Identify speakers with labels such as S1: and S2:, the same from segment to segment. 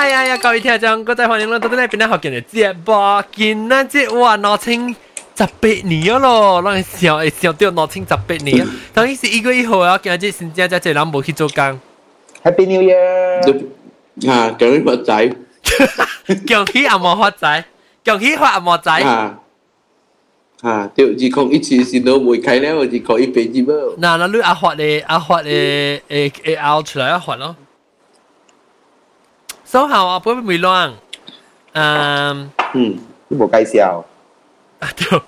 S1: 呀呀呀！各位听众，各位欢迎啦！到底呢边咧学见嘅节目，见啦即哇攞清十八年咯，让人笑会笑到攞清十八年。当然是一月一号啊，今日先正正正人冇去做工。
S2: Happy New Year！
S3: 啊，恭喜发财！
S1: 恭喜阿莫发财，恭喜发阿莫仔。
S3: 啊啊，对，二零一七先到会开了，二零一八年咯。
S1: 嗱，那你阿发嘅阿发嘅诶诶拗出来阿发咯。 số hào ở với Mỹ Loan à
S3: ừ
S2: cái bộ cây xèo.
S1: à được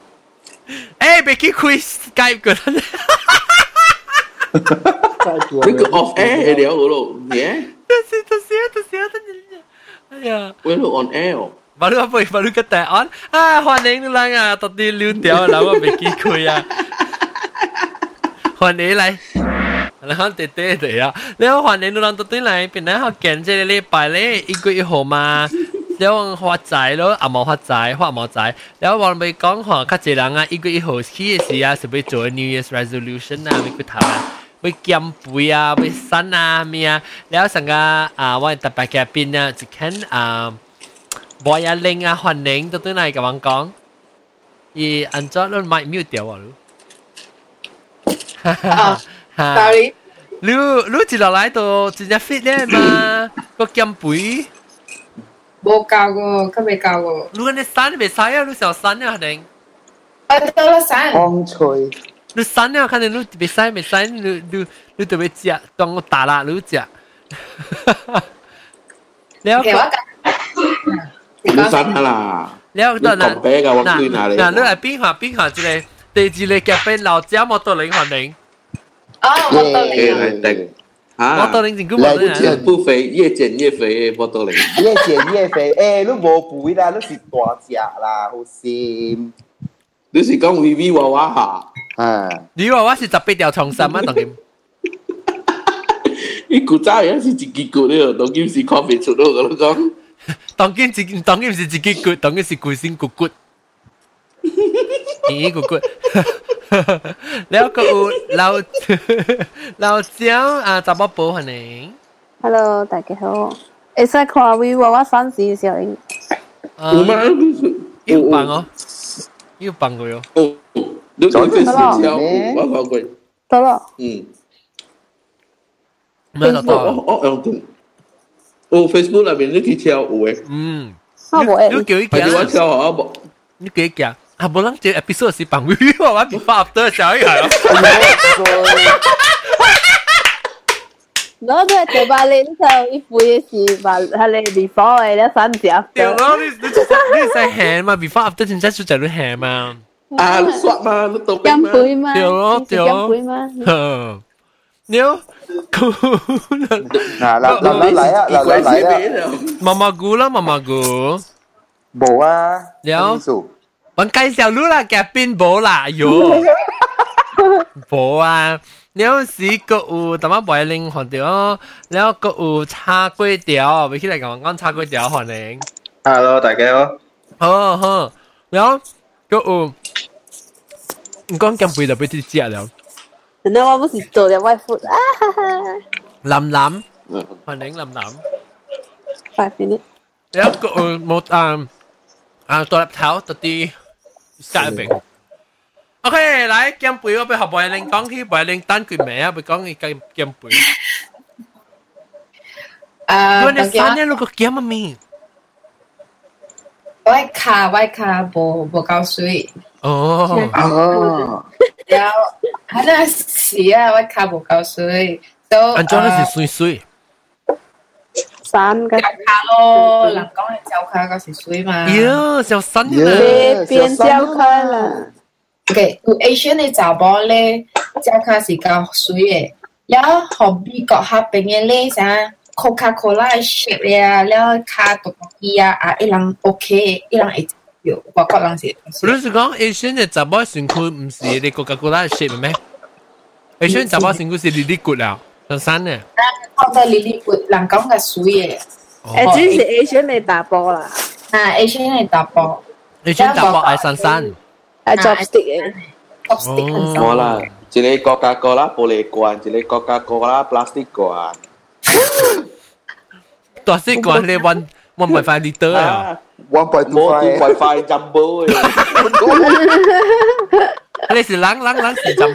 S1: ê bị cái quiz Skype của nó
S3: cái cái off air để đéo
S1: rồi nhé tớ xí tớ xí tớ xin tôi xin
S3: quên luôn on air mà
S1: lúc mà mà lúc cái on à hoan nghênh luôn à tao đi lưu tiểu là mà bị cái quiz à. Hoan nghênh lại 然后短短的呀，然后反正侬都对来，本来好赶这个礼拜嘞，一个月好嘛。然后发财咯，阿毛发财，发毛财。然后我咪讲吼，较济人啊，一个月好起嘅时啊，是要做 New Year's resolution 啊，咪去谈啊，要减肥啊，要瘦啊，咩啊。然后成个啊，我特别嘅边啊，就看啊，我呀零啊，环零都对嚟咁样讲，而按照你咪 mute 掉我咯。哈哈。กองอีอันจอดรถไม่มิวเดียวอ่ะลูฮ่า
S4: sorry
S1: ลูลูจี落来到真正 fit 咧嘛个减肥
S4: 冇教过，佢未教过。
S1: ลูอันนี้สั้นไม่ใช่อ่ะลู小สั้啊肯定
S4: 啊，到啦散，
S2: 风吹，
S1: ลูสั้啊肯定ลูไม่ใช่ไม่ใช่ลูลูลูตัวไปเจ้า当我打啦ลูเจ้าแล้ว
S4: 其实我教。
S3: 你删下啦。
S1: แล้วตอนนั้น
S3: 你讲俾我对下你。
S1: 嗱，你系边行边行之类，第二类夹边老姐摩托领行领，
S4: 哦，我到
S3: 诶
S4: 你
S3: 系定
S1: 摩
S3: 啊！
S1: 托领前估冇
S3: 不
S1: 人。
S3: 减不肥，越减越肥嘅波多零。
S2: 越减越肥。诶，你冇肥啦，你是大只啦，好闪。
S3: 你是讲 V V 娃娃下？
S2: 啊，
S1: 你话我是十八条重心啊，当然。
S3: 你古早嘢是自己骨咧，当今是看唔出咯，我讲。
S1: 当然自当然是自己骨，当然是骨先骨骨。 圆骨骨，了个有老老张啊，查某宝欢迎。
S5: Hello，大家好。会使看 vivo 我三十小英。
S1: 啊，又放哦，又放过哟。
S3: 哦，你看这小小，我看过。
S5: 得了。
S3: 嗯。
S1: 没得到。
S3: 哦哦哦，哦，Facebook 那边你去跳有诶。
S1: 嗯。
S5: 啊，我诶。
S1: 你叫
S3: 伊行。我跳好啊不？
S1: 你叫伊行。啊，无人这 episode 是棒 V 娃娃比发得小一下咯。
S5: 攞咗第八年就一副嘅事，话系你 before 嘅咧三时
S1: 对
S5: after。
S1: 咯，你你你使行嘛？before after 真真出就你行嘛。
S3: 啊，你刷嘛，你倒
S5: 减肥嘛？
S1: 对咯对咯
S5: 减肥嘛？
S1: 呵，你好，
S2: 嗱，嗱嗱嗱嚟啊，嗱嗱嚟啊，
S1: 妈
S2: 妈
S1: 我介紹你啦，嘅邊冇啦，喲，冇啊！你有時個有淡薄袂靈看到，然後個有炒粿條，未起來講講炒粿條可能。
S6: Hello，大家好。
S1: 好好，然後個有，你講減肥就俾啲食了。
S5: 真的，我不是做了外敷啊！哈哈。
S1: 淋淋，嗯，可能淋淋。快啲。然後個有冇啊啊，大粒頭特啲。start 一邊。OK，來減肥，我俾學白玲講起，白玲單佢名啊，俾講佢減
S4: 減
S1: 肥。誒，你三年六個減乜咪？
S4: 我卡我卡無無夠水。
S1: 哦
S2: 哦，
S4: 然後，係那時啊，我卡無夠水，都。
S1: 安裝的是水水。
S5: 三个
S4: 脚卡咯，人讲嘅脚卡嗰是水嘛。
S1: 哟，小三
S2: 耶
S1: 呢？
S5: 边边教开啦。
S4: OK，有 Asian 嘅查甫咧，脚卡是够水嘅，然后后美国嗰边嘅咧啥 Coca-Cola 嘅 shape 咧啊，然后卡独机啊，啊一人 OK，一人会有，外国人是。
S1: 你是讲 Asian 嘅杂包选区唔是你个个个拉 shape 咩？Asian 杂包选区是你啲骨啊，小三 呢？
S4: 靠到里里骨，人讲嘅水嘅，
S5: 诶，只是 Asian 嚟打波啦，
S4: 啊 Asian 系查甫。
S1: Asian 杂包系珊珊，
S5: 系 chopstick 嘅。
S4: chopstick 很
S3: 冇啦，一个 Coca-Cola 玻璃罐，一个 Coca-Cola plastic 罐。
S1: 大细罐你 one one point five liter 啊，
S3: 啊，
S2: one point two
S3: 冇
S2: five，
S3: WiFi jumbo 嘅，
S1: 你是冷冷冷是怎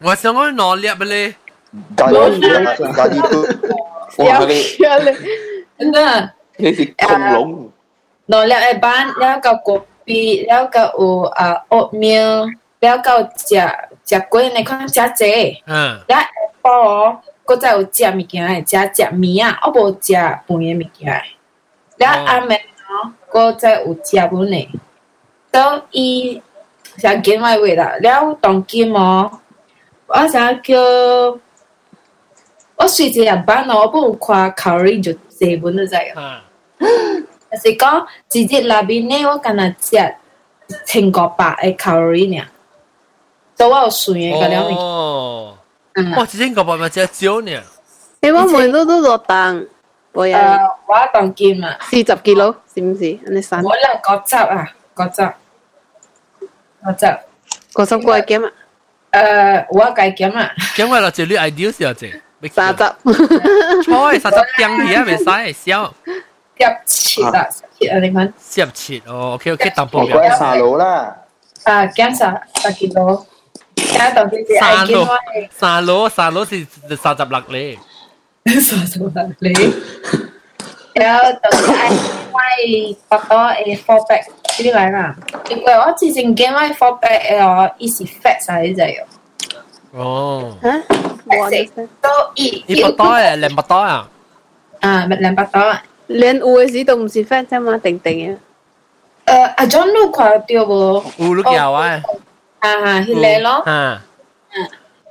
S4: 我
S1: 想我哪里不嘞？
S2: 咖喱咖喱
S3: 不，我
S5: 不嘞。
S4: 真的。
S3: 那是恐龙。
S4: 哪里一般，了个果皮，了个有啊 oatmeal，了个食食果你看食这，
S1: 嗯，
S4: 了下晡搁再有食物件诶，食食面啊，我无食饭诶物件诶，了暗暝哦，搁再有食饭诶，所以。想见外位啦，了当见么？我想叫我随一日班咯，我不如看 calorie 就四本都知啊。
S1: 啊，
S4: 但是讲一日内边呢，我敢若食千个百嘅 calorie 呢，所以我有算嘅嗰两物。
S1: 哦，
S4: 嗯。
S1: 哇，之前个爸爸只少呢，
S5: 你我每都都落档，我有
S4: 诶，我当见嘛，
S5: 四十几佬，是唔是？你散
S4: 我啦果汁啊，果汁，果汁，
S5: 个十个几啊？
S4: 诶，我计减啊，
S1: 因为落住你 ideal 时候啫，
S5: 三十，
S1: 菜三十点起啊，未使烧
S4: 入切啦，切啊，你讲，
S1: 摄切哦，OK OK，当
S2: 我
S1: 半嘅，
S2: 嗰日沙佬啦，
S4: 啊，减十十几多，而家当见是爱见我系
S1: 三佬三佬是三十六咧，
S4: 傻傻啦你，然后当见爱我系百多诶 four pack 呢嚟啦，因为我之前见我 four pack 诶，我一时 fat 晒呢只药，
S1: 哦，
S5: 吓，我哋
S4: 都一
S1: 一百多诶，两百多啊，
S4: 啊，两百多。
S5: 连有嘅时都唔是 fat 啫嘛，定定嘅。
S4: 诶，阿 John 都看到无？
S1: 有碌有啊，
S4: 啊，迄个咯，
S1: 啊，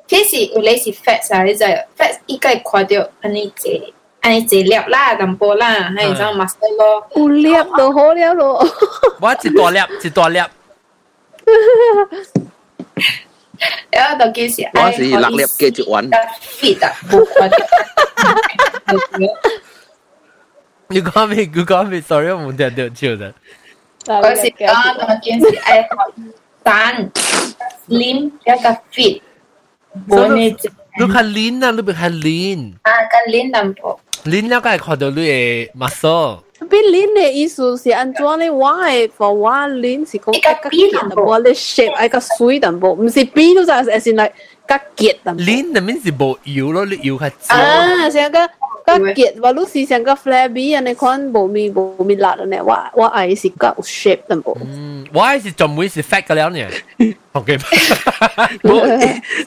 S4: 其实有你是 fat 晒，你就 fat 应该看到安尼一 安尼一粒啦，淡薄啦，还有种 muscle 咯。
S5: 有粒就好了咯。
S1: 我一大粒一大粒，
S4: 然后就其实
S3: 我是六粒嘅一碗，
S4: fit 啊，冇看到。
S1: 你讲咩？你讲咩？sorry，我冇听到笑的。
S4: 我是讲就件事爱蛋 slim 一个 fit，冇呢只
S1: 你看 lean 啊，你别看 lean，lean
S4: 啊，个 lean 淡薄。
S1: 了解看到你嘅 muscle。
S5: 边链嘅意思是安怎呢？我系 for 我链是讲一个结淡薄，你 shape 一个水淡薄，唔是边都就系先嚟个结淡薄。
S1: lean 那面是无油咯，你油较少。
S5: 啊， 成个个结，话你是成个 flabby 啊，你看无面无面辣啊呢？我我系是个 shape 淡薄。
S1: 嗯，我系是专门是 fat 嘅了呢。OK，
S3: 我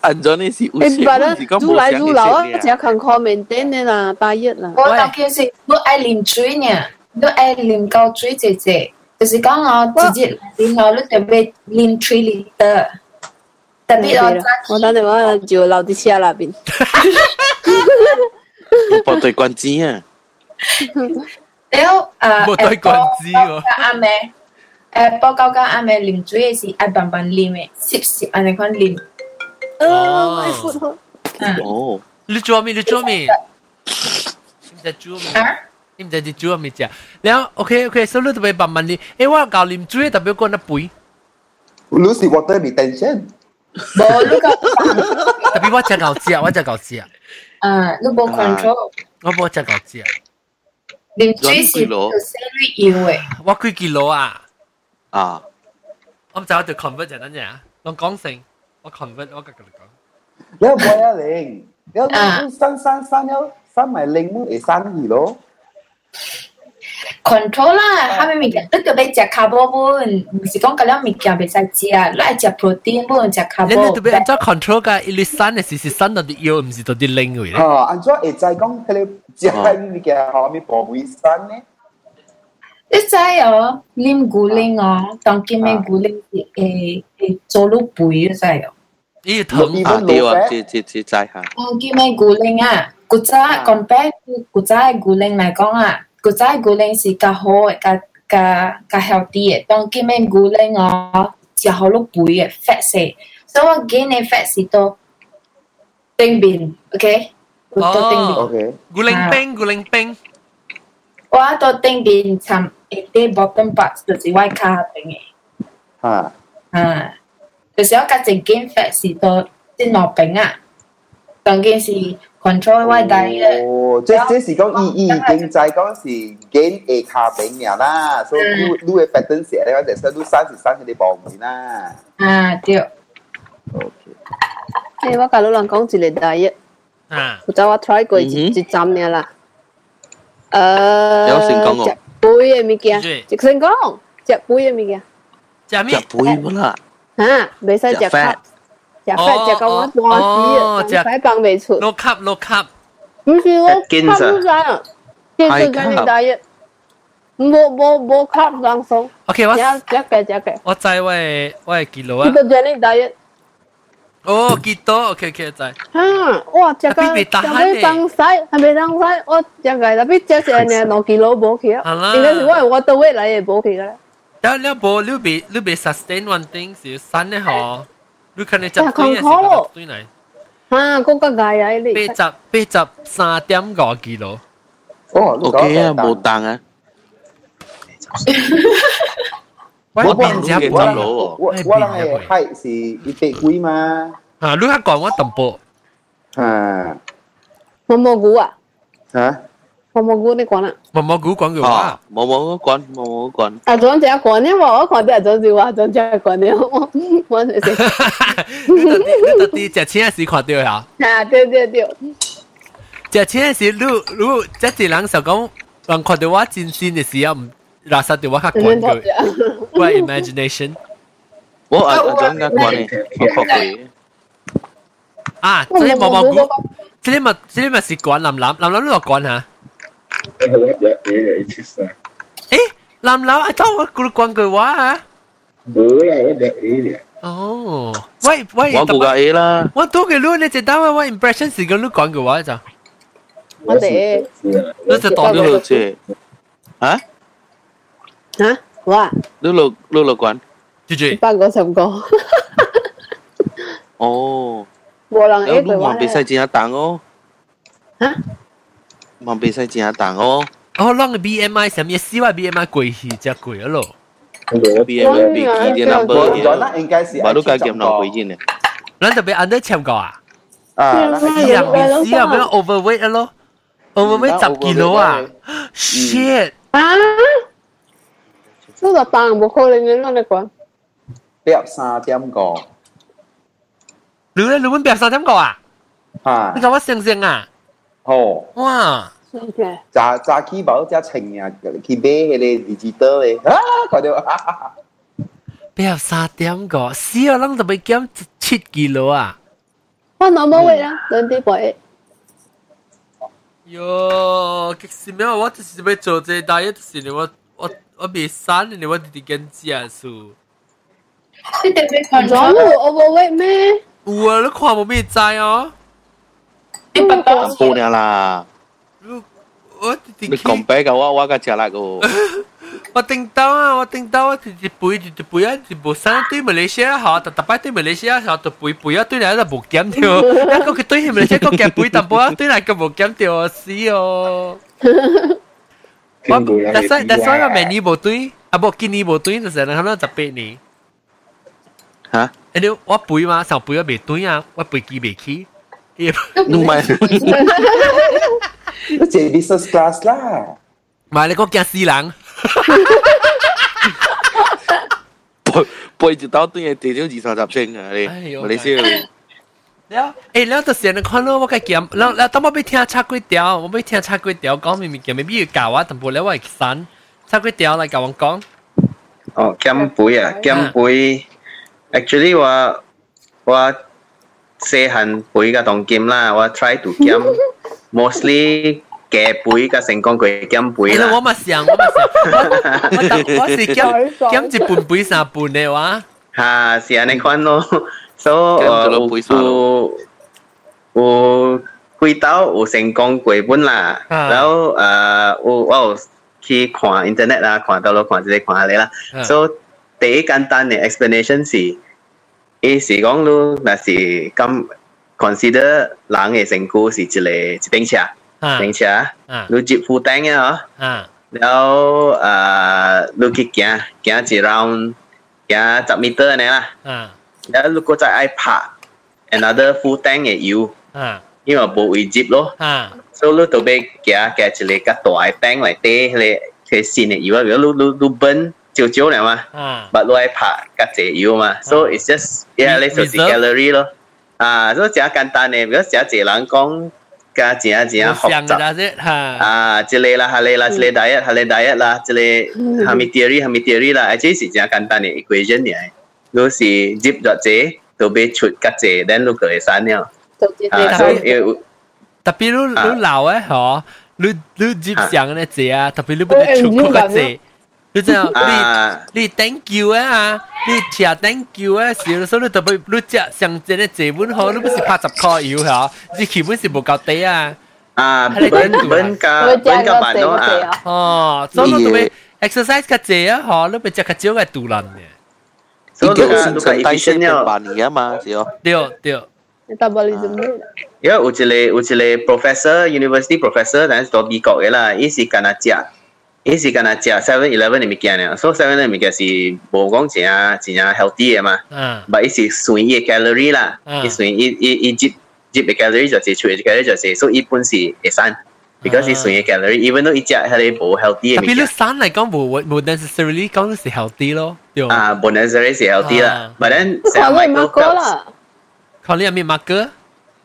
S3: 按照你是有
S5: 诶，唔系啦，
S3: 是讲
S5: 煮来煮流啊，
S3: 冇
S5: 只看 comment 嘅啦，大热啦。
S4: 我当件事你爱啉水呢，你爱啉够水姐姐，就是讲我直接啉我你特别啉 three liter，特别我早
S5: 我等阵我就留啲车那边。
S3: 报对关子啊，
S4: 了啊，
S1: 冇对关子喎
S4: 阿妹，诶报告讲阿妹啉水嘅时爱慢慢啉嘅，摄摄安尼款啉，
S5: 哦，my foot
S4: 嗯
S3: 哦，
S1: 你做咩？你做咩？你唔知做咩？
S4: 啊，
S1: 你唔知你做咩啫？然后 OK OK，所以你特别慢慢啲。诶，我教啉水特别讲得背，
S2: 你是 water retention，
S4: 无你个，
S1: 特别我只教知啊，我只教知啊，
S4: 啊，你无 control，
S1: 我冇只教知啊。
S4: 啉水是有生理油嘅，
S1: 我几几攞啊？
S3: 啊，
S1: 我唔知我对 convert 就等阵啊，当讲成我 convert 我继续讲。
S2: 你有冇一零？有生生生有生埋零蚊嚟生二咯。
S4: controller ha mình mình tức cái bây giờ carbo bun chỉ có cái là mình kia bây giờ chỉ à lại chỉ protein bun
S1: chỉ carbo nên tụi bây
S4: anh
S1: cho control cái illusion là sự sự sản là được yêu mình chỉ được đi lên rồi
S2: ha anh cho ở trái con cái chỉ anh mình kia họ mình bỏ vi sản này cái
S4: trái lim gu linh ở trong cái mấy gu thì cho lúc bùi cái trái ở ý thằng à điều à
S1: chỉ chỉ
S2: chỉ
S3: trái ha. Cái mấy gu linh à cụ
S4: trái còn bé này con à 古灵嚟讲啊，古早嘅古灵是较好嘅，较较较 healthy 嘅。当叫咩古灵哦，食好多肥嘅 fat 势，所以我见你 fat 是多丁边，OK？多丁边，
S2: OK，
S1: guling ping guling ping
S4: 我多丁边参一啲 bottom part 就是外卡边嘅。
S2: 吓，
S4: 啊，就是我家正经 fat 是多啲落饼啊， 当件是 control 我 diet。
S2: 哦，即即是讲伊伊已经在讲是 gain A 卡饼呀啦，所以你你嘅 pattern 写咧，我就说你三十三佢哋磅面啦。
S4: 啊，对，
S2: OK，
S5: 诶，我甲你人讲一个 diet，
S1: 啊，
S5: 有早我 try 过一
S3: 嗯哼
S5: 一针尔啦。诶，
S3: 有成功哦
S5: 食肥嘅物件，
S1: 对
S5: 食成功，食肥嘅物件，
S1: 食咩
S3: 食？肥冇啦，
S5: 吓，袂使食
S3: 食 fat
S5: 食飯食到我
S1: 斷
S5: 氣，唔使放未出。
S1: 落級落級，
S5: 唔是我吸唔上，即係跟你大約，冇冇冇吸上數。
S1: OK，我
S5: 食嘅食嘅，
S1: 我知喂喂幾多啊？
S5: 呢個跟你大約。
S1: 哦，幾多？OK OK，知。
S5: 啊，哇！食個
S1: 特別
S5: 當使，特別當使，我食個特別食食呢兩幾多冇去啊？應該是我我到位嚟嘅冇去嘅。
S1: 你你冇你別你別 sustain one thing
S5: 是
S1: 三
S5: 嘅嗬。你
S1: 肯定執對嘅，對嚟。
S5: 嚇，嗰個
S1: 矮矮嚟。八十八十三點五幾咯。
S2: 哦
S3: ，OK 啊，冇當啊。
S2: 我
S1: 變只
S2: 半
S1: 佬喎，
S2: 我我諗係係是一百幾嘛。
S1: 嚇，你係講我淡薄。
S2: 嚇。
S5: 我冇估啊。
S2: 嚇？
S5: 毛毛菇你講啦，
S1: 毛毛菇講嘅
S3: 話，毛毛菇講，毛毛菇講。
S5: 啊，總之講呢，我講啲總之話，總之講呢，我我食食。
S1: 你到底你到底食青時看到呀？
S5: 啊，對對對。
S1: 食青時，如如果即係人就講，人看到我真心嘅時候，唔垃圾對我較關佢。我 imagination。
S3: 我啊，我講嘅講呢，我確會。
S1: 啊，即係毛毛菇，即係咪即係咪是講林林林林呢個講嚇？
S6: 那个我也也一起噻，
S1: 诶，林林啊，当我估讲句话啊！
S6: 无啦，我也一咧，
S1: 哦，喂喂，
S3: 我顾个 A 啦，
S1: 我多嘅路你只单位我 impression 是咁你讲嘅话就，
S5: 我哋
S1: 你就当
S3: 你
S1: 咗
S3: 录这，啊，
S5: 吓，哇，
S3: 你录你录关，
S1: 住住
S5: 一，百五十个，
S3: 哦，
S5: 冇人
S3: 有
S5: A
S3: 你
S5: 佢话
S3: 望比赛真系重哦，
S5: 吓，
S3: 望比赛真系重哦
S1: 哦，啷个 BMI 上面四话 BMI 贵气只贵咗咯，
S6: 我，
S3: B M B 几啲 number
S2: 我我
S3: 嘅，
S2: 那应该是
S3: 话都加减两倍先嘅，
S1: 咱特别 under 签过啊，
S2: 啊，那
S1: 四啊面四啊咩 overweight 咗咯，overweight 十 kilo 啊，shit，
S5: 啊，呢个当冇可能嘅，我哋讲，
S2: 百三点个
S1: 你咧你揾边三点个啊？
S2: 吓
S1: 你，讲我星星啊？
S2: 哦，
S1: 哇！
S5: 嘅，
S2: 炸炸起冇只情啊，去买迄个 digital 嘅，啊，看到啊，
S1: 边三点个？四啊，咱特别减七 kilo 啊！
S5: 我攞冇位啦，两啲鬼，
S1: 哟，激死咩？我就是要做这大一就是我我我未散，你我直直跟食数。
S4: 你特别
S5: 总
S4: control
S5: 冇 overweight 咩？
S1: 有啊，你看冇咩知哦？
S4: 你不多
S3: 淡薄了啦，
S1: 你我直直
S3: 你讲白嘅我我个食辣个，
S1: 我听到啊，我听到啊，直直背直直背啊，直部山对马来西亚好，特特摆对马来西亚好，特背背啊，对嚟就冇减掉，一个佢对马来西亚个夹背淡薄啊，对嚟个冇减掉啊，死哦！我但系但系我明年冇对，啊冇今年冇对，就成日可能十八年。
S3: 吓，
S1: 诶你我背嘛，上背我未对啊，我背记未起。
S3: 你唔系，
S2: 你坐 business class 啦，
S1: 唔系你讲惊死人。
S3: 背背住刀对嘅地少二三十升啊，你
S1: 哎呦
S3: 马来西亚。
S1: 了，诶，了就是人看到我个剑，了了，当我要听插几条，我要听插几条，讲明明剑，未必要教我，但不了我会删插几条嚟教我讲。
S6: 哦，减肥啊，减肥，actually 我我 细汉肥嘅当减啦，我 try to 减，mostly 嘅肥嘅成功佢减肥
S1: 我
S6: 啦。
S1: 咪想，我咪想，我我我是减减一半杯三半嘅话，
S6: 吓，是安尼款咯。 所以
S3: 咁就
S6: 有
S3: 攞杯茶咯
S6: 有有几道有成功过本啦，
S1: 啊
S6: 然后诶有我有去看 internet 啦，看到咯，看这个看下你啦。
S1: 啊
S6: 所以第一简单嘅 explanation 是， 伊是讲你若是咁 consider 人嘅身躯是一个一顶车，
S1: 啊
S6: 顶车，
S1: 啊
S6: 你接负担嘅嗬。
S1: 啊
S6: 然后诶，你去行行一 round，行十 meter 呢啦。
S1: 啊
S6: 然后如果再爱拍 another full tank 嘅油，
S1: 啊
S6: 因为冇位接咯，
S1: 啊
S6: 所以你就要行行一个较大嘅 tank 嚟底迄个迄个新嘅油啊，如果你你你burn 少少嚟嘛，
S1: 啊
S6: 但你爱拍较济油嘛，所以 it's just yeah，你就是
S1: Reserve
S6: calorie 咯。啊，所以真简单嘅，如果真济人讲，加真真学习。
S1: 想嘅啫吓
S6: 啊，一个啦，下个啦，一个 diet，下个 diet 啦，一个哈密 theory，哈密 theory 啦，而且是真简单嘅 equation 嚟。你是接咗这，就俾出较济，等你就会散了。
S5: 就接
S6: 啊，所以
S5: 你
S6: 要
S1: 特别你
S6: 啊
S1: 你老诶嗬，你你接上嘅啫啊，特别你不
S5: 我
S1: 得出
S5: enjoy
S1: 嗰个
S5: 咁
S1: 啫， 你知道你。
S6: 啊，
S1: 你 thank you 啊，你食 thank you 啊，时所以你特别你食上正嘅这本好，你不是拍十块油吓，你基本是无够低啊。
S6: 啊，
S1: 系你
S6: 本
S1: 听住啊
S6: 本加
S5: 我
S6: 本加版咯啊，
S5: 啊，
S1: 哦，所以你特别 exercise 较济啊，嗬，你咪食较少嘅杜兰嘅。
S6: 所以你
S3: 一个新
S6: 个你个
S3: 陈代谢
S6: efficient
S3: 变
S6: 了。
S3: 慢年啊嘛，是哦。
S1: 对对，
S5: 你 metabolism 咩？
S6: 因为有一个有一个 professor university professor，但系做美国嘅啦，伊是干那食， 伊是干那食 Seven Eleven 嘅物件咧，所以 Seven Eleven 物件是无讲真啊真啊 healthy 嘅嘛。
S1: 啊
S6: but 伊是算伊嘅 calorie 啦，
S1: 嗯
S6: 伊算伊伊伊接接嘅 calorie 就是除嘅 calorie 就是，所以一般是会散，because 伊算嘅 calorie，even though 伊食系啲无 healthy 嘅
S1: 特别你
S6: 物件，
S1: 生嚟讲冇冇 necessarily 讲是 healthy 咯，对。
S6: 啊，本来是系 healthy 啦
S1: 啊，
S6: but then
S5: 你看你
S6: Michael
S5: macro
S6: Phelps
S5: 啦
S1: 看你有咩 marker？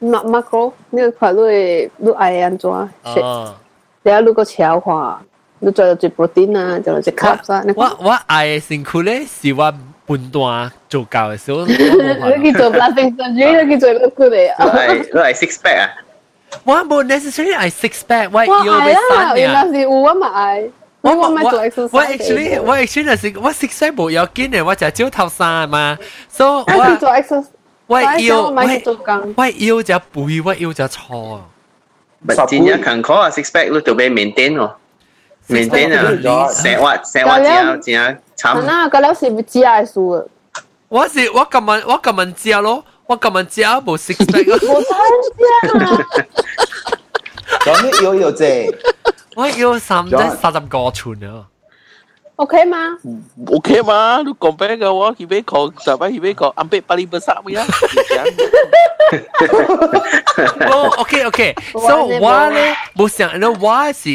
S5: ，ma macro，你看你你爱安怎 shape？
S1: 哦，
S5: 你要如果超化， 你做咗 protein 啊，做咗 carbs 啊，你
S1: 我我爱嘅辛苦咧是我半段做教嘅时候，我冇
S5: 你去做 plastic surgery，你去做 look good 嚟
S6: 都
S5: 啊！
S6: 系都系 six pack 啊，
S1: 我冇 necessarily 系 six pack，我
S5: 我
S1: 要俾
S5: 系啦，
S1: 三
S5: 原来
S1: 年。
S5: 是有啊嘛爱，我我咪做
S1: 我
S5: exercise
S1: 我 actually 我 actually 系我 six pack 冇有见嘅，我就系朝头衫嘛，所以我
S5: 我去做 exercise，
S1: 我要
S5: 我咪去做工。
S1: 我要就背，我要就错。
S6: but 真正艰苦啊，six pack 你都要 maintain 喎 ，maintain 啊，成日成日真啊真啊惨。
S5: 嗱，嗰粒是只爱数啊！
S1: 我是我今日我今日知咯，我今日知冇 six pack 咯，
S5: 我真系
S2: 咁你要要啫，
S1: 我要三即三十个寸啊！
S5: OK 吗？
S3: OK 嘛，你讲俾个我，佢俾讲，就俾佢俾讲，ambil paling besar punya。
S1: 哦，OK OK，所以我咧冇想到我是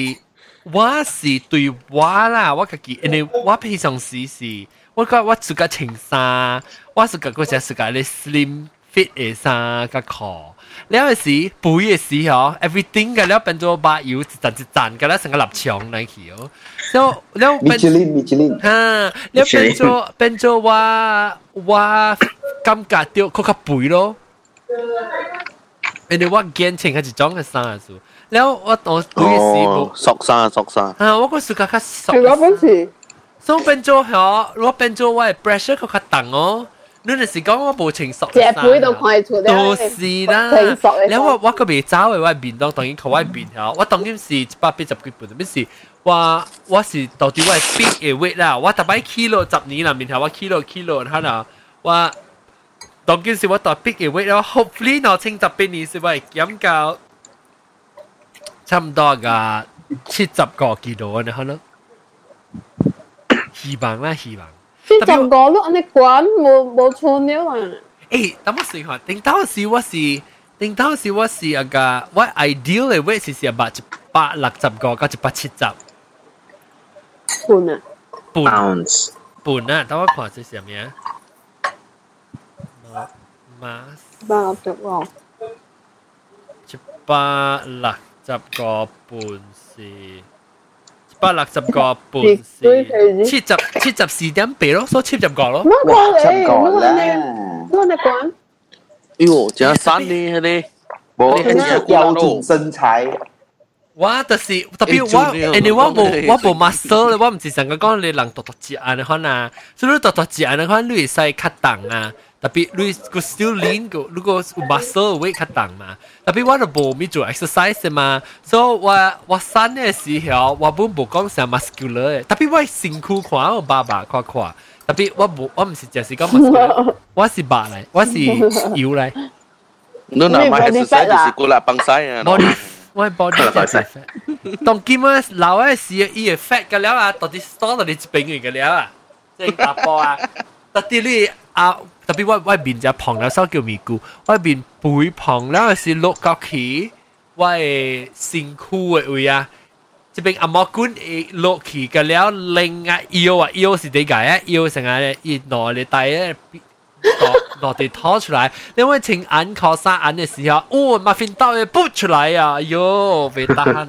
S1: 我是对我啦，我自己，因为我平常时是，我觉我自己穿衫，我是个嗰只是个咧 slim fit 嘅衫个裤。你有时背嘅时候，everything 嘅咧变咗把油一阵一阵嘅咧成个立墙嚟去哦，所以你变。
S2: 米其林米其林，
S1: 啊，你变咗变咗我我感觉到佢较背咯。因为我见穿系一种嘅衫 数，然后我我背嘅时
S3: 哦，
S1: 冇
S3: 索沙索沙。
S1: 啊，我个时间较熟
S5: 系，我本事。
S1: 所以变咗嗬，我变咗我嘅 pressure 佢较重哦。你嗰时讲我冇穿熟
S5: 只背都看得出
S1: 都是啦
S5: 成熟嘅。
S1: 然后我我个未走嘅我面当当然靠我面嗬，我当然是一百八十几半，咩事？我我是到底我系 big 嘅 weight 啦，我大概 kilo 十年啦，面头我 kilo kilo 睇下，我当件事我到 big 嘅 weight 咯，hopefully 我清十八年是为减到 差唔多个七十个 kilo 你可能，希望啦希望。
S5: 先就讲咯，你管冇冇错了啊！
S1: 诶，等我试下，定当时我是，定当时我是啊个，我 ideal 嘅 weight 是是八一百六十个到一百七十
S5: 半啊！
S1: 半
S6: ounce
S1: 半啊，等我看是什么啊？mass
S5: 八十喎，
S1: 一百六 十个半是一百六十个半是七十七十四点八咯，所以七十个咯。
S5: 乜
S2: 哇，
S5: 讲你？
S2: 真讲
S5: 乜你？
S2: 啦，
S5: 乜你管？
S3: 哟，真山呢呢。
S2: 我
S3: 你
S2: 那个标准身材，
S1: 我就是特别我，
S3: 诶做呢
S1: 诶你我
S3: 讲呢
S1: 冇我冇 muscle 咧，我唔是成个讲你人独独自眼你看啊，所以独独自眼你看你会使较重啊， 特 特别你个 still lean 个，如果 muscle weight 较重嘛，特别我就无咪做 exercise 嘛，所以我我生嘅时候我本无讲成 muscular 嘅，特别我身躯看我爸爸看看，特别我无我唔是净系讲 muscular，我是白嚟，我是腰嚟。
S3: 你嗱买 exercise 就是顾啦帮晒啊。
S1: body 我 body 真系 fat。当今啊老嘅时，伊嘅 fat 嘅了啊，到啲 store 到啲病嘅嘅了啊，即系打波啊，特啲你啊。 特別我我面就胖了，手叫咪咕，外面背胖了是落角起，我嘅身軀嘅位啊，這邊阿毛管誒落起嘅了，另啊腰啊腰是點解啊？腰成日熱內你帶咧。落地拖出來，因為請眼靠山眼嘅時候，哦，馬 fin 刀嘅撲出來啊！喲，被打啊！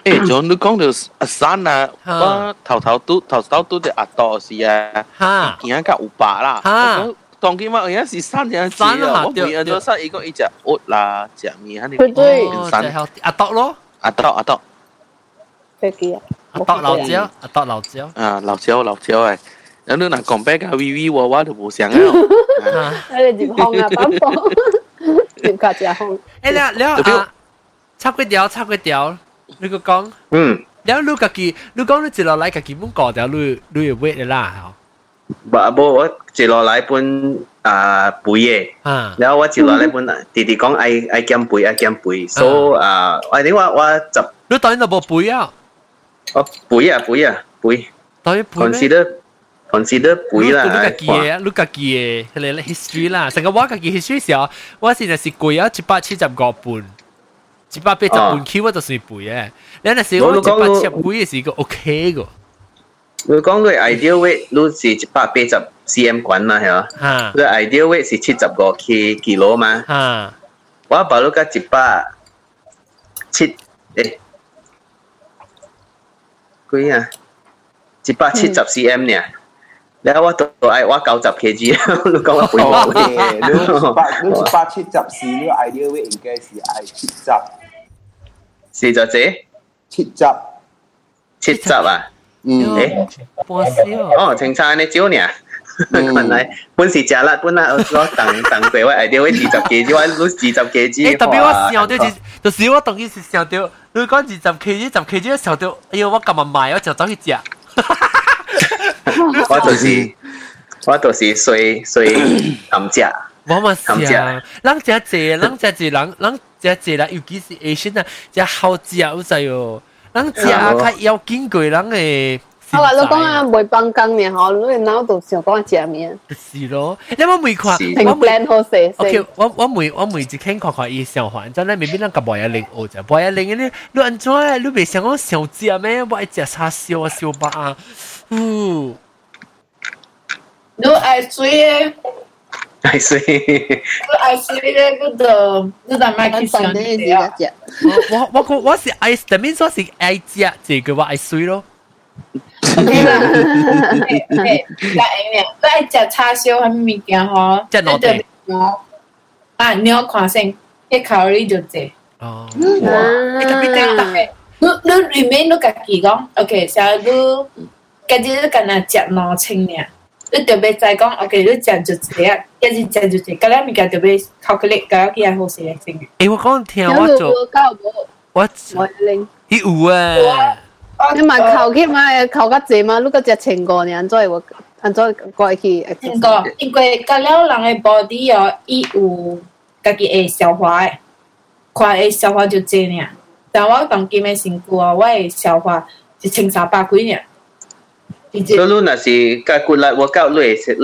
S3: 诶，仲你讲到阿山啊，我头头都头头都只阿多是啊，
S1: 哈，
S3: 而家有白啦，
S1: 哈，
S3: 当今嘛而家是山样子啊，我每日都塞一个一只屋啦，只面肯定
S5: 对对，
S1: 阿多咯，
S3: 阿多阿多，
S5: 飞机啊，
S1: 阿多老椒，阿多老椒，
S3: 啊老椒老椒诶。有你嗱讲俾个 V V 我我都冇想啊！
S5: 你接空啊，板房接架只空。
S1: 诶，了了啊，插佢条插佢条， 你个讲，
S6: 嗯，
S1: 了你家己，你讲你接落嚟家己muốn过条，你你要 wait 啦，
S6: 冇冇我接落嚟本啊背嘅，然后我接落嚟本弟弟讲爱爱减背爱减背，所以啊，我点话我就
S1: 你当然就冇背啊，
S6: 我背啊背啊背，
S1: 当然背
S6: consider。consider 背啦，
S1: 你家己嘅，你家己嘅，佢哋 history 啦，成个我家己 history 时候，我现在是背啊一百七十个半， 一百八十半 Q 我就算背嘅，你那时我一百七十几嘅时个 OK 个。
S6: 你讲佢 ideal weight 都是一百八十 cm 滚啦，系嘛？佢 ideal weight 是七十个 K kilo 嘛？
S1: 吓！
S6: 我把你个一百七诶几啊？一百七十 cm 呢？你我到爱我九十 kg，你讲我背冇
S2: 嘅，你八你一百七十四，呢个 ideal weight 应该是系七十，
S6: 四十几？
S2: 七十，
S6: 七十啊？
S2: 嗯，
S6: 诶，
S1: 半少。
S6: 哦，青菜你少呢？原来本是食啦，本来我等等过我 ideal weight 二十 kg，我攞二十 kg。
S1: 诶，特别我想到就就是我当时是想到，你讲二十 kg、十 kg 嘅时候到，哎呀，我咁啊卖，我就走去食。
S6: 我就是我就是碎碎含食，
S1: 我嘛是啊，人食济，人食济，人人食济啦，尤其是 Asian 啊，食好食有滞哦，人食啊较要紧过人诶。
S5: 我话你讲啊，袂帮工呢吼，你脑度想讲食面。
S1: 是咯，你我每看，
S5: 我 plan 好势。
S1: OK，我我每我每一天看看伊上环，真系未必咱甲无一零学者，无一零嘅你你安怎啊？你袂想讲想食咩？我爱食叉烧啊，烧巴啊，嗯。
S4: 你爱水
S6: 爱 水，
S4: 你爱水咧，嗰度你就买去上啲啊！
S1: 我我我我是爱，但面说是爱食，这个我爱水咯。
S4: OK 啦，OK，嗱，你爱食叉烧系物件吼，
S1: 即系攞地。
S4: 啊，你要看先，啲卡路里就济。
S1: 哦。
S4: 你特别睇，你你里面你家己讲，OK，成日你家己你干那食两清呢？ 你特别再讲，OK，你食就济啊，一日食就济，嗰两物件特别 calculate，嗰啲系好势嘅先。
S1: 诶，我讲听我做，我
S5: 我零，
S1: 伊有啊。
S5: 你咪求佢咪求得济嘛？你个只情过呢？安怎会安怎过去？
S4: 情过，因为嗰了人嘅 body 哦，伊有家己会消化嘅，看会消化就济呢。但我当今嘅身躯哦，我会消化一千三百几呢。
S6: 所以你若是甲骨力 workout，你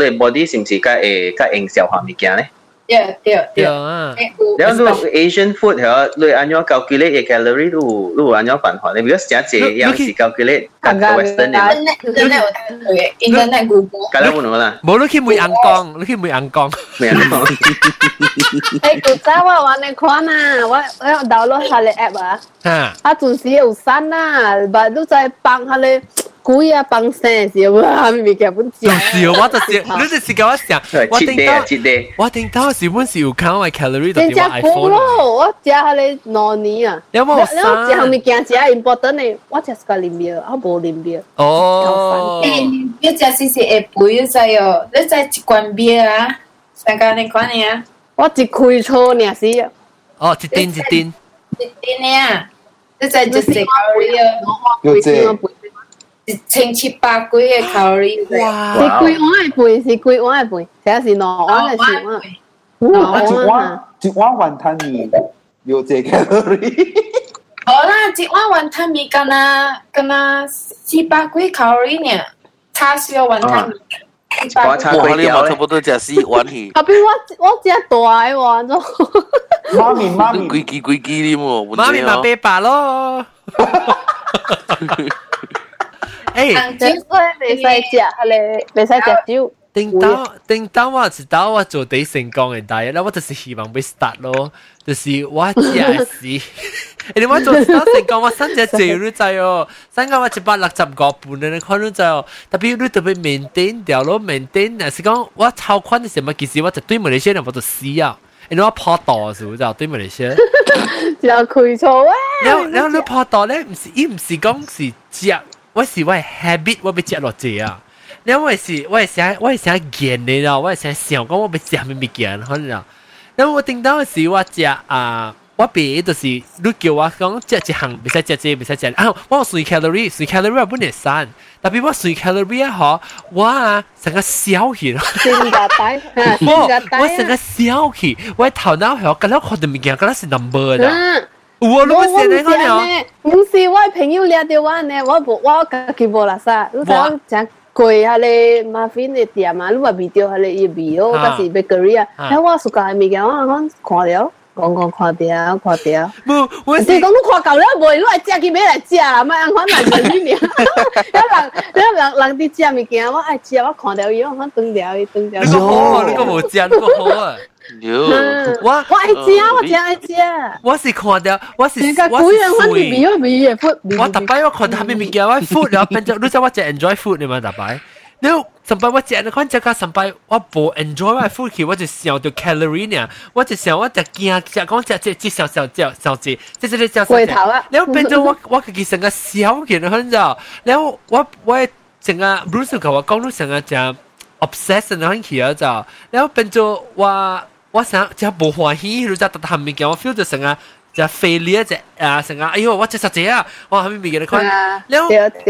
S6: 你 body 是毋是甲会甲用消化物件咧？
S4: 对对对。
S1: 啊。
S6: 然后你 Asian food 系你按照 calculate 嘅 calorie，你你按照办法，你如果成只样是 calculate 甲 Western 嘅。
S4: Internet 有睇嘅，Internet Google。
S6: 梗系冇啦。
S1: 冇你去每眼光，你去每眼光。
S6: 每眼光。
S5: 诶，古早我玩你看啊，我我 download 下你 app 啊。
S1: 吓。
S5: 啊，阵时有山啊，但都在帮下你。 鬼啊放生是哇，明明根本食。
S1: 就是我就是，你就是甲我想，我
S6: 切地啊，
S1: 顶到
S6: 切地。
S1: 我顶到是本是有看我 calorie 就
S5: 真
S1: 系我
S5: 正苦
S1: iPhone
S5: 咯，我食下你两年啊。
S1: 有冇
S5: 然后食项物件食 important 嘅，我食个啉料，我无啉料。
S1: 哦，
S4: 诶，一只是是会背咗哦，你再一罐 beer 啊，上间你讲你啊，
S5: 我一开错尔死啊！
S1: 哦，一丁一丁，
S4: 一啲呢，你再就食 calorie 啊，
S2: 要这
S4: 一千七百几嘅 calorie。
S1: 哇
S5: 是几碗嘅背，是几碗嘅背，写是两碗嘅是碗。两
S2: 啊，一
S5: 碗啊！
S2: 碗一碗云吞面要这 calorie，
S4: 好啦，一碗云吞面敢若敢若四百几 calorie 呢，叉烧云吞面。
S6: 我叉
S3: 哇！
S6: 粿条咧
S3: 你嘛差不多食四碗去，
S5: 后边我我食大嘅喎，咁
S2: 妈咪妈
S3: 你
S2: 咪
S3: 规支规支啉喎，
S1: 妈咪嘛八百咯。 诶，
S5: 即系未使食，系你未使食酒。
S1: 顶到顶到我知道我做第成功嘅第一咧，我就是希望要 start 咯，就是我只系是，你我做到成功，我三只字都知哦，三个我一百六十个半嘅，你看都知哦，特别你特别 maintain 掉咯，maintain 系是讲我超宽嘅时候，其实我就对马来西亚人我就死啊，因为我破道嘅时候就对马来西亚。
S5: 就开错啊！
S1: 然后然后你破道咧，唔是伊唔是讲是食， 我是我系 habit，我要食落蔗啊。然后我系我系想我系想见你咯，我系想想讲我要食咩物件，可能啊。然后我听到时我食啊，我别就是你叫我讲食一项，唔使食这，唔使食啊。我算 calorie，算 calorie 本嚟散，特别我算 calorie 啊，嗬，我啊成个小气咯。
S5: 先个底，先
S1: 我
S5: 个底
S1: 我成个小气，我头脑系我觉得看到物件，觉得是 number 啦。
S5: 嗯。
S1: 我
S5: 我我
S1: 如果写你
S5: 唔是
S1: 讲了。
S5: 呢，唔是我朋友掠到我呢，我无我家己无垃圾，你睇食贵下你马芬嘅店啊，你话味道下你要味哦，嗰时 bakery 啊，睇我暑假物件，我我看了，讲讲看掉看掉。
S1: 唔，我
S5: 你
S1: 是
S5: 讲你看够了未？你来食去买来食啦，咪按款来问你尔。有人有人人哋食物件，我爱食，我看掉伊，我断掉伊断掉。
S1: 你个好啊，你个冇食，你个好啊。
S3: 哟，
S1: 我
S5: 我爱食，我真爱食。
S1: 我是看到，我是
S5: 你个
S1: 我
S5: 鬼人，我
S1: 是
S5: 味
S1: 水。
S5: 味味嘅 food。
S1: 我特摆我看到下面物件，我 food 然后变咗，你知我只 enjoy food 你嘛特摆。你上摆我食，你看只个上摆我无 enjoy 我 food 去，我就想到 calorie 呢，我就想我就惊食讲食食食少少少少字，即系你少少。
S5: 回头啊
S1: 然后变咗我我自己成个小件很就，然后我我成个 Bruce 同我讲，你成个就 obsession 很起咗就，然后变咗我。 我想就无欢喜，你就特特物件，我 feel 到成个就 failure 只啊成个，哎呦，我食实只啊，我后面物件你看，然后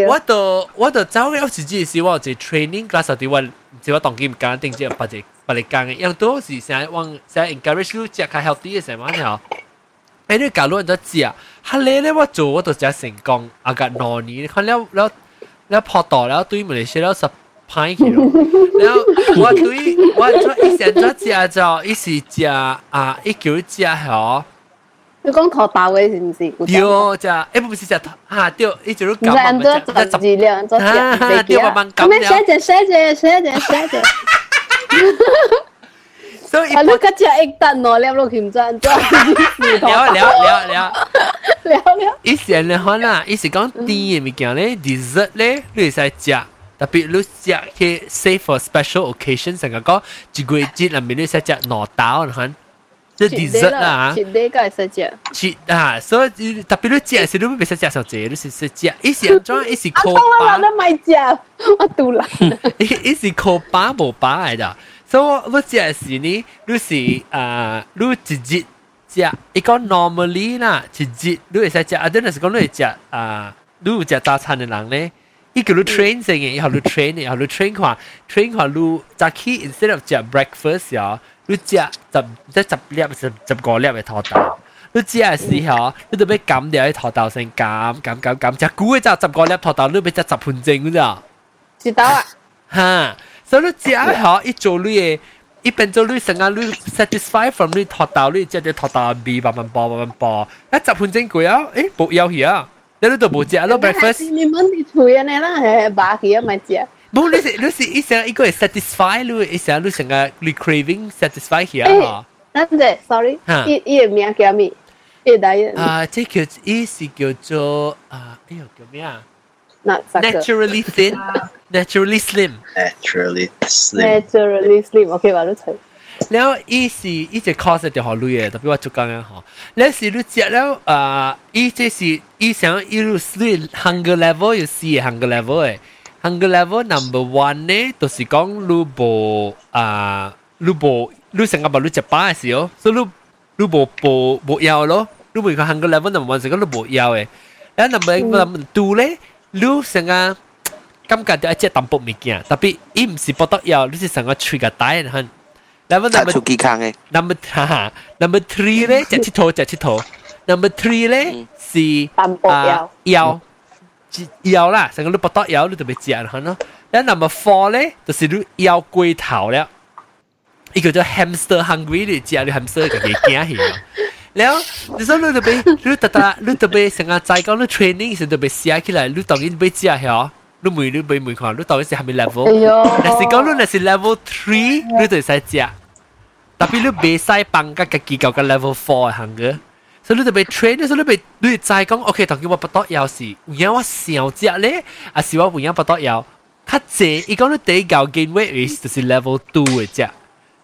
S1: 我到我到走嘅有时只是我有一 training class 啲我即我当机唔拣定即或者或者讲嘅，因为都是成往成 encourage 你食较 healthy 嘅时候呢，诶你假如人都知啊，后嚟咧我做我就食成功，啊个两年，你看了了了破到了对马来西亚十。 歹去咯。然后我对我做以前做食就伊是食啊，伊叫食嗬。
S5: 你讲头大嘅是唔是？
S1: 对，食诶不是食吓对，伊就
S5: 唔系按照十字量，按照食。
S1: 对，慢慢
S5: 咁样写只写只写只写只。
S1: 所以
S5: 啊，你嗰只一单攞了落去唔知按照。
S1: 了了了了。
S5: 了了。
S1: 以前咧可能，伊是讲甜嘅物件咧，dessert 咧，你会使食。 特别你食去 save for special occasion，成个讲一个月节入面你使食两刀，你看，即 dessert 啦。
S5: 切啲梗系使食。
S1: 切啊，所以特别你食时，你唔使食上济，你是是食，伊是安怎？伊是靠
S5: 巴。我都咪食，我肚啦。
S1: 伊伊是靠巴无巴嚟的，所以我我食时呢，你是啊，你一日食，伊讲 normally 啦，一日你会使食，啊，等阵是讲你会食啊，你有食早餐嘅人咧。 伊叫你 train 成嘅，以后你 train 嘅，以后你 train 看，train 看你早起 instead of 食 breakfast 啊，你食十即十粒十十个粒嘅土豆，你食嘅时候，你就要减掉啲土豆先减减减减，食久嘅就十个粒土豆，你要食十盘正嘅咋？
S5: 知道啊？
S1: 哈，所以你食好一做你嘅，一边做你成个你 satisfy from 你土豆，你食啲土豆味慢慢爆慢慢爆，一十盘正贵啊，诶冇有嘢啊！ 你都冇食咯 breakfast。
S5: 你问你吹啊？你啦系把佢啊咪食。
S1: 冇，你是你是一成一个系 satisfy 你，一成你成个你 craving satisfy 起啊。
S5: 等阵，sorry，伊伊个名叫咩？伊个大
S1: 啊，即叫伊是叫做啊，哎呦叫咩啊？
S5: 那三个
S1: naturally thin，naturally slim。
S6: naturally slim。
S5: naturally slim OK 吧，你睇。
S1: แล้วอีสิอีจะ cost เดียวหอลุยแต่พี่ว่าจุกันฮะแล้วสิรู้จักแล้วอ่าอี这是อี想อีรู้สิ hunger level 有四 hunger level 诶 hunger level number one 呢就是讲รู้บ่อ่ารู้บ่รู้成个บ่รู้จักป้าสิ哦所以รู้รู้บ่บ่บ่要咯รู้บ่个 hunger level number one 是讲รู้บ่要诶แล้ว number number two 咧รู้成个感觉到一只淡薄物件特别伊唔是不得要你是成个 trigger 带很 Level number
S3: Tatsuki Kang ấy.
S1: Number ha, number 3咧，隻鐵頭隻鐵頭。Number three 咧是
S5: 啊腰，
S1: 腰啦，成個你不得腰，你就別食啦，咯。然後 ừ. number four 咧就是你腰龜頭了，一個叫 hamster hungry 你食你 hamster 個嘢驚去。然後你說你就別，你特特，你特別成個在講你 training 時就別寫起來，你當然別食去哦。每你被每看，你当然是系咪 level？
S5: 哎呦，
S1: 但是讲你那是 level three，你就使食。特别你未使放个自己个个 level four 嘅行嘅，所以你就被 train，所以你被你就系讲，OK，当叫我不得有时，有我小只咧，啊是我有不得有，较济，伊讲你第一嚿 gain weight 就是 level two 嘅只，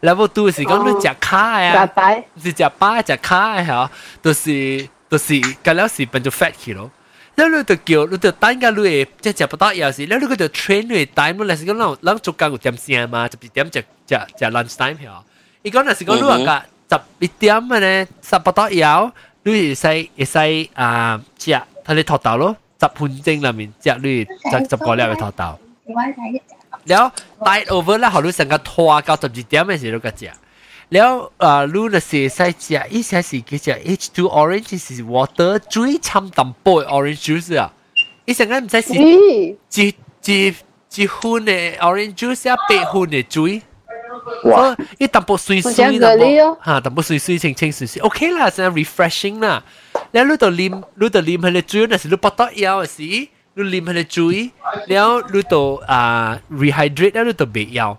S1: level two 是讲你食卡嘅啊，
S5: 拜拜。
S1: 是食巴食卡嘅吓，就是就是隔了时变做 fat 去咯。 แล้วเราจะเกี่ยวเราจะตั้งกันเลยจะจะปะตอยาสิแล้วเราก็จะเทรนเลยตั้งมันเลยสิก็เราเราจุกกันกูเตรียมเสียมาจะไปเตรียมจะจะจะ lunch time เหรออีกก็น่ะสิก็รู้ว่าก็จะไปเตรียมมันเนี่ยสับปะตอยาวด้วยใส่ใส่อ่าจะทะเลทอดเต่า咯จับหุ่นจริงละมินจะด้วยจะจับก่อนแล้วไปทอดเต่าแล้วไตโอเวอร์แล้วเขารู้สึกก็ทัวร์ก็จะไปเตรียมมันสิเราก็จะ แล้วอ่ารู้นะสิใส่จะอีใส่สิก็จะ H2 orange 是 water 最掺淡薄 orange juice 啊，伊成日唔使是
S5: 咦，
S1: 一一一款嘅 orange juice 啊，八款嘅水，
S2: 哇！
S1: 所以伊淡薄水水
S5: 好像
S1: 淡
S5: 蛤蜊哦
S1: 薄，吓淡薄水水清清水水，OK 啦，成日 refreshing 啦。แล้ว你就啉，你就啉佢哋水，那是你不得要嘅时，你啉佢哋水，แล้ว你就啊 rehydrate，แล้ว你就未要。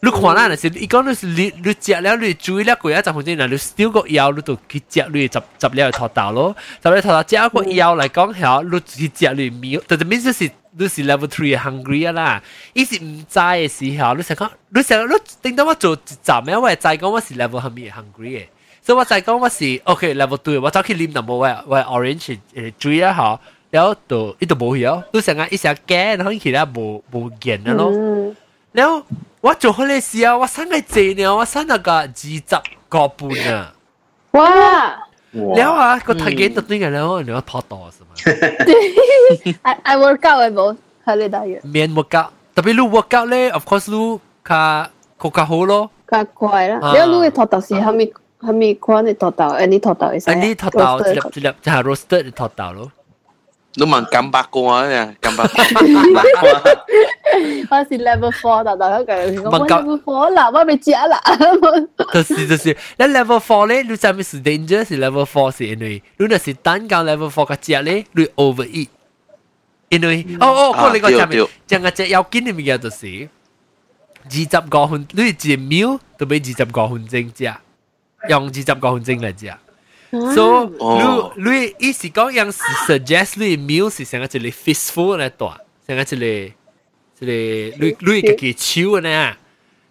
S1: 你看啦，那是伊讲你是你你食了你煮了过一阵分钟，嗱你 still 个腰你就去食你十十了头豆咯，十了头豆食个腰嚟讲系你去食你面，就就 means 就是你是 level three hungry 啦，伊是唔知嘅时候，你成讲你成你顶到我做一集咩？我系知讲我是 level 系咪 hungry 嘅，所以我知讲我是 OK level two，我走去啉淡薄喂喂 orange 诶水啊吓，然后就伊就冇咗，你成日一成惊，可能其他冇冇见啊咯。
S5: 嗯，
S1: แ ล้วว่า做好嘅时候，我生系正呢，我生那个二十个半啊。
S5: 哇，
S1: แล้ว啊，个体检就点解咧？我你要跑多是嘛？
S5: I I work out 嘅冇，系你大约，
S1: 面 workout，特别你 workout 咧，of course 你较较较好咯。
S5: 较快啦。
S1: 啊
S5: 你你嘅头头是系咪系咪款嘅头头？诶，你头头系
S1: อันนี้ถอดเตาจิบจิบจะหา roasted ถอดเต า咯。
S3: 你问金百个啊，金百个，
S5: 我是 level four 头头嗰个，我
S1: 问够
S5: level four 啦，我未食啦。
S1: 就是就是，那 level four 咧，你知唔知 danger 是 level four 是因为你那是单讲 level four 嘅食咧，你 overeat。因为哦哦，我你讲下面
S3: 对，
S1: 将个只要紧嘅物件就是二十个分，你一个 meal 都俾二十个分钟食，用二十个分钟嚟 Wow. So,
S3: oh.
S1: lui, lui, 伊是讲样是 suggest lui meal 是像一个 fistful 来大，像一个一个 lui lui 个个手呢，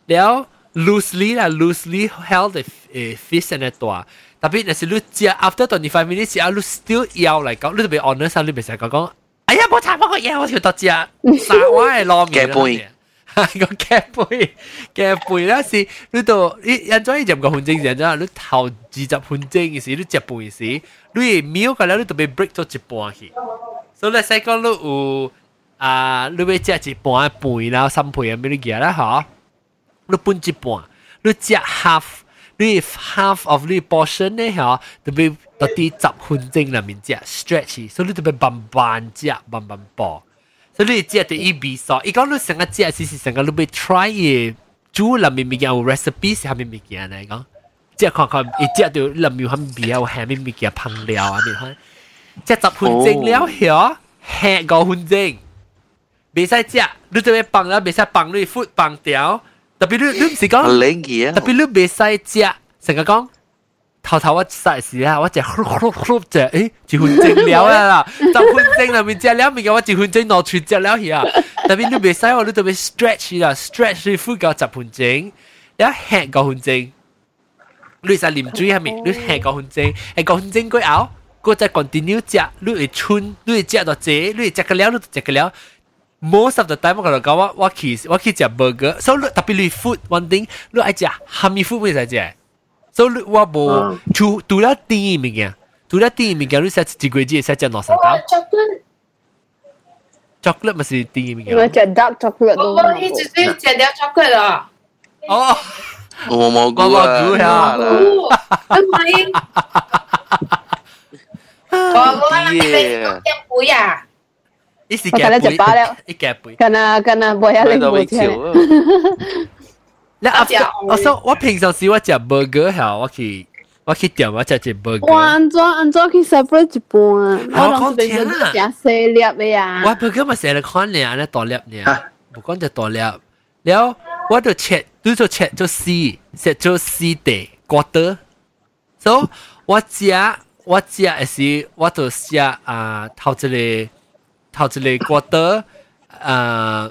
S1: 了 loosely 啦 loosely held the 诶 fist 来大，特别那是 lui 只 after twenty five minutes 只 lui still 要来讲，lui 特别 honest 啊，lui 别成讲讲，哎呀，冇查冇个嘢，我条到只，三碗嘅捞面。
S3: 夹背
S1: 个夹背夹背咧是你度你人咗一入个分钟人咗，你头二十分钟嘅时，你食半嘅时，你秒嘅咧你特别 break 咗一半去，所以你使讲你有啊，你要食一半半啦，三倍咁样你嘅啦吓，你半一半，你食 half。你 half of 你 portion 咧吓，特别特啲十分钟里面食 stretch，所以你特别慢慢食，慢慢播。 所以你食第一味素，伊讲你成个食是是成个你要 try 嘅煮里面物件有 recipe 是虾米物件嚟讲，即系看看一食到里面有虾米味有虾米物件烹料啊，你看，食十分钟了后，下五分钟，未使食，你特别放啦，未使放你 food 放掉，特别你你唔是讲。
S3: 领嘢啊
S1: 特，别你未使食，成日讲 头头我实时啊，我只呼呼呼只，诶，一分钟了啊啦，十分钟里面只了面嘅我一分钟攞出只了去啊，特别你未使我你特别 stretch 啦，stretch 你呼够十分钟，你一吃九分钟，你实啉水系咪？你吃九分钟，系九分钟过后，我再 continue 食，你会春，你会食到这，你会食个了，你就食个了。most of the time 我同你讲我我去我去食 burger，所以特别你 food one thing，你爱食虾米 food 会使食。 所以我无除除了甜物件，除了甜物件，你食一个月食食两三道。
S4: chocolate，
S1: chocolate 咪是甜物件。
S5: 我食 dark chocolate 都
S4: 我一直都食掉 chocolate 啊。
S1: 哦，
S3: 我蘑菇
S1: 我蘑
S3: 啊，
S1: 菇呀
S4: 哦，唔系，我我谂你讲杯啊，
S1: 一时
S5: 我今日食饱了
S1: 一夹杯。
S5: 干那干那冇一
S3: 喺度
S5: 零冇
S4: 钱。 那
S1: after，我说我平常时我食 burger 好，我去我去店我食
S5: 只
S1: burger。
S5: 我安怎安怎去 separate 一半？
S1: 我
S5: 讲
S1: 天啊，
S5: 食细粒的呀。
S1: 我 burger 咪食了看咧，安尼大粒咧，不讲就大粒。了，我就切，都就切就丝，切就丝的瓜的。so 我食我食也是，我就食啊，头一个头一个瓜的啊。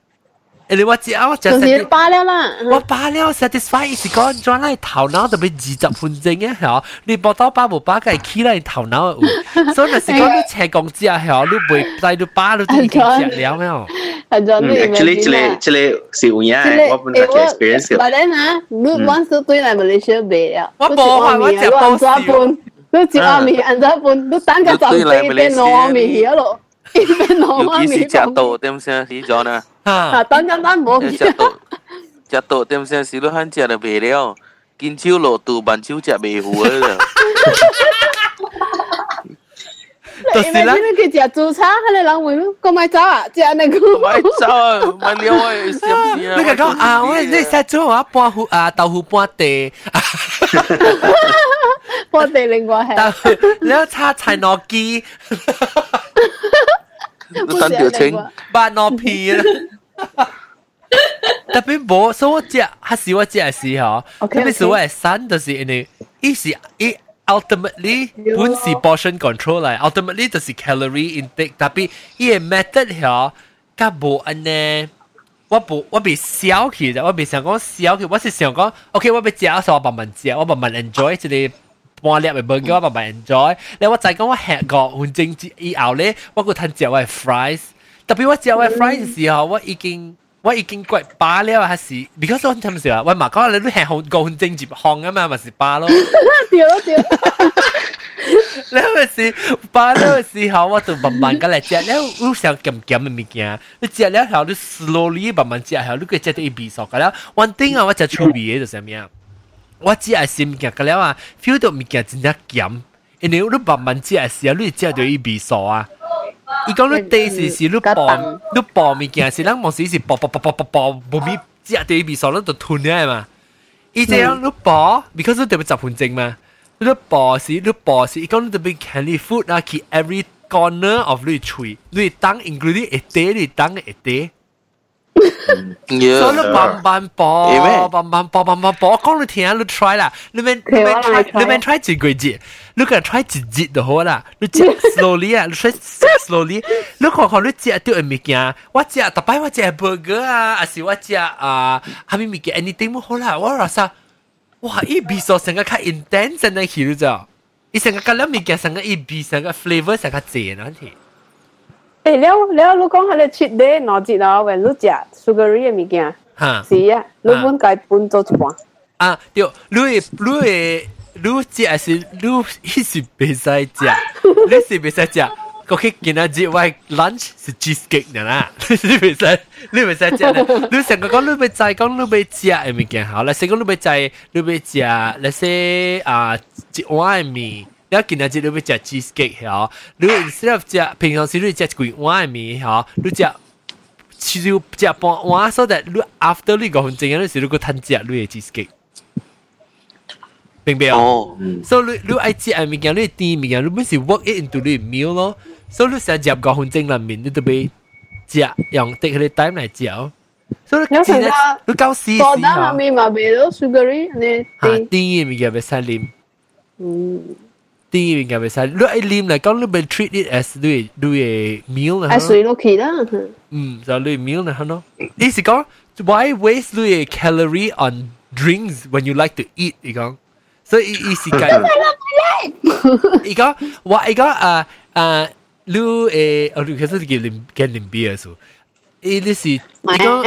S1: 你我知啊，我就
S5: 就是
S1: 食
S5: 罢了啦。
S1: 我罢了 satisfy 是讲转嚟头脑特别二十分钟嘅系你报到巴无巴计起嚟头脑嘅，所以就是讲你斜讲之后系你袂带到巴你都已经食了咩？
S5: 系咗
S6: 嗯
S5: 你，
S6: actually 这个这个是有影嘅，我本来就 experience 嘅。
S5: But then 啊，你 once 对嚟 Malaysia 卖了，
S1: 我冇啊我食报
S5: 咗一半，你接阿米按咗一半，你等个就一边攞阿米去咯，一边攞阿米。
S3: 尤其是食到点先是咗呢？
S5: 啊，
S1: 吓，
S5: 等阵等冇
S3: 食到食到点先是你肯食就袂了，金手落肚，慢手食袂糊啊！
S1: 就是啦，
S5: 你去食早餐，佢哋人问你讲买走啊，食那个。
S3: 买走啊，买了我系闪闪啊！
S1: 你讲讲啊，我你食咗我半糊啊豆腐半地，
S5: 我哋另外系。
S1: 豆腐你要叉菜糯鸡，
S3: 你 等條清，
S1: 八糯皮啦。特別冇，所以我食，還是我食嘅時候，特別是我嘅生，就是因為伊是伊 ultimately 本是 portion control 嚟，ultimately 就是 calorie intake，特別伊嘅 method 嗬，甲無安呢。我不，我被小氣啫，我被想講小氣，我是想講，OK，我被食嘅時候我慢慢食，我慢慢 enjoy 一個半粒嘅 burger，我慢慢 enjoy。你我再讲我吃过换正以后咧，我个吞食我系 fries，特别我食我系 fries 嘅时候，我已经我已经quite 饱了，还是 because 我听唔少啊，喂，嘛讲你都吃好个换正接项啊嘛，咪是饱咯。
S5: 掉咯掉。
S1: 你咪是饱了嘅时候，我就慢慢咁嚟食，你有想咸咸嘅物件，你食了后你 slowly 慢慢食后，你佢食到一味熟嘅啦。One thing 啊，我食趣味嘅就系咩啊？ 我只系食物件嘅了啊，feel 到物件真正咸，因为你慢慢食嘅时候，你食到一味熟啊。伊讲你第时是你爆你爆物件是，咱冇时是爆爆爆爆爆爆，无味食到一味熟，你就吞咗嘛。伊这样你爆，because 你特别十分钟嘛。你播时，你播时，讲你特别 candy food 啊，去 every corner of 你喙，你当 including 一啲，你当一啲， 所以你慢慢播，慢慢播，慢慢播，我讲你听，你 try 啦，你咪你咪 try，你咪 try 一个节，你个 try 一节就好啦，你食 slowly 啊，你 try slowly，你看看你食到嘅物件，我食特摆我食 burger 啊，还是我食啊，系咪物件 anything 好啦，我话啥？哇！伊味素成个较 intense 成个起咗，伊成个个两物件成个伊味成个 flavour 成个正啊！ 啲
S5: 诶，了了，你讲系你切啲攞节啊，为你食 sugary 嘅物件，
S1: 吓
S5: 是啊，你本计半做一半。
S1: 啊！对，你会你会你食系是你迄是袂使食，你是袂使食。我去今仔日我 lunch 是 cheesecake 呢啦，你袂使你袂使食咧。你成个讲你要再讲你要食嘅物件好，嚟先讲你要再你要食，嚟些啊一碗嘅面。 你今仔日你要食 cheesecake 好，你 instead of 食平常时你食几碗嘅面好，你食少食半碗，so that 你 after 你个分钟嗰时你个吞食你嘅 cheesecake。 明白
S3: 哦，
S1: 所以你你爱食嘅物件，你甜物件，你本是 work it into 你 meal 咯。所以你成日食五分钟里面，你都俾食用啲佢哋 time 嚟食。所以
S5: 有成家
S1: 你搞死
S5: 多
S1: 死啊！
S5: 单下面嘛俾到 sugary 你
S1: 啊，
S5: 啲
S1: 甜嘅物件俾晒啉，
S5: 嗯，
S1: steam mình cảm thấy lúc ấy lim là có lúc treat it as đuôi đuôi meal là
S5: as đuôi nó kỳ đó.
S1: Um giờ đuôi meal là nó? Ý gì có why waste đuôi calorie on drinks when you like to eat ý con so ý ý gì cái ý con why ý con à à lưu ê ở lưu cái gì cái lim cái lim
S5: bia
S1: à, so
S5: ý là gì ý con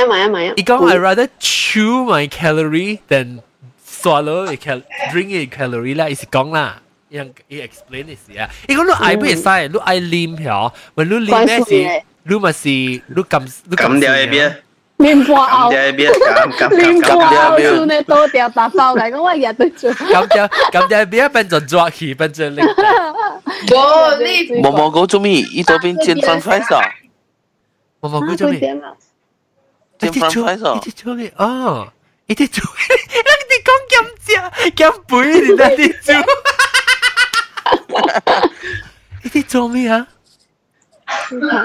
S1: ý con I rather chew my calorie than swallow a cal drink a calorie là ý gì con là 样要 explain 嘅事啊，而讲你爱不使，你爱啉条，when 你啉咩事，你咪是你咁你
S6: 咁掉一边，
S5: 面波
S6: 咁
S5: 牛。
S6: 掉一边，咁咁
S5: 面
S6: 咁
S5: 波
S6: 咁掉一边。
S5: 牛算你多掉打包嚟，咁我日都做。
S1: 咁就咁就变变做抓起，变做拎。
S4: 我你
S3: 毛毛狗做咩？伊嗰边煎饭 fries 啊，
S1: 我冇估做咩？
S5: 点啊？
S3: 煎饭 fries 啊
S1: 一，啲做咩？哦，一啲做咩？你讲咁只咁背，你那啲做？ 一啲做咩啊？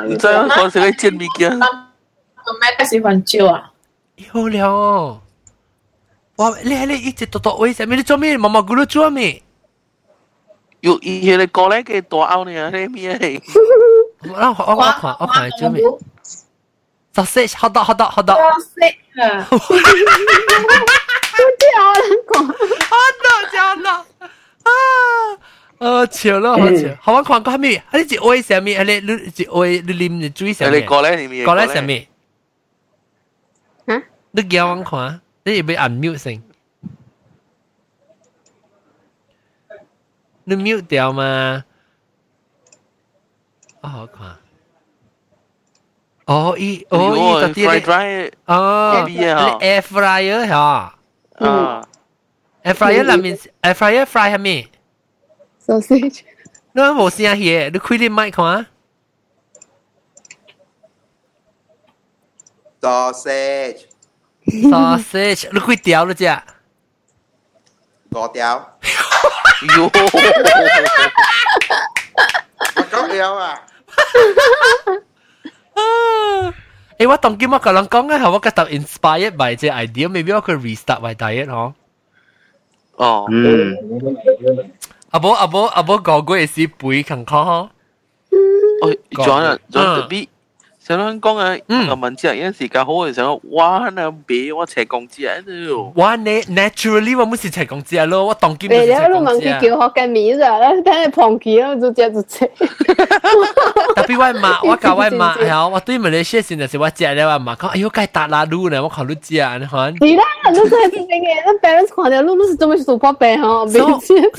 S3: 你知影讲食个煎物件？
S4: 我买个是番椒啊，
S1: 好了哦。哇！你喺你一直读读为什么？你做咩？毛毛咕噜做咩？
S3: 要伊迄个过来嘅大欧呢？你咩嚟？
S1: 我我我看我看做咩？sausage hot dog hot dog hot dog
S4: 我识啊，
S1: hot dog 真的啊！ 呃，笑了，好笑。好我看过咩？啊，你一位什么？啊，你你一位你啉你水什么？
S3: 你过来你咩？
S1: 过来什么？
S5: 吓？
S1: 你叫我看，你要不要按 mute 先？你 mute 掉嘛？啊，好看。哦，伊哦，伊到底
S3: fried
S1: 咧
S3: dry
S1: 哦，你 air fryer 吓
S3: 啊，
S1: ，air fryer 里面 air fryer fry 系咩？
S5: sausage
S1: 你冇声嘢，你开啲麦看。
S2: sausage
S1: sausage，你开条了啫。
S2: 五条，
S3: 哟，
S2: 我讲了啊，
S1: 诶，我当今我个人讲嘅系我觉得 inspired by 只 idea，maybe 我可以 restart my diet 嗬。
S3: 哦，
S6: 嗯，
S1: 阿伯阿伯阿伯个个系是背近康嗬。
S3: 哦，仲有仲有特 别。想讲啊，我问之有阵时间好嘅时候，哇！那俾我斜讲之喺度。
S1: 哇，你 naturally 我冇事情讲之咯，我当今
S5: 你喺度问佢叫学嘅面咋咧？睇你胖佢咯，就只就只。
S1: 特别我妈，我教我妈系我对马来西亚时阵时我食咧，我妈讲，哎呦，该打啦路呢，我考虑食你看。
S5: 是啦，你真系正嘅，你 balance 看到路路是做咩super 病嗬？
S1: 所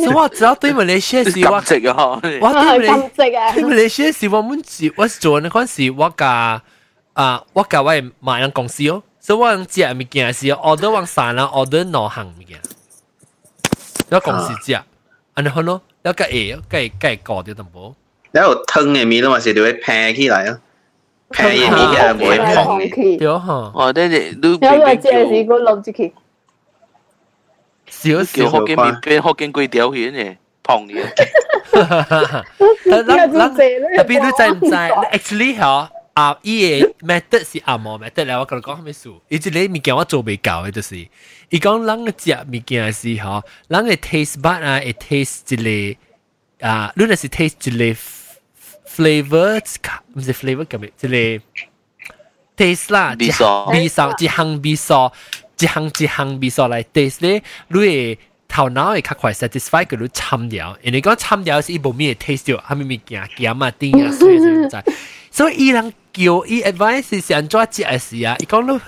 S1: 以我只要对马来西亚时我。
S3: 值啊！
S1: 我对马来
S5: 咁值啊！
S1: 对马来西亚时我们是我做嗰阵时我教。 啊，我教我系买人公司哦，所以我用食物件是 order 往三啦，order 两项物件，我公司食，安尼好咯，了个会，个会个会过掉淡薄。
S6: 然后汤嘅面都嘛是就会平起来咯，平嘅面嘅唔会胖嘅。
S1: 对哈，
S3: 哦，你哋你
S5: 有个只系个落住佢，
S1: 少少
S3: 叫福建面变福建贵条片嘅，胖嘅。
S1: 特别你知唔知？Actually 嗬。 啊！伊个 method 是阿毛 method 咧，我同你讲咩数？伊即个物件我做未够嘅，就是伊讲人嘅食物件是嗬，人嘅 taste bud 啊，会 taste 一个啊，你若是 taste 一个 flavour，唔是 flavour 咁嘅，一个 taste 啦，
S3: 味素，
S1: 味素，一项味素，一项一项味素来 taste 咧，你会头脑会较快 satisfy 佢你参掉，人哋讲参掉是一部咩 taste 咗，系咪物件咸啊、甜啊，所以就唔知。 所以伊人叫伊 advice 是安怎食嘅时啊？伊讲你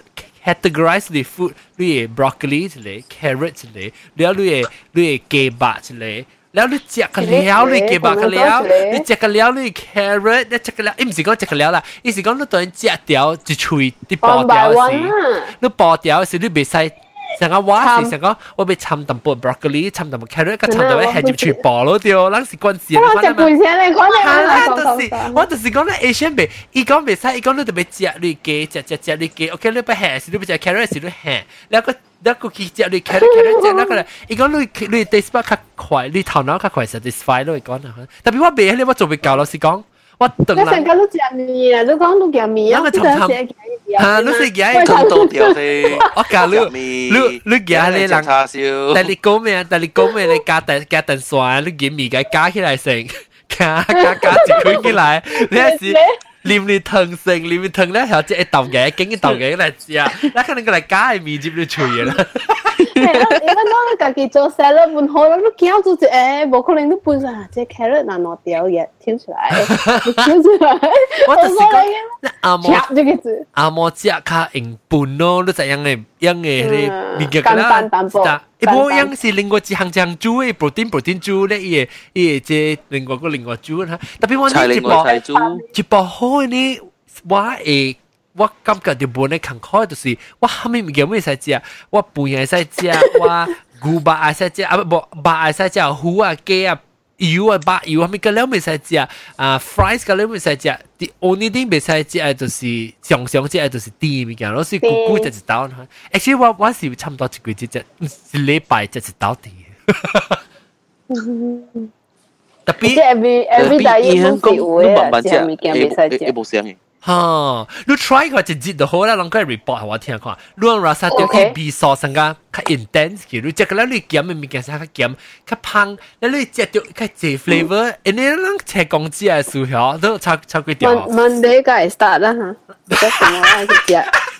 S1: categorize 你 food，你嘅 broccoli 一个，carrot 一个，了你嘅你嘅鸡巴一个。แล้ว你食个了，你鸡巴个了，你食个了，你 carrot，你食个了，伊唔是讲食个了啦，伊是讲你当然食掉一喙，你剥掉时，你剥掉时你袂使。 成个话是成个我被参淡薄 broccoli，参淡薄 carrot，个参淡薄系接全部咯掉，咱是关事。
S5: 我食半声你讲
S1: 你，就是我就是讲咧 Asian 被，伊讲袂使，伊讲你特别食你鸡，食食食你鸡，OK 你不系时你不食 carrot 时你系，你个 得个记者你睇你睇你只那个咧，伊讲你你 Facebook 较快，你头脑较快 satisfy 咯，伊讲啊，特别我未你我做未够，老师讲。 我等
S5: 啦。成日都食面啊，都讲都食面啊，
S1: 那个寻寻，吓，你食嘢
S3: 咁多条咧，
S1: 我教你，你你夹你人
S3: 叉烧，
S1: 但你讲咩？但你讲咩？你加等加等蒜，你见面嘅加起来成，加加加一块起来，你系是。黏你疼成，黏你疼咧，有只一豆嘅，经一豆嘅嚟食，那可能个嚟加系面接你脆嘅啦。
S5: 系啦，而家当家己做 salad 换好啦，都搅住只诶，冇可能都搬上只 carrot 嗱攞掉嘢挑出嚟，挑出嚟。
S1: 我就是讲，阿摩
S5: 呢个字，
S1: 阿摩只卡用半咯，都系样嘅样嘅咧，面嘅
S5: 啦。简单淡薄。
S1: 一波样是另外一项项煮嘅 protein protein 煮咧，伊伊即另外个另外煮啦。特别我呢一波一波好呢，我诶。 我感觉就唔能参考，就是我下面有件未使食，我饭系使食，我牛扒系使食，啊不不，马系使食，胡啊鸡啊肉啊八肉，下面嗰啲未使食啊，啊，fries 嗰啲未使食，the only thing 未使食啊，就是上上节啊，就是第二味嘅，所以姑姑就系倒啦。其实我我食，差唔多一个月就礼拜就系倒地。特别，
S5: 特别，以前讲，你慢慢食，咪惊未使食，唔好食嘢。
S3: 冇声嘅。
S1: 哈，你 try 佢一节就好啦，啷个 report 我听看，你用 rasa 掉 A B sauce 上个较 intense 嘅，你食个咧你咸嘅物件先较咸，较香，咧你食到较济 flavour，诶你啷切公子嘅时候都差差几条。
S5: Monday 该 start 啦吓，你个什么爱食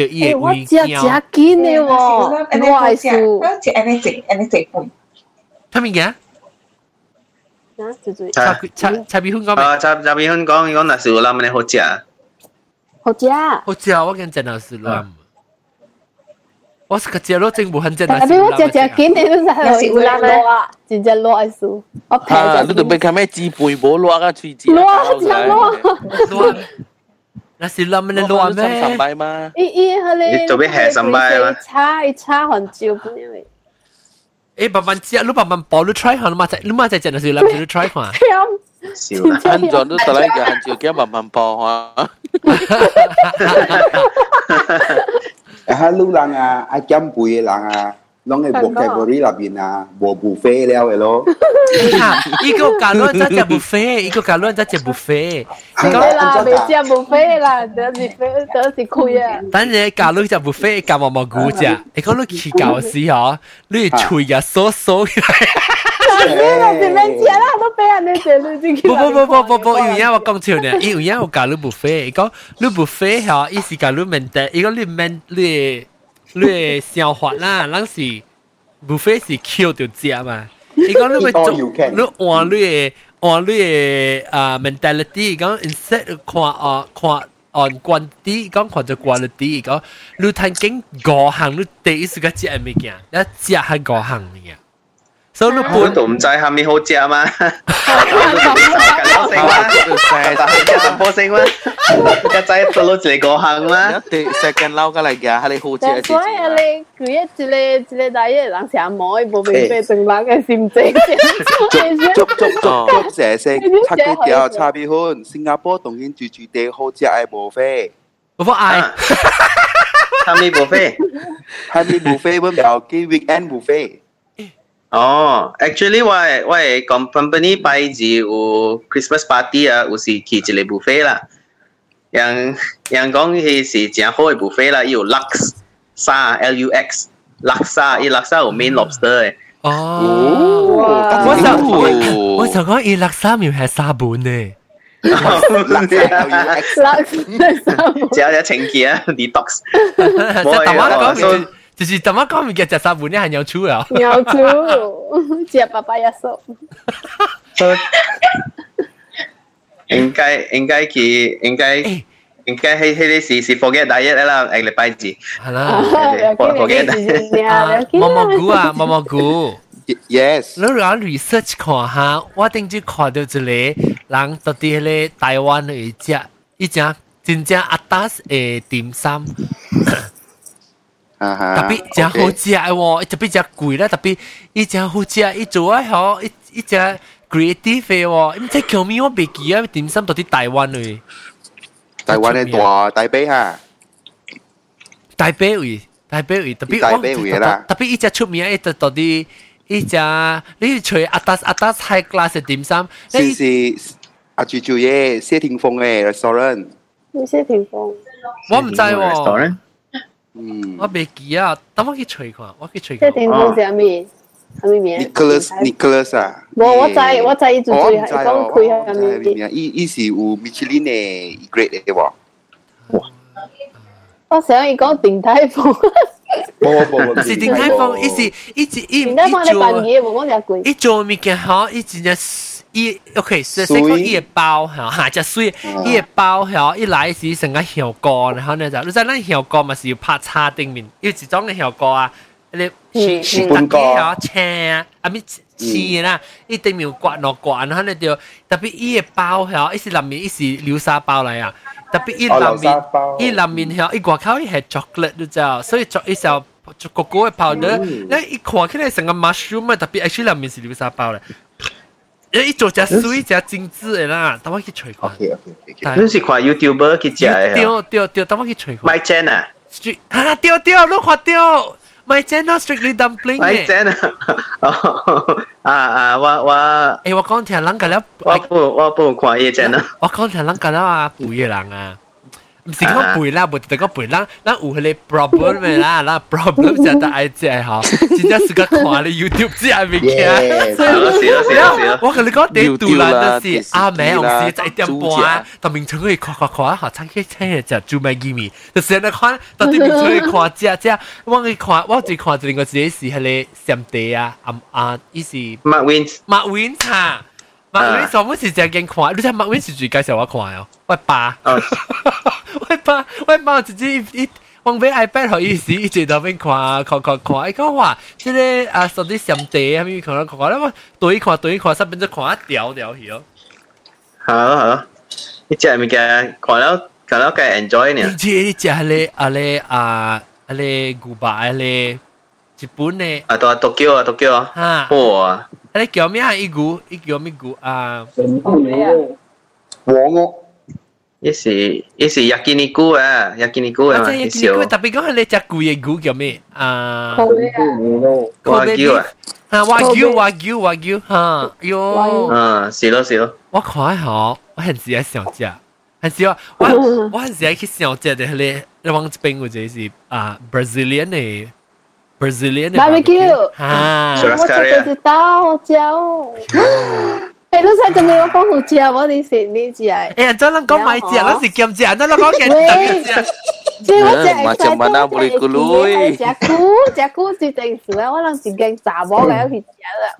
S1: 着伊
S5: 我食食紧嘅喎，我系数。
S4: 我食安尼食，安尼食半。
S1: 睇物件？
S6: 茶
S1: 茶茶米粉讲
S6: 咩？啊，茶茶米粉讲，伊讲那是有谂嘅好食。
S5: 好食。
S1: 好食，我见真系是谂。我是个食咯，真冇很真系。
S5: 但系我食食紧嘅都系有攞啊，真正攞系数。我平
S3: 就。你都未睇咩纸背冇攞啊，脆纸。
S5: 攞啊，真攞。
S1: 那是谂你攞咩？
S3: 上班吗？
S5: 伊伊佢
S6: 你做咩下上班啊？
S5: 差一差很久不因为。
S1: 诶，慢慢食，你慢慢煲，你 try 下，你妈在，你妈在整的时候，你 try 下。
S6: 笑啦，
S3: 很早都得来个很久，叫慢慢煲啊。
S2: 啊，路人啊，爱减肥嘅人啊。 拢系 vocabulary 入边啊，无 buffet 了嘅咯。
S1: 一个假如在食 buffet，一个假如在食 buffet。
S5: 系啦，未食 buffet 啦，得是得是亏啊。
S1: 等阵假如食 buffet，夹毛毛菇食，你讲你去搞时候，你吹呀嗦嗦起来。不不不不不不，有影我讲笑呢，有影我教你 buffet，讲你 buffet 吓，意思教你面得，伊讲你面你。 你消化啦，咱是无非是 Q 就食嘛。伊讲你咪做，你换你换你啊 mentality，讲 instead 看啊看按 quantity，讲看做 quality，讲你睇紧五行，你第一时间食系物件，一食系五行物件。 所以你
S6: 本都唔知系咪好食嘛？波声嘛，个仔做到一个行啦。
S3: 一啲石间捞过嚟嘅，系你好食。
S5: 所以你佢一一个一个大一人成日摸，无明白正冷嘅心情。
S2: 足足足足谢声，七几条差别款，新加坡当然住住地好食系无非。
S1: 我不爱。
S6: 系咪无非？
S2: 系咪无非？我唔要记 weekend 无非。
S6: 哦，actually 我我讲 company 拜字有 Christmas party 啊，有是去一个 buffet 啦。人人讲佢是正好嘅 buffet 啦，有 lux 沙 L U X laksa，沙，伊 laksa 有 main lobster 嘅。
S1: 哦，我就我就讲伊 laksa 咪系沙本嘅。
S5: laksa
S6: 只有清洁啊，detox。
S1: 我讲。 就是怎么讲物件食三本，你系有出啊？
S5: 有出，食爸爸一手。
S6: 应该应该去应该 应该系系啲是是 forget diet 啦，诶礼拜二。
S1: 系啦，
S6: forget
S1: 毛毛菇啊，毛毛菇。
S2: Yes，
S1: 你攞 research 看下，我顶住看到一个人到底迄个台湾有一只一只真正阿达诶点心，
S2: 啊哈，
S1: 特别真好食嘅喎，特别真贵啦，特别伊真好食，伊做啊好，伊伊真 creative 嘅喎，唔知叫咩我未记啊，点心到底台湾嘅，
S2: 台湾嘅大大髀哈，
S1: 台北位，台北位，特别
S2: 台北位啦
S1: 特别伊只出名一直到底。伊只你除阿达阿达 high class 嘅点心，
S2: 是是阿猪猪嘅谢霆锋嘅 restaurant，
S5: 你谢霆锋，
S1: 我唔知喎，
S6: restaurant
S2: 嗯
S1: 我未记啊，等我去吹看，我去吹看
S5: 谢。霆锋是啥物？啥物名，
S2: Nicholas Nicholas 啊，
S5: 无我知我知伊做
S2: 我唔
S5: 最系讲
S2: 知哦，
S5: 开
S2: 我唔知
S5: 啥物
S2: 系咩，伊伊是有 Michelin 嘅 grade 嘅喎，
S5: 我想伊讲鼎泰丰，
S2: 冇冇冇，
S1: 是鼎泰丰，伊是伊是伊
S5: 鼎泰丰你办
S1: 做
S5: 嘢无讲只贵，
S1: 伊做物件吼，伊真正 伊 OK，是是讲伊嘅包吼，哈，只水伊嘅包吼，伊来时成个香膏，然后呢就你知咱香膏嘛是要拍叉顶面，要一种嘅香膏啊，你是是大家吼青啊，啊咪青啦，伊顶面刮落刮，然后呢就特别伊嘅包吼，伊是里面伊是流沙包嚟啊。特别伊里面，伊里面系伊外口伊系 chocolate 你知道，所以做伊时候个个嘅 powder，你一看起来成个 mushroom 啊，特别 actually 里面是流沙包咧。 伊做只水只精致的啦，等我去吹看。
S2: OK OK OK，
S6: 你是看 YouTuber 去食嘅？
S1: 對對對，等我去吹看。
S6: My Chen 啊
S1: 對對，你看到，My channel strictly
S6: dumpling，My
S1: 嘅。
S6: Chen 啊，啊啊，我我
S1: 诶，我刚听人讲了，
S6: 我不我不看夜 Chen 啊，
S1: 我刚听人讲了啊，不越人啊。唔是讲背啦，唔系讲背啦，咱有迄个 problem 嘅啦，咱 problem 就系爱食吼，真正是个看你 YouTube 只系物件。
S6: 是咯是咯是咯是咯，
S1: 我同你讲，你杜兰就是阿妹，
S2: 电视啦
S1: 红时在一点半，到明春去看看看，好餐去听日就做咩嘅咪，就是那看，到底明春去看只只，我去看，我最看就另外一个是迄个闪地啊，啊啊，伊是
S6: Mark Wins
S1: 麦婉茶。麦婉全部是正经看，你睇麦婉是最介绍我看哦， 我爸，我爸，我爸直接一往俾 iPad 互伊时，一直到边看看看看，伊讲话，即个啊，甚至上地啊，咪看看看，我对看对看，身边就看一条条去哦。
S6: 系咯系咯，呢只物件看了看了梗 enjoy 呢
S1: 你，知你知系咧啊咧啊啊咧古巴啊咧日本嘅
S6: 啊到 Tokyo 啊 Tokyo 啊，
S1: 哈，
S6: 哇，
S1: 啊咧叫咩啊？伊古伊叫咩古啊？
S2: 和屋
S6: 呢是呢是 yakiniku 啊，yakiniku 啊嘛，
S1: 我知
S6: 呢
S1: 见过，
S6: 少
S1: 特别讲系你只贵嘅古叫咩啊？
S5: 好嘅啊，
S6: 华侨啊，
S1: 啊，华侨华侨华侨吓，哟！
S6: 嗯，是咯是咯，
S1: 我看下，我很时喺想食，很时我我我很时喺去想食嘅咧，你往这边或者是啊 Brazilian 嘅 Barbecue
S5: Barbecue
S1: 吓，
S5: 我食佢知 道好食哦。诶，老细仲未有讲好食，我哋食呢只系。
S1: 诶，真系讲买食，嗰时兼食，真系讲嘅特别食。
S5: 即系我食
S3: Macam mana boleh keluar
S5: 食菇，食菇是定时咧，我人是间查某嘅去食啦。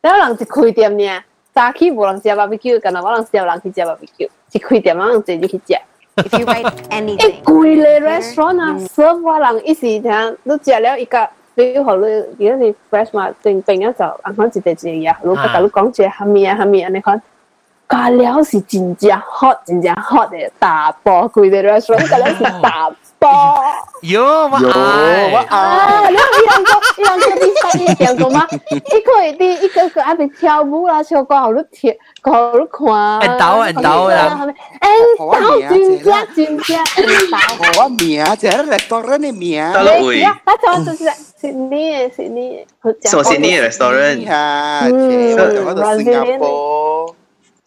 S5: 然后人是开店呢，早起无人食 barbecue，干那我人少人去食 barbecue，是开店，我人自己去食。
S7: If you write
S5: 一
S7: anything.
S5: 贵咧 restaurant 啊，serve 我人一时听，你食了一个。 你学你如果你 fresh 嘛，定病咗就啱啱一只嘢啊，你甲你讲住系咪啊系咪啊？你看加料是真正 hot 真正 hot 嘅大波，贵嘅 restaurant 加料是大
S1: 有吗？有
S5: 啊！啊，你两个，你两个比赛你听过吗？一个一滴，一个个阿在跳舞啦，唱歌好听，歌好看。
S1: 按倒按倒啦！
S5: 按倒真正真正。
S2: 我名字，这是多人的名。
S6: 多少位？
S5: 啊，多少是是你的，是你
S6: 的。什么是你
S2: 的？多人？
S5: 嗯，
S2: 我是新加坡。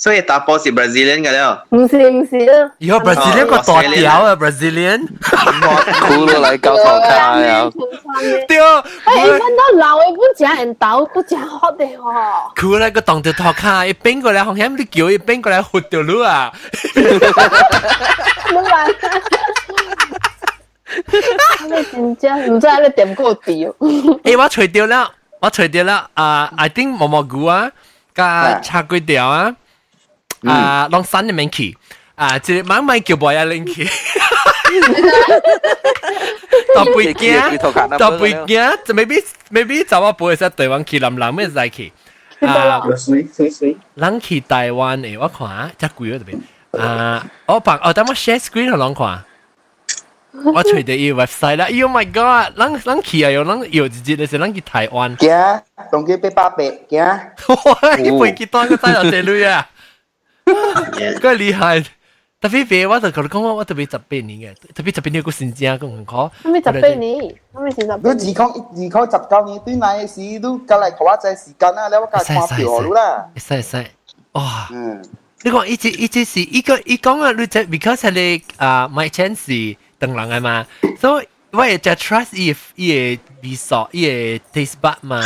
S6: 所以打波是 Brazilian 嘅了，
S5: 唔是唔是啊。
S1: 有 Brazilian 个大条啊，Brazilian，
S3: 哭了来搞头卡呀！
S1: 对，
S5: 诶，揾到老嘅本正人斗，佢正好的哦。
S1: 佢咧个当条头卡，一边过来红险你叫一边过来活条路啊，
S5: 冇办法。你真正唔知你点过调。
S1: 诶我除掉啦，我除掉啦，啊，I think 毛毛菇啊，加叉龟条啊。 啊，拢山入面去， 啊，即系慢慢叫boy 啊拎起。特别惊，特别惊，就 maybe maybe 就我背实台湾去南南咩在去。
S6: 啊，水水水，
S1: 人去台湾诶，我看只贵嗰度边。啊，我帮我等我 share screen 互人看。我随地伊 website 啦，Oh my god！人人去啊，有人有一日就是人去台湾。
S2: 惊，当佢八百八惊。
S1: 哇！你背几多个仔有这类啊？ 个厉害！特别别，我就觉得讲我我特别十八年嘅，特别十八年个先正咁唔可。
S5: 我咪十八年，我咪先十八
S2: 年。你二扣二扣十九年，对那时都隔嚟头一阵时间啦，你我隔看票啦。
S1: 使使，哇！嗯，你讲一直一直是一个一讲啊，你就 because 系你啊 my chance 等人啊嘛，所以我也就 trust 伊伊嘅味素，伊嘅 taste bud 嘛。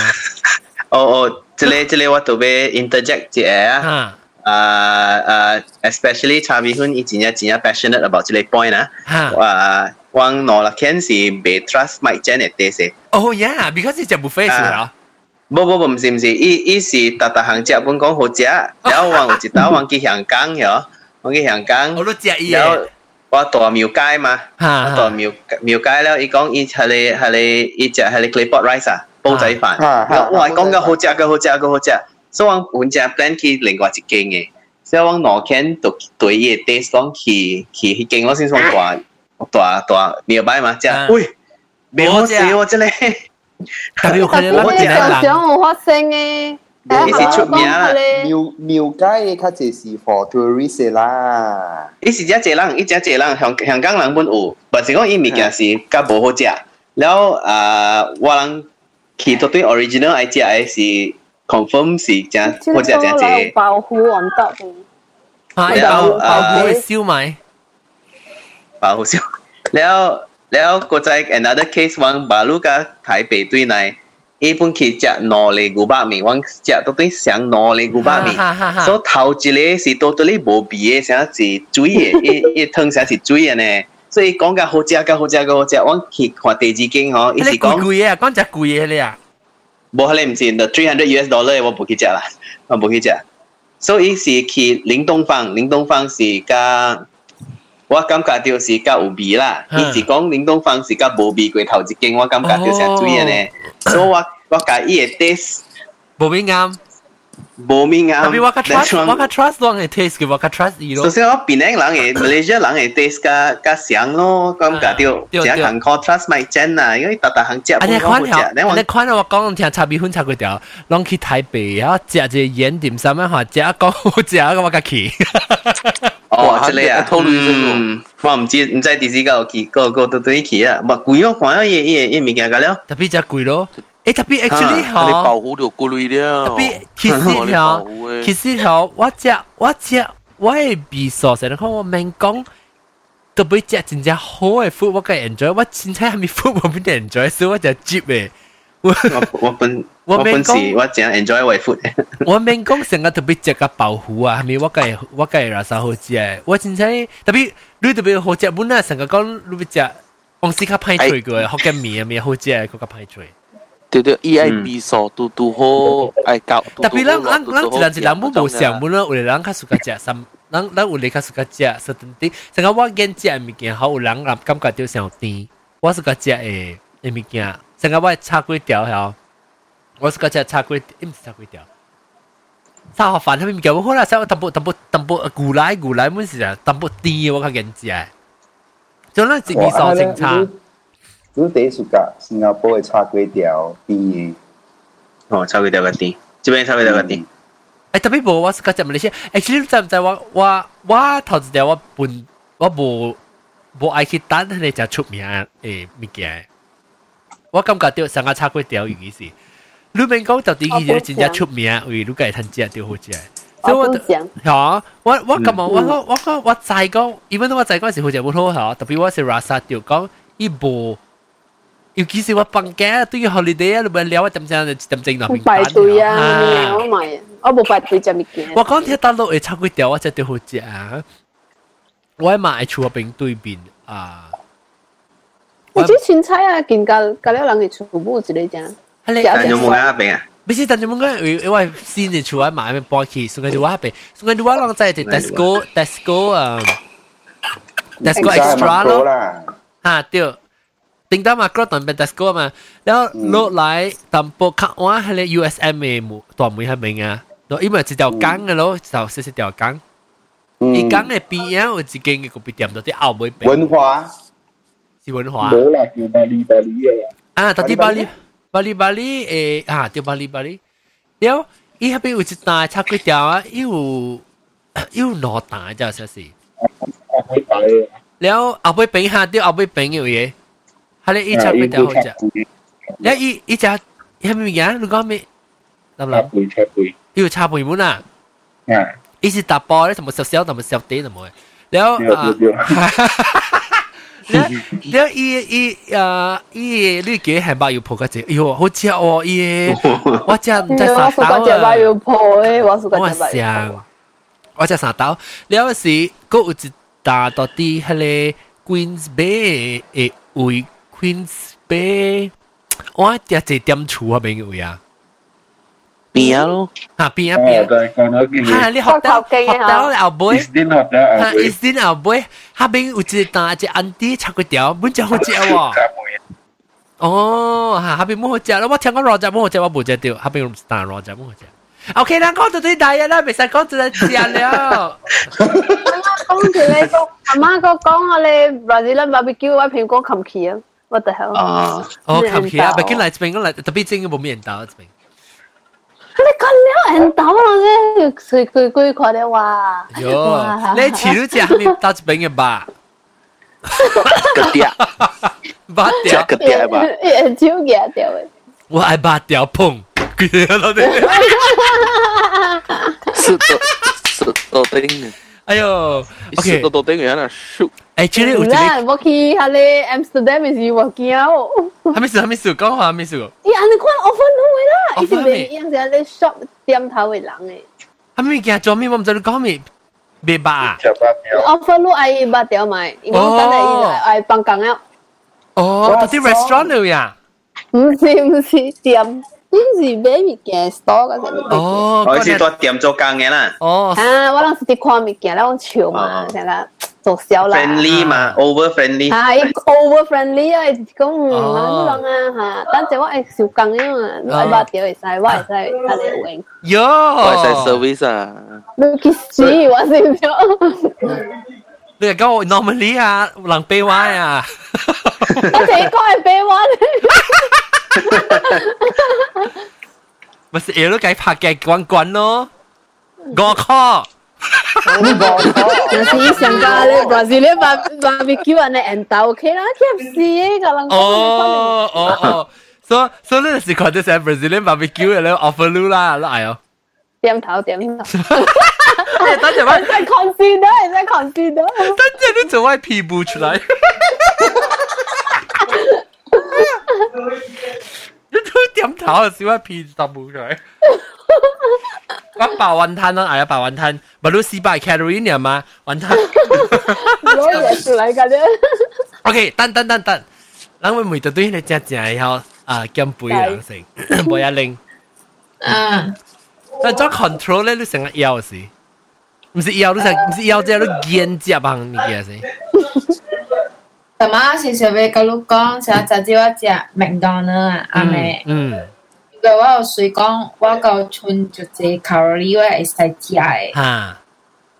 S6: 哦哦，这里这里我特别 interject 一下啊。 uh, uh, especially Chavi Hun 以前也真系 passionate about 这个 point 啊。啊，我攞啦 Ken 是被 trust Mike Janet 嘅事。
S1: Oh yeah，because 系只 buffet 是啊。
S6: 不不不，唔是唔是，伊伊是特特行食本讲好食，然后我有一道我去香港咗，我去香港，
S1: 我都食伊
S6: 嘅。我大庙街嘛，我大庙庙街咧，伊讲伊系你系你伊只系你 claypot rice 啊，煲仔饭，哇，讲嘅好食嘅好食嘅好食。 所以我本只 plan 去另外一间嘅，所以我攞 can 对对伊 taste 讲去去去间我先讲大大大明白嘛？即系，喂，未好食喎，真系。
S1: 特别有可能
S5: 我哋常常有发生嘅。
S6: 伊是出名啦，
S2: 庙庙街嘅较济是 for tourist 啦。
S6: 伊是只济人，伊只济人香香港人本有，或是讲伊物件是较无好食。然后啊，我人去到对 original 爱食嘅是。 confirm 是正或者正正
S5: 保护王道。
S1: 然后保护烧卖，
S6: 保护烧。然后然后个在 another case 往马路个台北对内，一般去食两粒牛百面，往食到对上两粒牛百面。所以头一个是到对你无味嘅，啥是水嘅，一一汤啥是水嘅呢？所以讲个好食个好食个好食，我去看第二间嗬，
S1: 伊是讲贵嘅，讲只贵嘅咧啊。
S6: 冇可能唔是，the three hundred US dollar 我不去借啦，我不去借。所以是去林東方，林東方是加，我感覺就是加有味啦。伊是講林東方是加無味過頭一間，我感覺就成水嘅呢。所以我我甲伊嘅 taste
S1: 無味啱。
S6: 无面啊！
S1: 特别我较 trust，我较 trust 当系 taste 嘅，我较 trust 伊咯。
S6: 首先我边个人嘅 Malaysia 人嘅 taste 加加上咯，咁加掉，只行 contrast 咪真啊，因为特特行食
S1: 本讲好食。你你看我讲听差别分差几条，拢去台北啊，食只盐点心啊，食讲好食啊，我甲去。
S6: 哦，即系啊，透露嗯，我唔知唔知第四个去，个个都对去啊，唔贵咯，看下嘢嘢嘢物件个了。
S1: 特别只贵咯。 诶特别 actually 嗬，
S3: 你保护到过滤了。
S1: 特别其实嗬，其实嗬，我食我食我嘅味素成日讲我明讲，特别食真正好嘅 food 我梗 enjoy，我真正系咪 food 我边 enjoy，所以我就接嘅。
S6: 我我本我本是我真 enjoy 我 food。
S1: 我明讲成日特别食个保护啊，系咪我梗我梗系啥好食嘅？我真正特别你特别好食本啊，成日讲你别食，我试下派嘴个，福建面啊面好食嘅，嗰个派嘴。
S3: 对对，伊爱味素拄拄好，爱教。
S1: 特别咱咱咱一人一人冇无上本咯，有人较suka 食三，咱咱有人较 suka 食实等啲。成个我见食物件好，有人感感觉到上甜。我 suka 食诶诶物件，成个我炒粿条吓，我 suka 食炒粿，唔是炒粿条。炒河饭系物件，我好啦，炒淡薄淡薄淡薄牛奶牛奶本是啊，淡薄甜我较见食。就咱一味素正差。
S2: 你第一暑假新加坡嘅炒粿条甜嘅，
S6: 哦，炒粿条个甜，这边炒粿条个甜。
S1: 诶特别无，我是讲马来西亚，actually 知唔知我我我头一条我本我无无爱去等佢哋食出名诶物件，我感觉到成个炒粿条意思，你免讲到底佢哋真正出名，为你家趁食就好食。所以我吓我我咁啊，我我我我知讲，even 我知嗰阵时好食冇好吓，特别我是 rasa 条讲伊无。 尤其是我放假对于 holiday 啊，你咪聊啊点正点正那边
S5: 排队啊，我买，我冇排队食物件。
S1: 我讲听大陆会炒粿条，我真系好食啊！我系买厝边对面啊。
S5: 你啲青菜啊，见隔隔了人嘅厝冇一个正。
S6: 你有冇喺边啊？
S1: 不是，但系冇讲，因为新年出来买咩搬去，送佢哋话俾，送佢哋话啷在啲 Tesco Tesco 啊，Tesco extra 咯，吓对。 顶到嘛，嗰段 Bentasco 嘛，然後落來淡薄卡哇，係咧 USM 嘅木大梅係咪啊？然後因為一條江嘅咯，就四四條江，一江嘅邊啊，有一間嘅咖啡店，到啲澳門
S2: 文華，
S1: 是文華，
S7: 冇啦，叫巴黎巴黎嘅，
S1: 啊，到啲巴黎巴黎巴黎誒，啊，叫巴黎巴黎，然後伊嗰邊有一大叉粿條啊，有有攞蛋就係是，然後後尾餅下啲後尾餅嘅嘢。Hala i chat meta hoja. Ya i i
S7: chat ya mi
S1: ya lu ga mi. Nam
S7: la.
S1: Bui chat bui. Yêu chat bui mun à. À. Ý chỉ đập bò đấy, thầm sẹo sẹo thầm sẹo tế thầm rồi. Léo à. Léo léo ý ý à ý lu kế hàng bao yêu phụ cái gì. Yêu hô chia ô ý. Tôi chỉ 在傻刀啊。
S5: 我 yêu phụ 诶，我是
S1: 个只想。我只傻刀，了是，佫有一打到啲迄个 Queens Bay 诶位。Queens Bay，我一直点厝嗰边嘅位啊，
S3: 边啊咯，
S1: 吓边啊边啊，吓你学到学到后背，
S7: is din 学到
S1: 吓 is din 后背，下边有一单一安迪炒粿条，本就好食喎。哦，吓下边冇好食，我听讲罗仔冇好食，我冇食到，下边有单罗仔冇好食。OK 啦，讲到啲大嘢啦，未使讲到嚟食了。
S5: 讲住你讲，阿妈个讲我哋 Brazilian barbecue 我平讲琴棋啊。 What the hell？
S3: 啊，
S1: 哦，琴棋啊，毕竟嚟这边讲嚟，特别正嘅冇面到这边。
S5: 你讲了人到啦嘅，随佢佢看到哇。
S1: 哟，你迟都只系咪到这边嘅吧？
S3: 个嗲，
S1: 八条
S3: 个嗲吧，
S5: 眼睛夹掉嘅。
S1: 我爱八条碰，佢哋老啲。
S3: 是到是到顶。
S1: 哎呦，OK，
S3: 到到顶嘅人shoot。
S1: 诶，这里有一
S5: 个，我去喺你 Amsterdam 嘅时候见，
S1: 还没事，还没事，讲话还没事。
S5: 呀，你看我分好嘅啦，以前你样子你 shop 店头嘅人嘅。
S1: 还没见做咩？我唔知你讲咩，未吧？
S5: 我分路爱八条买，因为我等下依来爱帮工啊。
S1: 哦，到啲 restaurant 度呀？
S5: 唔是唔是店。 是买物件 store 嗰阵。
S1: 哦，
S6: 我是做店做工嘅啦。
S1: 哦。
S5: 啊，我当时啲看物件，咧我潮嘛，成日做销啦。
S6: friendly 嘛，over friendly。
S5: 系 over friendly 啊，讲唔啱啊吓，等阵我系小工啊嘛，你系八条会使，我系使睇你永。
S1: 哟，
S3: 我系使 service 啊。
S5: 你几时我先咗？
S1: 你系讲我 normally 啊，人卑歪啊。
S5: 我哋讲系卑歪。
S1: 咪是嘢都计拍嘅滚滚咯，五颗。
S5: 就是香港咧，Brazilian barbecue 啊，你 end 到 OK 啦，KFC 个人。
S1: 哦哦哦，所所以你是看到成 Brazilian barbecue 咧 offer 路啦，来哦。
S5: 点头点头。
S1: 等阵我
S5: 在 consider，在 consider。
S1: 等阵你做歪皮布出来。你都点头啊？小一片十冇佢。我白云吞咯，系啊，白云吞，咪都四百 calorie 呢嘛，云吞。
S5: 攞嘢出嚟㗎啫。
S1: OK，等等等等，咱会每到对你只只以后啊，减肥人成，冇一零。
S4: 啊。
S1: 那做 control 咧你成日要死不是要你成不是要这系你坚持啊帮你给谁
S4: 什么？是想要跟你讲想要找我家麦当呢阿妹。
S1: 嗯
S4: 因为我有谁讲我够存就是卡路里我也会加诶
S1: 啊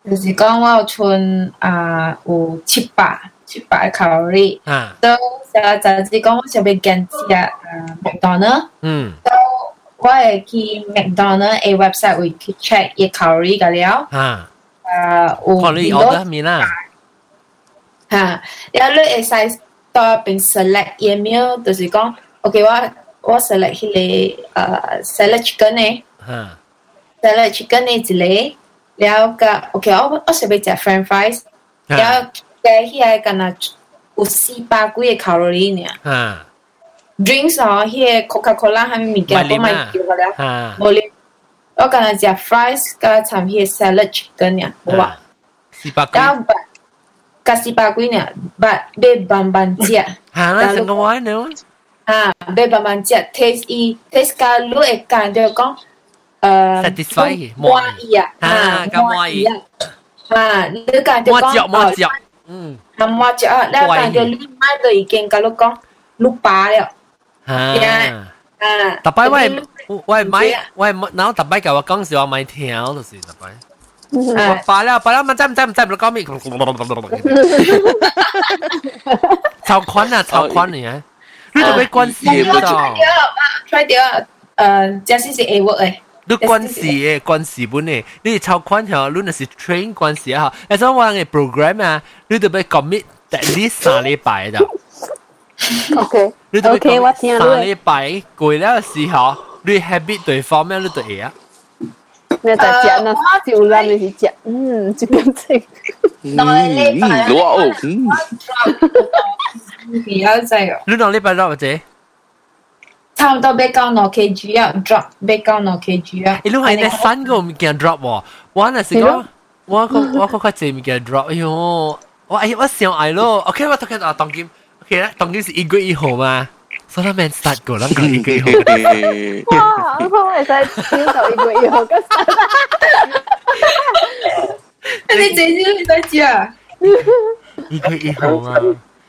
S4: 就是讲我有存啊有七百七百卡路里
S1: 啊
S4: 都想要找自讲我想要跟啊麦当呢嗯。我想要跟食啊麦当劳。
S1: 嗯。
S4: 都我会去麦当劳嘅 website 会去 check 伊卡路里嘅了。
S1: 吓。
S4: 啊，有
S1: 卡路里 order 面啦。
S4: 吓，然后你会使到边 select email，就是讲，OK，我我 select 迄个诶 salad chicken 呢，salad chicken 呢一个，然后个 OK，我我想要食 French fries，然后嘅迄个敢若有四百几个卡路里呢。 drinks 哦，迄个 Coca-Cola 系咪物件我买叫个了，冇咧，我敢若食 fries 加参迄个 salad chicken 呢，好吧？
S1: 四百几。
S4: kasi pa ko niya ba be bamban siya
S1: 哈那成个玩呢
S4: 啊，要慢慢食 taste 伊 taste 甲你会感就讲，呃
S1: Satisfy
S4: 满意啊，
S1: 啊咁满意
S4: 啊，啊，你感就讲，
S1: 摸脚摸脚，嗯，
S4: 啊摸脚啊，你感就你买就已经甲你讲，你饱了，
S1: 啊。
S4: 啊，
S1: 特摆喂喂买喂，然后特摆甲我讲时话买条就是特摆。我罢了罢了，唔知唔知唔知唔讲咩？超宽啊，超宽嘅，你都咩关系
S4: 我 try 掉，诶，这先是 A work 诶。
S1: 你关系嘅关系本嘅，你超宽条，你那是 train 关系啊，诶，所以我嘅 program 啊，你都要 commit at least 三礼拜咋。
S5: OK
S1: 你都要
S5: OK，我
S1: commit 三
S5: 听你。
S1: 礼拜过了时候，你 habit 对方面你就会啊。
S5: 你在食那少啦，你是食，嗯，就咁食。
S3: 嗯，哇哦，嗯，
S4: 比较滞哦，
S1: 你两礼拜落或者？
S4: 差唔多要到两 kg 啊，drop 要到两 kg 啊。
S1: 你都系咧新个物件 drop 喎，我那时讲，我个我个较济物件 drop，哎呦，我哎我想爱咯，OK 我睇下啊，当今 OK 啦，当今是一月一号嘛，所以咱免 start 过，咱讲一月一号。
S5: 哇，我会使少到一个月后嘅
S4: 你这啲你在食啊？
S1: 一月一号嘛，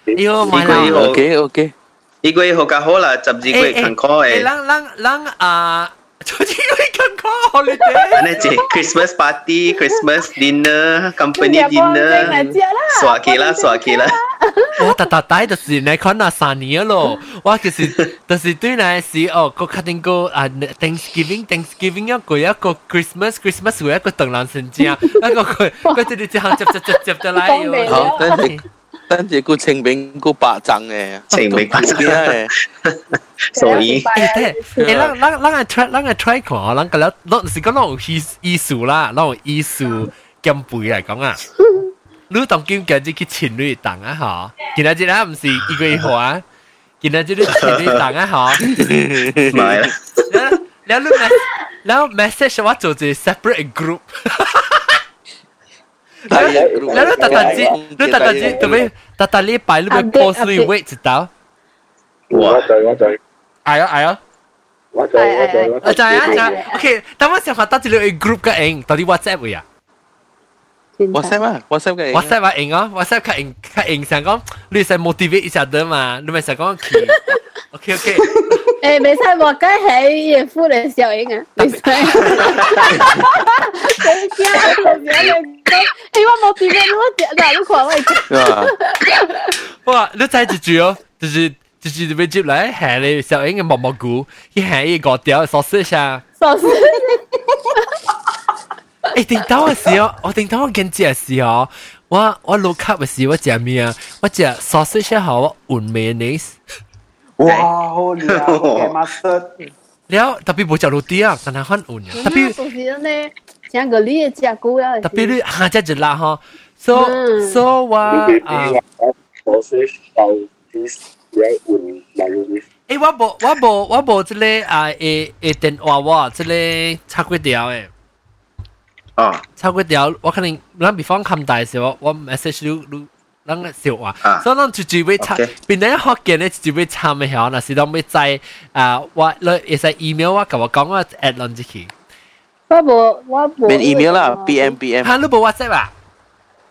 S1: 哎呦，买
S6: 一月一号
S1: 啦。
S3: OK OK，
S6: 呢个好较好啦，十二个月勤科
S1: 诶，
S6: 诶，
S1: 咱咱咱啊， 最近我更加 holiday。
S6: 呢只 Christmas party、Christmas dinner、company
S5: 嚟
S6: dinner，
S5: 食啦，
S6: 耍起啦，耍起啦。
S1: 我特特带就是你看那三年咯，我就是就是对那时哦，个确定个啊 Thanksgiving Thanksgiving 一个一个 Christmas Christmas 会一个邓兰圣节，一个佢佢哋哋之后接接接接得来哟。
S3: 好，等阵 但结果清明嗰八张诶，
S6: 清明八张
S3: 诶，
S6: 所以
S1: 诶，诶，咱咱咱个 try 咱个 try 看，咱个了，咱是讲咱有艺艺术啦，咱有艺术兼备嚟讲啊。你当今今日去情侣档啊吼，今日日啊唔是一个月花，今日日你情侣档啊吼，唔係啦，然後然後 message 我做做 separate group。Lalu tata cik, lalu tata cik, tapi tata lepai lu post lu wait 知道？
S7: 我在我在，
S1: 哎呀哎呀，
S7: 我在我在我
S1: 在，在啊在，OK，但我想法到底你 group 嘅 ing，到底 WhatsApp 嘅呀
S3: ？WhatsApp 啊，WhatsApp 嘅
S1: WhatsApp 啊 ing 啊，WhatsApp 嘅 ing 嘅 ing 想講，你想 motivate 一下得嘛？你咪想講。OK OK
S5: 诶，未使话梗系叶夫嚟小英啊，未使。你惊我时候你讲，诶我冇点样我点嗱，你看我系
S1: 哇你睇住住哦就是就是被接嚟系你小英嘅蘑蘑菇佢系一个条 sausage 啊
S5: 傻死。
S1: 诶，定到嘅时候，我定到我见嘅时候，我我录卡嘅时候，我食咩啊？我食 sausage 后我换 mayonnaise，
S2: Wah, holy lah. Okay, master.
S1: Liao, tapi bocah roti
S5: ah, sana kan un. Tapi Chẳng gọi lý chả cú
S1: á. Tapi lý hà chả chỉ là ha. So so
S7: wa à.
S1: Ê, wa bộ wa bộ wa bộ cái này à, ê ê điện thoại wa cái này chả quyết điều ấy.
S6: 啊，
S1: 差不多，我可能，咱比方看大时候，我 message 都都。咱嘅笑话，
S6: 啊
S1: 所以咱就只会参，
S6: OK
S1: 变咗学嘅咧就会参嘅晓，嗱是当要在啊，我你会使 email 我同我讲我 at 落去去，
S5: 我无我无。
S3: 免 email 啦，BM BM，
S1: 吓你冇 WhatsApp 啊？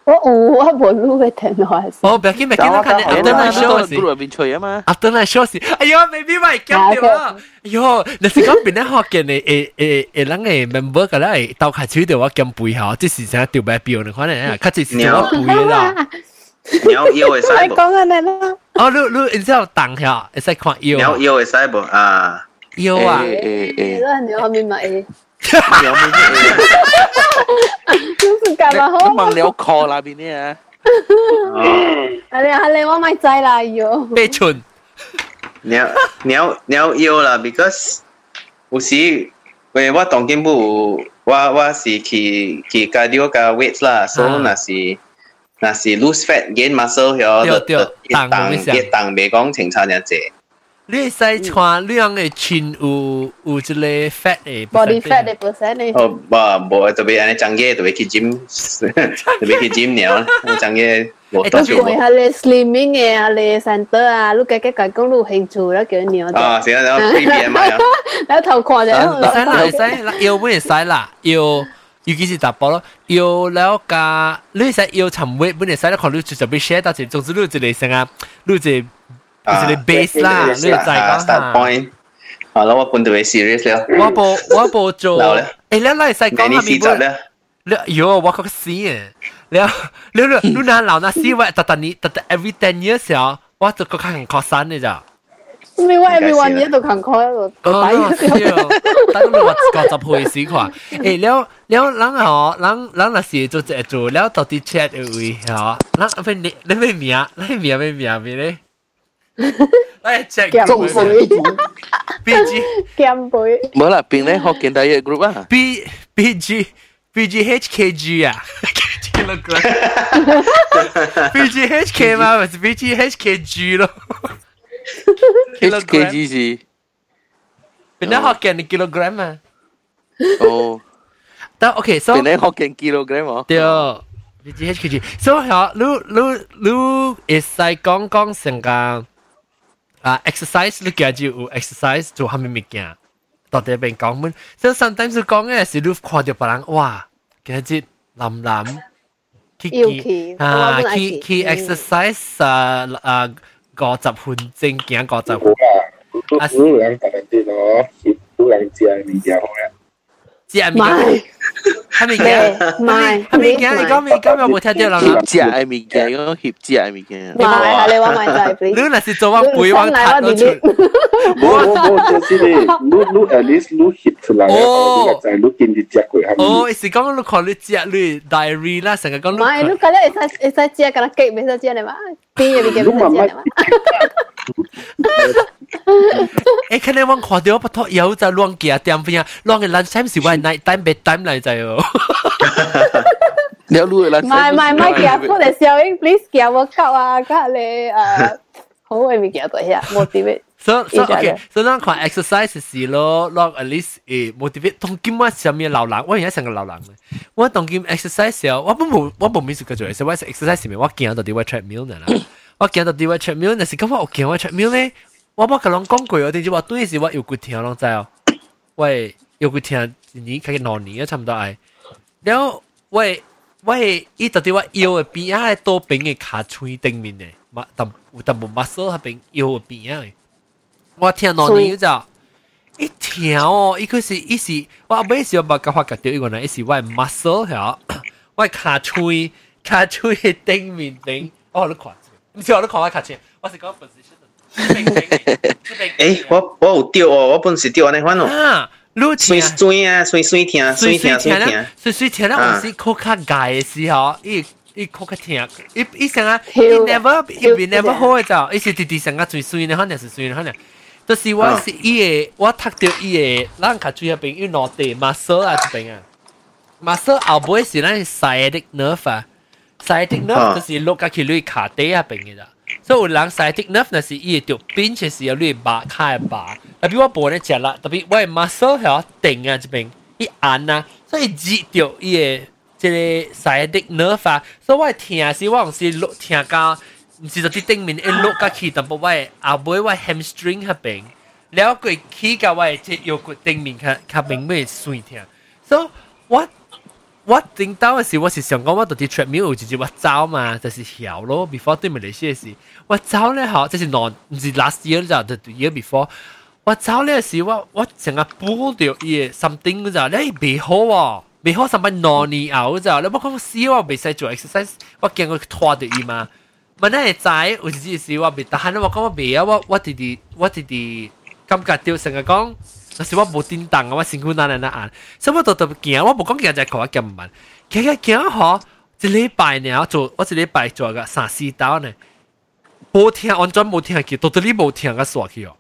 S5: 我有我无录嘅电话。
S1: 冇，别紧别紧，我看你
S3: 等
S1: after 那
S3: 等
S1: show
S3: 喺
S1: 时
S3: group 入边吹啊嘛，
S1: ，after 那 show 时，哎呦，maybe 咪咁掉啊！哎呦，你是讲变咗学嘅你诶诶诶，咱嘅 member 嘅咧，斗下手条我咁背下，即时成日掉摆表，你可能啊，佢就是做我背啦。
S6: 鸟腰会使
S5: 你
S6: 无？
S5: 讲紧你啦。
S1: 哦，你你然之后等下，会使看腰
S6: 鸟腰会使无？啊，
S1: 腰啊！
S3: 诶诶诶，
S5: 都系你后面咪诶，
S3: 有冇咩？
S5: 就是咁啊好。
S3: 咁问你有 call 那边啲啊？
S6: 哦，
S5: 系你系你我咪制啦要。
S1: 被蠢。
S6: 鸟鸟鸟腰啦，because 有时喂我当今部我我是去去 cardio 加 weights 啦，所以若是 若是 lose fat gain muscle
S1: 对
S6: 咗，
S1: 对
S6: 一档
S1: 重一下
S6: 一档未讲清楚呢只。
S1: 你会使穿两个裙有有一个 fat 嘅
S5: body fat 的 percent 呢？
S6: 哦，哇，无特别安尼张嘅，特别去 gym，特别去 gym 了，张嘅无
S5: 都
S6: 多少
S5: 过下你 slimming 嘅啊，你 center 啊，你嘅嘅讲讲你有兴趣啦，叫你我
S6: 啊，成日然后 P B M I 啊，
S5: 然后头看
S1: 唔使啦，唔
S5: 就
S1: 使啦，腰本会使啦，腰 尤其是大波咯，腰แล้ว加你使腰沉 weight 本会使啦，看你就就俾 share 到时，总之你有一个成啊，你有一个有一个 base 啦，你就知讲
S6: start
S1: 下。
S6: point，啊，แล้ว我本特别 serious 了，
S1: 我冇我冇做，
S6: 有咧
S1: 诶，你你使讲
S6: 你
S1: 下面本。
S6: 四集咧，
S1: 你有我个死诶，你你你你那老那死喂，特特你特特 every ten years 啊，我就个看学生嘅咋。
S5: 咪话 everyone 嘢都看开个个
S1: 哦，
S5: 底
S1: 是哦，等你话九十岁时看，诶，了了，人吼，人人若是做一做了，到底 chat 有位吼，人要你你咩名？你名咩名咩咧？来 check
S5: 中水
S1: B G
S5: 减肥，
S3: 冇啦，边咧学见第一 group 啊，
S1: B B G B G H K G 啊，kilogram B G H K 嘛，咪是 B G H K G 咯
S3: HKG 是，
S1: 边啲学见 kilogram 啊？
S3: 哦，
S1: 得 OK，so
S3: 边咧学见 kilogram 哦，
S1: 对，B G H K G，所以吓，你你你会使讲讲成个啊 exercise，你家就有 exercise 做下面物件，到底边讲乜？所以 sometimes 讲嘅是你看到别人哇，今日蓝蓝。去
S5: 要去
S1: 啊，
S5: 我本来
S1: 去去
S5: 去
S1: exercise 啊啊， 五十分钟行五十
S7: 好
S1: 分，
S7: 啊，都都两特别啲咯，都两只面嘅好嘅。
S1: 即系咪？
S5: 买
S1: 系咪
S5: 嘅
S1: 嘅？
S5: 买
S1: 系咪嘅？你讲咩？讲有冇听到啦？
S3: 协只嘅物件，讲协只嘅物件，
S5: 买系你话买就系
S1: 你
S5: please，
S1: 若是做我背我
S5: 嚟我
S1: 睇到出，
S5: delete，
S7: 冇冇冇，就是你，你你 at least 你 hit 出嚟，你就系你见啲只佢系
S1: 哦，是讲你看你只你 diary 啦，成日讲
S5: 买你
S1: 你。
S5: 嗰啲会使会使借，咁样记唔使借你嘛？边嘢边嘅唔使借你嘛？
S1: 诶，肯定我看到我不拖有就乱嘅点边啊，乱嘅 lunch time 是我 night time bed time 嚟 就哦。
S3: 你有录啦，
S5: 唔系唔系唔系，夹我哋小英 please 夹我夹啊，夹你诶好嘅物件对呀，冇啲咩。
S1: so so
S5: 依家
S1: OK
S5: 咧
S1: so 咱看 exercise 是咯，落 at least 诶 motivate 当今我上面流人，我而家成个流人嘅。我当今 exercise 时候，我本冇我冇面做嘅做 exercise，我 exercise 时面我见到啲 treadmill 呢啦，我见到啲 treadmill，但是咁我见我 treadmill 咧，我冇同人讲过，我点知话对时我有骨听，拢知哦。喂， 又个听，你开始闹你啊，差不多哎。然后喂喂，一到底话腰的边啊，多边的卡吹顶面的，嘛，但有但无马说那边腰的边啊。我听闹你有咋？一条哦，一个是一是，我每时要把个话搞丢一个呢，伊是喂马索我，喂卡吹卡吹的顶面顶，哦，你看，你是我你看我卡吹，我是讲 position。
S6: 哎，我我有掉哦，我本是掉安尼款哦。
S1: 啊，你
S6: 水
S1: 听
S6: 水啊，水水听，
S1: 水
S6: 水听水
S1: 水听咧
S6: 听，，
S1: 水水听咧，
S6: 啊
S1: 我是靠卡解嘅时候，伊伊靠卡听，伊伊成啊，伊
S5: 跳
S1: never 伊
S5: 跳
S1: be never 好嘅就，伊是直直成啊最水呢，可能是水呢，可能。就是我是伊个，我读到伊个，咱卡嘴入边有两地 muscle 啊，这边啊，muscle 后尾是咱 sciatic nerve 啊，sciatic nerve 就是落架去你卡底啊边嘅咋。 所以有人使 take nerve 那是伊就变成是要你拔开拔，特别我本来食啦，特别我 muscle 还要顶啊这边一按啊，所以挤掉伊个这个使 take nerve 啊，所以我听是我是录听到，毋是就伫顶面一录下去，淡薄我阿妹我 hamstring 迄边，了过起到我这腰骨顶面较较明显酸疼，所以我。我顶到嘅时，我是想讲我到啲 treadmill 有直接我走嘛，就是晓咯。before 对马来西亚时，我走咧嗬，即是 non 唔是 last year 就系 the year before。我走咧时，我我成日补掉嘢 something 嗰阵，你未好喎，未好上班 non 年后嗰阵，你冇讲死我未使做 exercise，我惊我拖到伊嘛。问题系知有时时我未得闲，我讲我未啊，我我弟弟我弟弟感觉到成日讲， 有时我冇叮当啊，我辛苦难难难，所以我就特别惊，我冇讲惊就系我惊唔慢，惊惊惊嗬，一礼拜呢我做我一礼拜做个三四刀呢，冇听安装冇听去，到到你冇听个傻去哦，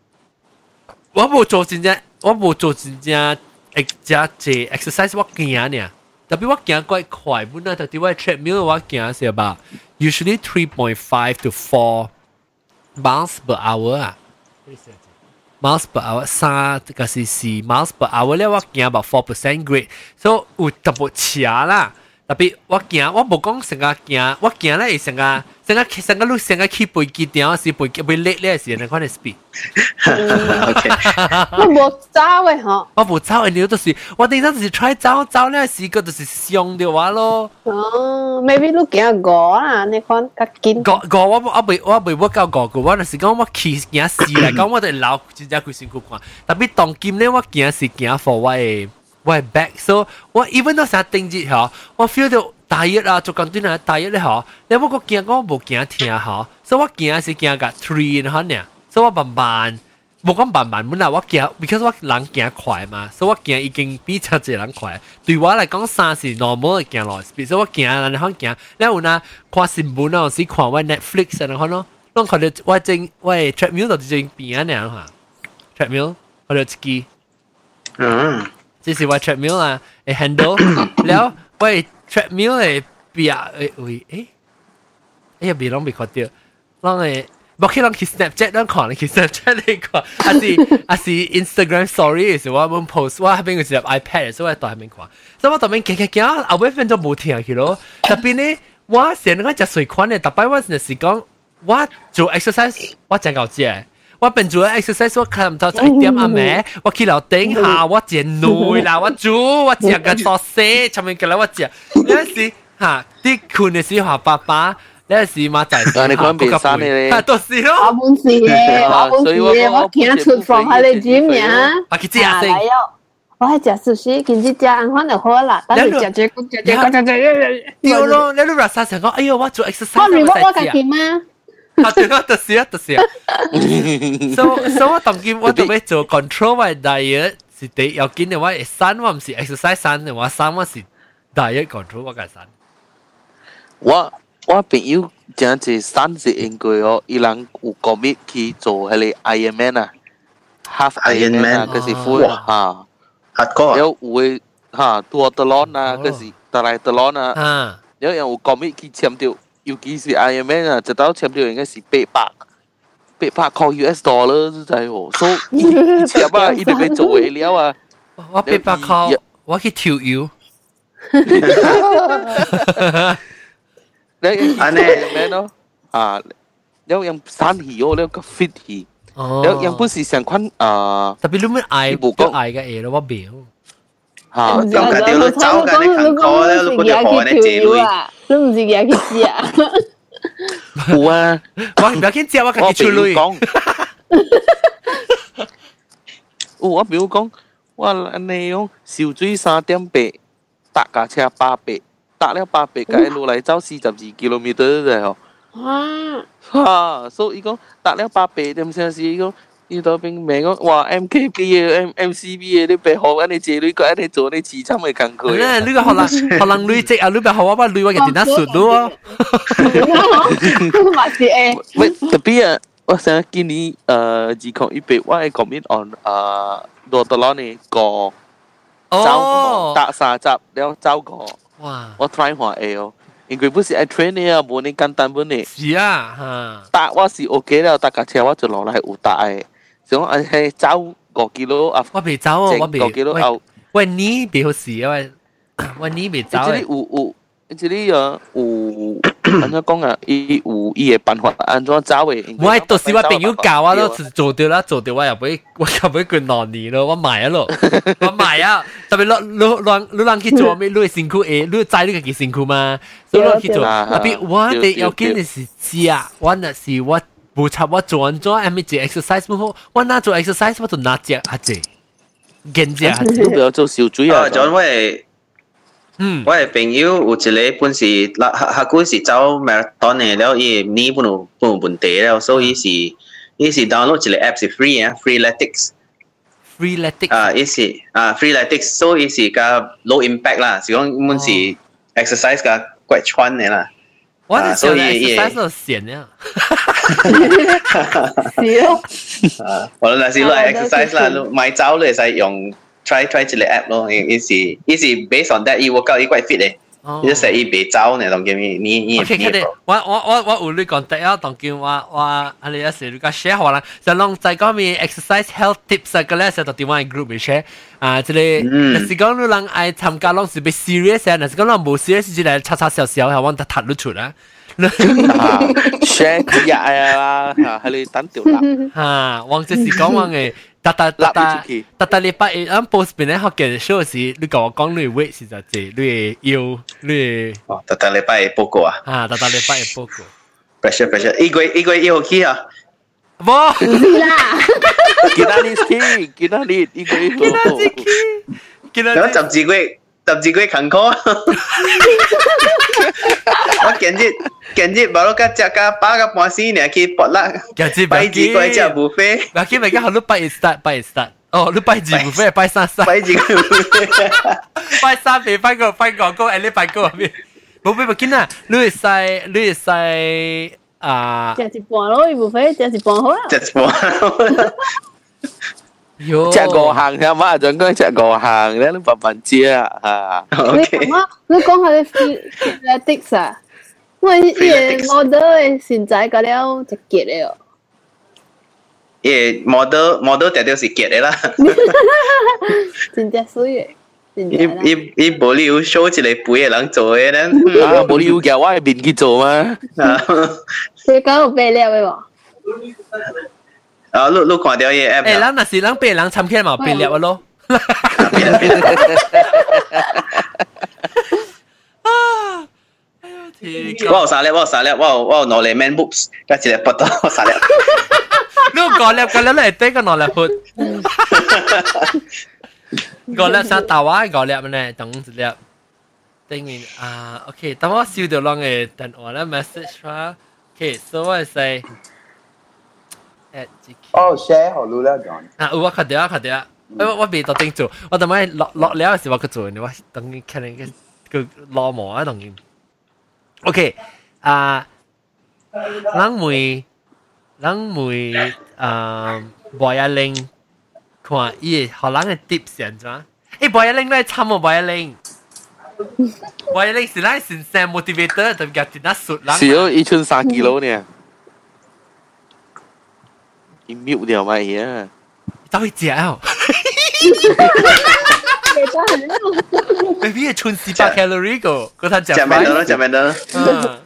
S1: 我冇做真正，我冇做真正诶只只 exercise 我惊呢。特别我行怪快，本来特别我 treadmill 我行是吧？Usually three point five to four miles per hour 啊。 Miles per hour 三個是四 miles per hour 咧，我行 about four percent grade，所以有特別斜啦。特別我行，我冇講成個行，我行咧係成個成个成个路成个去背机点是背背叻咧是人款嘅 speed。
S5: 我冇走嘅嗬，
S1: 我冇走嘅，你都是我顶阵就是 try 走走咧，是个就是上嘅话咯。
S5: 哦，maybe 你行过啊，你看较紧。
S1: 个个我我未我未我够过嘅，我就是讲我骑行试嚟讲，我哋老真正佢辛苦看。特别当今咧，我行是行 for 我嘅。我系 back，so 我 even 到成定节嗬，我 feel 到 大一啊，做工啲人大一咧吼，你不過驚我無驚聽吼，所以我驚是驚個 three 呢嚇呢，所以我慢慢，無講慢慢，本來我驚，because 我人驚快嘛，所以我驚已經比真濟人快。對我嚟講，三是 normal 嘅驚來，speed，所以我驚人哋肯驚，然後呢看新聞啊，是看我 Netflix 啊，然後咯，攏看到我正我 treadmill 就正邊啊呢嚇，treadmill 看到自己，
S6: 嗯，
S1: 這是我 treadmill 啊，會 handle，然後我。treadmill 诶边啊诶喂诶，哎呀别拢未看到，拢诶。冇可能去 Snapchat 当看，去 Snapchat 你看，还是还是 Instagram Story 时我们 post，我喺边个时入 iPad，所以我喺边看，所以我当边行行行，后尾分咗冇听去咯。特别呢，我成日我食水款嘅，特别我系讲我做 exercise，我真够知。我เป็น做 exercise 我本住 exercise，我看唔到一點阿妹，我去樓頂下，我食內啦，我煮，我食個壽司，前面嘅啦，我食。有時嚇，啲困嘅時候爸爸，有時嘛仔，
S3: 你講邊山咧？
S1: 啊，都
S5: 是
S1: 咯。
S5: 我本事嘅，我本事嘅，我見出房喺你點樣？
S1: 我去食先。
S5: 我係食壽司，見啲食安翻就好啦。等你食住，食住，食住，食
S1: 住。掉咯！你都垃圾成個，哎呦，我做 exercise。
S5: 我唔係我我自己嘛。
S1: 啊，对啊，就是啊，就是啊。so so 我当今我做咩做 control 我 diet 是第要紧嘅话，三我唔是 exercise 三嘅话，三我是 diet control 我嘅三。
S3: 我我朋友真系三是应该哦，伊人有 commit 去做迄个 Ironman 啊，half Ironman 啊，佢是 full 啊，
S6: 黑哥
S3: 有会吓 duathlon 啊，佢是 triathlon 啊，
S1: 啊，
S3: 有人有 commit 去签掉。 尤其是 Ironman 啊，直到签掉应该是八百八百块 US dollar 就系喎，所以以前啊，一定要做嘅了啊。
S1: 我八百块，我去跳摇。
S3: 你 Ironman 咯，啊，有人散气哦，你个 fit 气，有人不是成款啊，
S1: 特别你们爱
S3: 冇
S1: 讲爱嘅嘢咯，我表。
S3: 吓，
S6: 有架屌你走㗎，你行过咧，嗰条河咧借lui。
S5: 你唔是嘢去知啊？
S3: 有啊，
S1: 我唔要紧接我家己出嚟。
S3: 讲，有我比如讲，我安尼样小水三点八，搭架车八百，搭了八百，架一路嚟走四十二 kilometer 啫嗬。
S5: 哇！
S3: 吓，所以讲搭了八百点先是讲。 呢度边名讲话 MKB 嘅 M MCB 嘅啲俾学紧你借女个你做你自参嘅工具。
S1: 咧，呢个可能可能累积啊，你咪学我把累我人哋那顺咯。
S5: 嘛是诶，
S3: 喂，特别啊，我想见你诶二零一八，我系 comment on 诶罗德朗呢个走搭三集了走过，
S1: 哇！
S3: 我 try 下 A 哦。因为不是爱 train 你啊，冇你简单本呢。
S1: 是啊，吓。
S3: 搭我是 OK 了，搭架车我就落嚟有搭嘅。 想诶系走个几多啊？
S1: 我未走啊，我未。
S3: 个几多后？
S1: 喂，你未好事啊喂，喂你未走。
S3: 这里有有，这里啊有，安怎讲啊？伊有伊嘅办法安怎走嘅？
S1: 我到时我朋友教我都做掉啦，做掉我又俾我又俾佢两年咯，我卖啊咯，我卖啊！特别你你你你人去做咩？你系辛苦诶，你知你个几辛苦嘛？所以你去做，特别我哋有紧嘅是知啊，我那是我。 无插我做安怎，还没做 exercise 不好，我哪做 exercise 我就哪只阿姐，跟只阿姐。
S3: 不要做小嘴啊！
S6: 就因为，嗯，我嘅朋友有一个本是，那下佢是走 marathon 嘅，了伊呢不能不能问题了，所以是，伊是 download 一个 app 是 free 啊，freeletics。
S1: freeletics
S6: 啊，伊是啊 freeletics，所以伊是個 low impact 啦，是講滿是 exercise 個骨穿嘅啦。
S1: 我哋做 exercise 都閒呀。
S5: 少。
S6: 啊，我那是来 exercise 啦，买走你使用 try try 一个 app 咯，伊是伊是 based on that，伊 work out 伊 quite fit 嘅。 你食伊袂走呢，当叫你你你
S1: OK，佢哋我我我我有你讲第一当叫我我我哋有时你个 share 可能就拢在讲咪 exercise health tips 个咧，就到电话 group 咪 share 啊，即系有时讲你人爱参加拢是被 serious 啊，有时讲拢冇 serious 就嚟叉叉笑笑，系揾得突咗出啦。
S3: Dạ, à, Shen khỉ dạ là Haley
S1: tán tiểu lạc ha, à, Wang Zhe Xi gong Wang ấy ta ta ta ta ta ta liên bài ăn post bên này học kiến số gì lúc cậu con người wait gì là gì lúc
S6: yêu lúc ờ, ta ta liên bài bố cổ
S1: à à ta ta liên bài bố cổ
S6: pressure pressure. Ý quay ý quay yêu kia. À vô!
S1: Gì
S5: là kia đi
S3: kia kia đi ý quay kia đi kia kia đó tập
S1: gì quay tập gì quay khẳng
S6: khó 十二个月十二个月勤苦，我今日今日冇得食个八个半时，你去搏啦，
S1: 今日
S6: 拜几个食 buffet，
S1: 嗱，今日而家好，你拜一 start，拜一 start。哦，你拜二 buffet，拜三 start，
S6: 拜几个 buffet，
S1: 拜三未拜个拜广告，诶你拜个边？冇俾冇见啊！你系使你系使啊？
S5: 食一半咯，伊无费食一半好啦。
S6: 食半。
S1: 哟，
S3: 食五行系嘛？仲讲食五行咧，你慢慢知啊吓。
S5: 你讲啊，你讲下你 athletics 啊，因为伊个 model 嘅身材个了一结嘅哦。
S6: 诶，model model 定定是结嘅啦。
S5: 真正水嘅，真
S6: 伊
S5: 正啦。
S6: 伊伊无理由 show 一个肥嘅人做嘅咧。
S3: 啊，冇理由嘅，我系面去做嘛。
S5: 你讲有白料嘅喎？
S6: 啊，你你看到伊 app
S1: 诶，咱若是咱被人参起嘛，变了咯。啊！哎呦天！
S6: 我有三粒，我有三粒，我有我有两粒 man boobs，加一粒腹肚，我三粒。
S1: 你讲粒个粒嚟对个攞粒泼，个粒生大话个粒呢，等一粒。等于啊，OK，等我收到啷嘅电话咧 message 啦。OK，so 我系 at GQ。
S2: 哦，share 好路啦，講。啊，我確定
S1: 啊，確定啊。誒，我未特登做，我同埋落落了嘅時候佢做，你話等佢可能個個落毛啊，同佢。OK，啊，冷梅，冷梅，啊，白一玲，看伊荷蘭嘅 tips 係點啊？誒，白一玲咧，慘啊，白一玲。白一玲是咱先生 motivator，特別係點啊，熟啦。
S3: 是哦，一寸三幾佬呢？immune 掉埋嘢，
S1: 走去食哦。哈哈哈！哈哈哈！哈哈哈！Baby 係穿 CBA calorie go，佢同佢
S6: 講翻。講埋得啦，
S1: 講
S5: 埋得。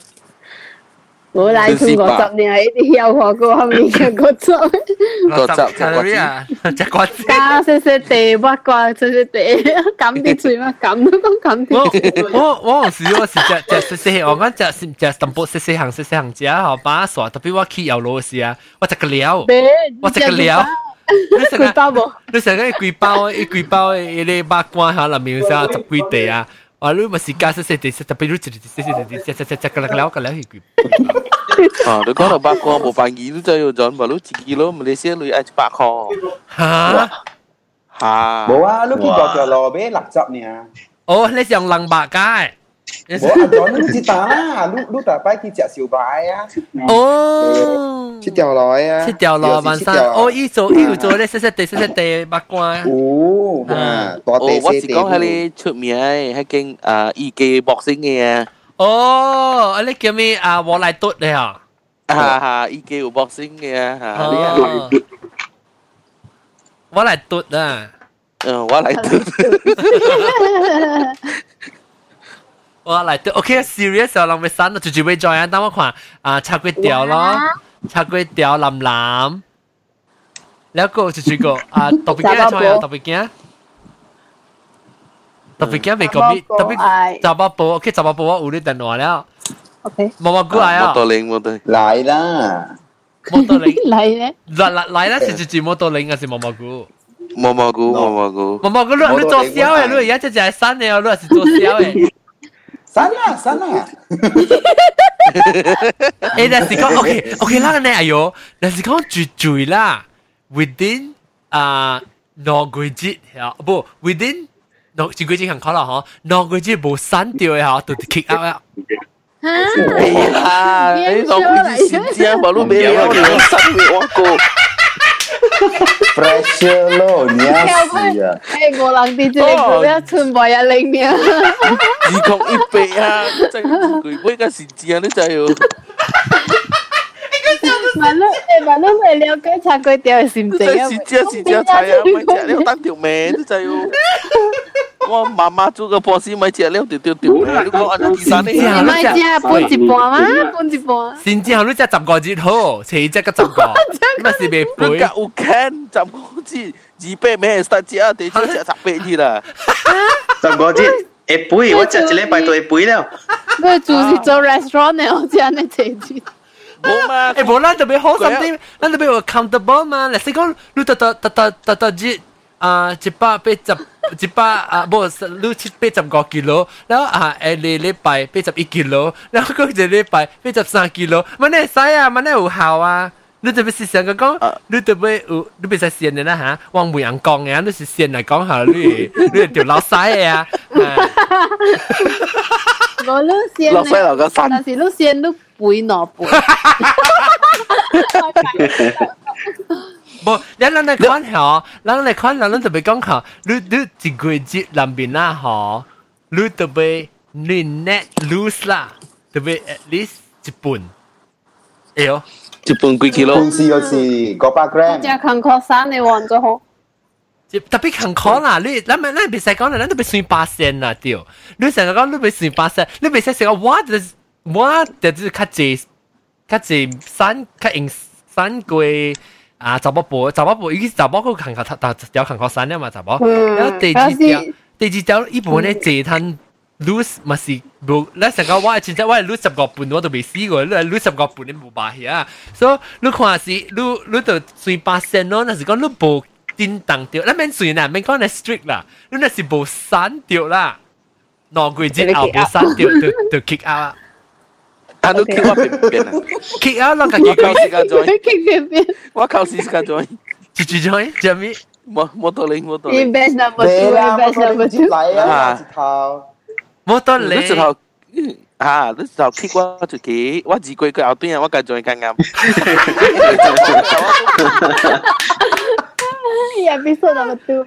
S5: 无来去五十年，一直要火锅，后面嘅骨汁。
S1: 骨汁，卡路里啊，食骨汁。
S5: 加些些地八卦，些些地，咁啲嘴乜咁都咁啲。
S1: 我我有時我是食食些些，我講食食淡薄些些行些些行食，後把耍，特別我去遊路時啊，我食個料，我食個料。你
S5: 食個，
S1: 你食個一幾包，一幾包，一啲八卦下，裏面有啥十幾地啊？啊，你咪是加些些啲，特別你自己啲啲啲，只只只只個兩個兩係佢。
S3: 啊，你講到八個冇辦嘢，你就要賺，咪你自己咯，咪你先你挨住八個。
S1: 嚇
S3: 嚇，
S2: 冇啊，你幾個就落俾六十呢？
S1: 哦，你用兩百嘅。
S2: bố đó nó chỉ tá lúc lúc ta bay khi chả siêu bài á. Ô chỉ chào lòi
S1: á.
S2: Chỉ chào lòi bạn
S1: sao? ô ý số ý số đấy sẽ sẽ tệ sẽ sẽ tệ bạc qua. Ô à. tọa tệ sẽ
S2: tệ ô hay
S3: là
S2: chụp
S3: mía hay kinh à ý kê bọc sinh nghe à? ô anh ấy kêu
S1: mi à bỏ lại tốt đấy hả? À hà ý
S3: kê của bọc sinh nghe à, hà. Ờ.
S1: À. Bỏ lại tốt à?
S3: Ờ bỏ lại tốt 嗯，我嚟嘟。
S1: 我嚟嘟，OK，serious 啊，谂咪散，就住俾 join 啊，等我看啊，叉龟条咯，叉龟条蓝蓝，แล้วก็就住个啊，特别惊 join 啊，特别惊。特别惊未讲咩，特别杂巴布，OK，杂巴布我有你电话了。
S5: OK，
S1: 毛毛菇嚟啊！
S3: 摩托零摩托。
S2: 嚟啦，
S1: 摩托零
S5: 嚟咧，
S1: 嚟嚟嚟啦！是是是摩托零还是毛毛菇？
S3: 毛毛菇，毛毛菇。
S1: 毛毛菇，你你做小嘅，你而家只只系生嘅，你系做小嘅。
S2: sana, sana.
S1: eh, nà sì con, ok, ok, là nè, ayo, nà sì con giù giù là, within, à, nó quy chế, à, bố, within, nó chỉ quy chế hàng khó là hả, nó quy chế bố sẵn tiêu hả, tụi kick out
S3: á. Hả? Ê, là, nó quy chế xin chàng, bảo lúc bé, nó sẵn bị oan cổ.
S2: pressure 喽，压，sih, 啊，
S3: 真贵，我。百啊，真系攰杯嘅时节啊，你真系要。
S5: 万碌诶，万碌未了解茶粿条系唔
S3: 你
S5: 正啊？
S3: 真系时节时节菜啊，咪食了单条命，你真系要。我妈妈煮个波斯咪食了条条条命，你讲按照第三呢？
S5: 唔系只半一半吗？半一半。
S1: 先之后你只十个节好，迟只个十个，乜事未
S3: 你
S1: 背？
S3: 夹有 can 十个字，二百咩实只啊？地主食十百字啦。
S6: 十个节会背，我食一礼拜都会背了。
S5: 佢做是做 restaurant 嘅，我知安尼坐住。
S3: 冇嘛？
S1: 诶，无咱特别好心啲，咱特别有 accountable 嘛。例如讲，你特特特特特特节啊，一百八十一百啊，无你七八十个 kilo，然后啊诶，你礼拜八十一 kilo，然后嗰一礼拜八十三 kilo，乜你使啊？乜你有效啊？你特别是想讲，你特别有，你别使先嘅啦吓，往每人讲嘅，你是先嚟讲下你，你条老细嘅啊。
S5: 我都先
S3: 落西楼个山
S5: 但是都先都 背攞背。
S1: 无，你咱来看吼，咱来看，咱特别讲吼，你你一个月节南边啦吼，你特别你 net lose 啦，特别 at least 一半，哎呦，
S3: 一半几 kilo？
S2: 半试嗰时嗰百 gram，
S5: 只康确山你换咗好。
S1: 特别勤苦啦，你咱咪咱别使讲啦，咱都别算八仙啦，对，你成日讲你别算八仙，你别使成个我就 我就是较济较济三较用三个。啊，查某婆，查某婆，伊查某佢行学搭条行学山咧嘛，查某。然后第二条，第二条一般咧坐摊 lose 嘛是无，你成个我真正我系 lose 十个半我都未试过，你系 lose 十个半你冇把戏啊。所以你看是，你你就算八成咯，那是讲你无叮当掉，你免算啦，免讲你 strict 啦，你那是无散掉啦，两个月后无散掉就就 kick out 啦。
S3: 啊，你 kick 我边边啊？
S1: kick out 咯，
S3: 我靠时间 join，
S5: kick 边边？
S3: 我靠时间 join，
S1: 住住 join 做咩？
S3: 摩摩托零摩托
S5: 你
S3: 零，
S5: best number
S2: 你
S5: two，
S2: 啦，
S5: 你 best
S2: 我
S5: number
S2: 接
S5: two。
S2: 嚟啊，直头。
S1: 摩托零。
S3: 你直头。啊！你就 kick 我就 kick，我自贵佢后端啊，我继续更啱。
S5: episode number two。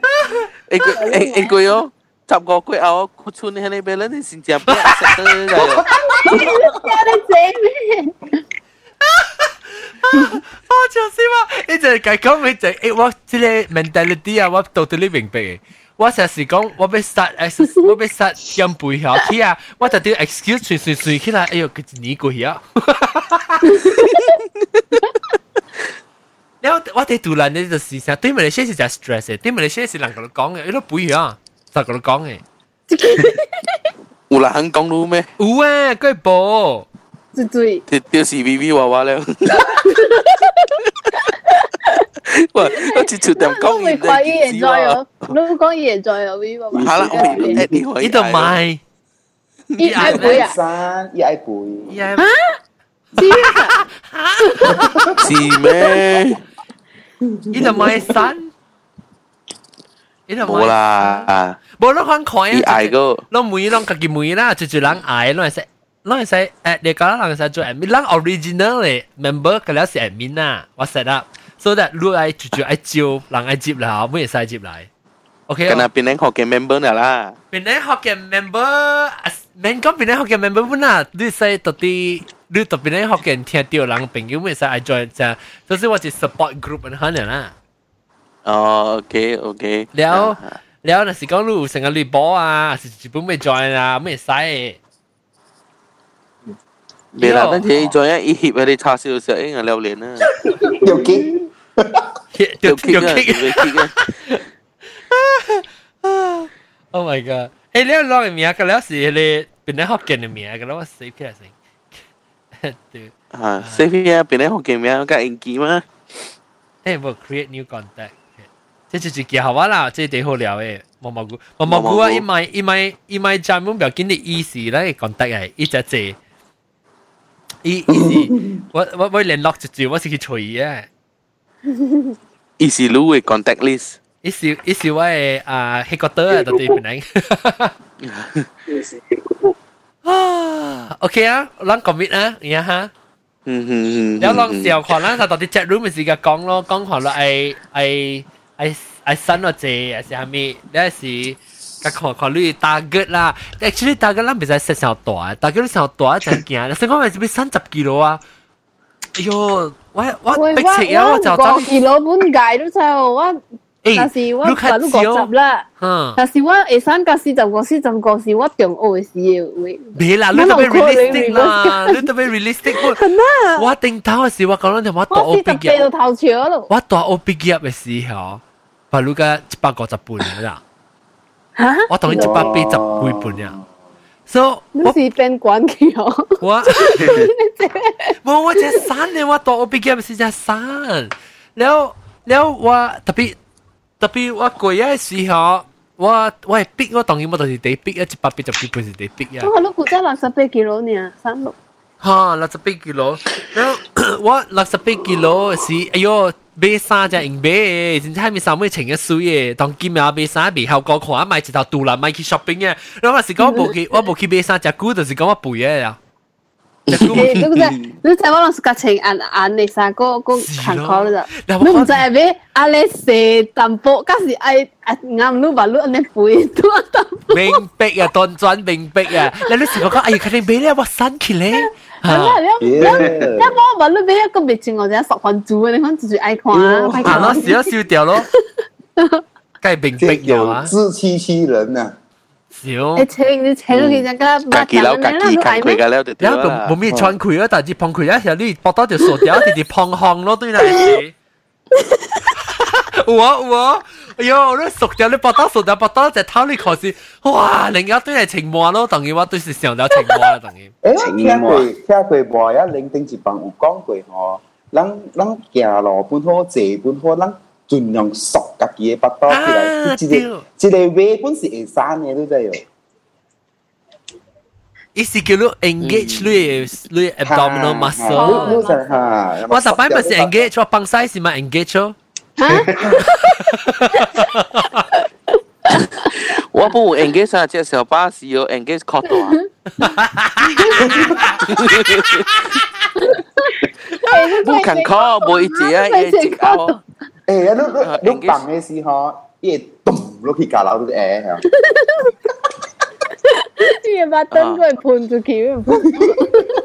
S3: 诶佢诶诶佢哦， 十个佢后佢出你喺呢边咧，你先至俾阿食得㗎。
S1: 我就是话，你就系讲你就诶，我即系 mentality 啊，我 totally 明白嘅。我成时讲，我要 start exercise，我要 start 减肥下去啊，我就啲 excuse 随随随起来，哎呦，佢年过去啊！然后我哋突然呢就事实，对马来西亚是就 stress 嘅，对马来西亚是人同你讲嘅，你都背啊，
S3: sao còn con này ủ là hắn con luôn mẹ ủ à
S5: cái bộ tụi tụi thì tiêu sĩ vi vi hòa hòa leo Wow,
S3: công nghiệp đấy. Nó cũng gì rồi ở
S1: vi. Hả là
S5: ông đi đâu mai.
S2: Ít ai bụi à?
S1: San, ít
S5: ai
S3: bụi. Hả?
S1: Serious à? Gì đâu mai san.
S3: 冇啦。
S1: 冇得看看啊！
S3: 你爱个？
S1: 攞每攞自己每啦，就就人爱，攞系识。攞系使诶，你讲人系做 admin，人 original 嘅 member 佢了是 admin 啊，我 set up，so that 你爱就就爱招，人爱接啦，每日使接来。OK。
S3: 咁啊，变成学嘅 member 啦。
S1: 变成学嘅 member，免讲变成学嘅 member 本啊，你使到啲，你到变成学嘅人听到人朋友每使爱 join 就，就是我系 support group 咁样啦。
S3: 哦，OK OK。
S1: 了了，那是讲你有成个滤波啊，是日本未 join 啊，咩使？
S3: 未啦，等阵再一协啊！你叉烧食应该榴莲啊，
S2: 条筋，
S3: 条筋啊，条筋啊！
S1: Oh my god！诶，你攞嘅名嘅了是你变咗学嘅嘅名嘅，我死撇先。
S3: 对。啊，死撇啊！变咗学嘅名，加应记吗？
S1: 诶，冇 create new contact。 即系自己好玩啦，即系几好聊诶。毛毛菇，毛毛菇啊！伊咪伊咪伊咪专门表见你意思咧，contact 系一只字。伊伊是我我我联络一句，我是去随伊嘅。
S3: 伊是你嘅 contact list。
S1: 伊是伊是我嘅啊 headquarter 啊，到底边嚟？啊，OK 啊，咱 commit 啊，呀哈。
S3: 嗯嗯嗯。
S1: 有当时候 可能就到啲 chat room 嘅时间讲咯，讲可能系系系系新或者系系咪？你系甲看看你 target 啦，actually target 咱袂使 set 上大，target 你上大就惊，所以我咪要三十几路啊！哎呦，我我
S5: 喂，
S1: 逼切啊！我就
S5: 我五几路本界都就我。 但是我反正五十啦，但是我下三加四十五、四十五是我中學嘅時會。
S1: 未啦，你特別 realistic 啦，你特別 realistic。係咩？我頂頭嘅時我講緊就我大學畢業。
S5: 我頭潮咯。
S1: 我大學畢業嘅時候，白魯加一百五十半啦。
S5: 嚇！
S1: 我同佢一百八十幾半呀。so
S5: 我是變管佢哦。
S1: 我，我我只三年我大學畢業嘅時只三，然後然後我特別。特別我過嘅時候，我我係逼我當然我就是第逼一一百八十幾倍是第逼啊。
S5: 我六股真六十八キロ呢，三六。
S1: 嚇，六十八キロ，然後我六十八キロ是哎呦買衫就用買，真係咪三妹穿嘅水嘅，當今日買衫未效果看，買一套杜蘭買去 shopping 嘅，然後我是講我冇去我冇去買衫，只股就是講我背嘅 呀。
S5: 你个你睇我老师个情按按你啥个个看考啦，你唔知咩？阿你射淡薄，假是爱啱你把你安尼背多淡薄。
S1: 明白啊，当转明白啊！你你成个讲，哎呀，佢哋俾你我生起咧。
S5: 系啦，你你你帮我把你俾一个别情我就十分钟，你看自己爱看啊。
S1: 系咯，笑一笑掉咯。梗系明白
S2: 有自欺欺人啊！
S1: 少。
S5: 你請你請到佢只個
S3: 隔幾樓隔幾近佢嘅咧，
S1: 有個冇咩穿佢啊，但係碰佢一時你搏多條傻掉，直接碰項咯，對嚟。我我，哎呦，你熟掉你搏多熟掉搏多隻頭你可是，哇！另一堆係情話咯，等於我對是上咗情話啦，等於。
S2: 誒，聽過聽過話啊，零定一幫有講過吼，咱咱行路本好坐本好，咱尽量熟家己嘅腹肚起来，一个一个尾本是会生嘅，你知唔？
S1: 意思叫你 engage 你你 abdominal muscle。我十摆咪是 engage，我帮晒是咪 engage 咯？
S3: 我不 engage 啊，只小巴是有 engage 角度啊。不肯 call，冇一只啊，一只
S2: 哦。 诶，你你你放嘅时候，一咚落去架楼都诶系。
S5: 你把灯佢判住佢。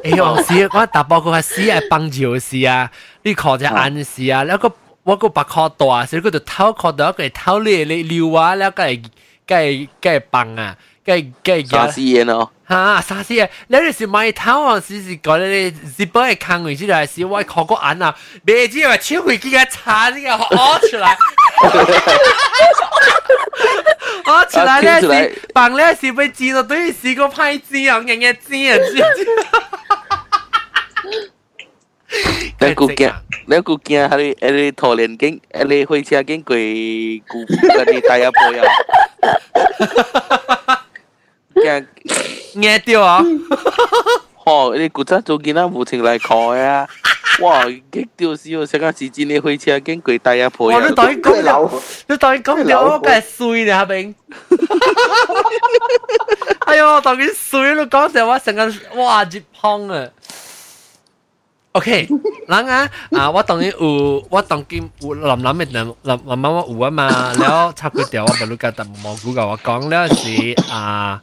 S1: 哎呦，是我大包个系死系帮住事啊，你靠只暗事啊，แล้วก็我个白靠大，所以佢就偷靠到佢偷你你撩啊，แล้วก็系ก็系ก็系帮啊，ก็ 系ก็系
S3: 沙士嘢咯。
S1: 吓，沙士嘢，你哋是买偷啊，是是讲你日本嘅坑位之类，是我靠个眼啊，未知话超会几个叉呢个屙出来。我出来咧是放咧是被知道对试过派知啊，人嘅知啊知。
S3: 你估惊？你估惊？系你系你拖连经，系你开车经过古嗰啲大一波呀？ 惊
S1: 惊掉啊！
S3: 哦，你古早做囡仔无情来考啊！哇，激掉死我！想讲是真的火车经过大家陪。哇，
S1: 你当伊讲了，你当伊讲了，我该衰咧，阿明。哎呦，当佢衰，你讲成我成个哇，一胖啊！OK，人啊啊，我當然有，我當今有諗諗嘅諗諗諗我有啊嘛，然後插佢條我咪錄架，但冇估夠我講咧是啊。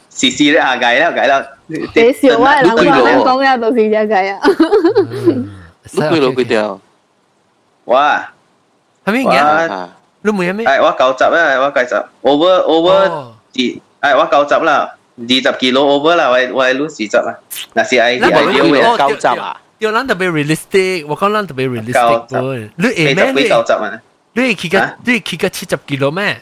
S1: 是
S6: 咧下计啦计啦。
S5: 你笑我系谂讲讲嘅，到时只计啊。
S3: 碌佢攞佢掉。
S6: 哇！
S1: 系咩嘢？你冇咩？
S6: 系我九十啦，我九十 over over 二，系我九十啦，二十几攞 over 啦，我我系攞四十啦。嗱是系
S3: 系九十啊。
S1: 要谂特别 realistic，我讲谂特别 realistic 喎。你诶咩？
S6: 你九十啊？
S1: 你企个你企个七十几攞咩？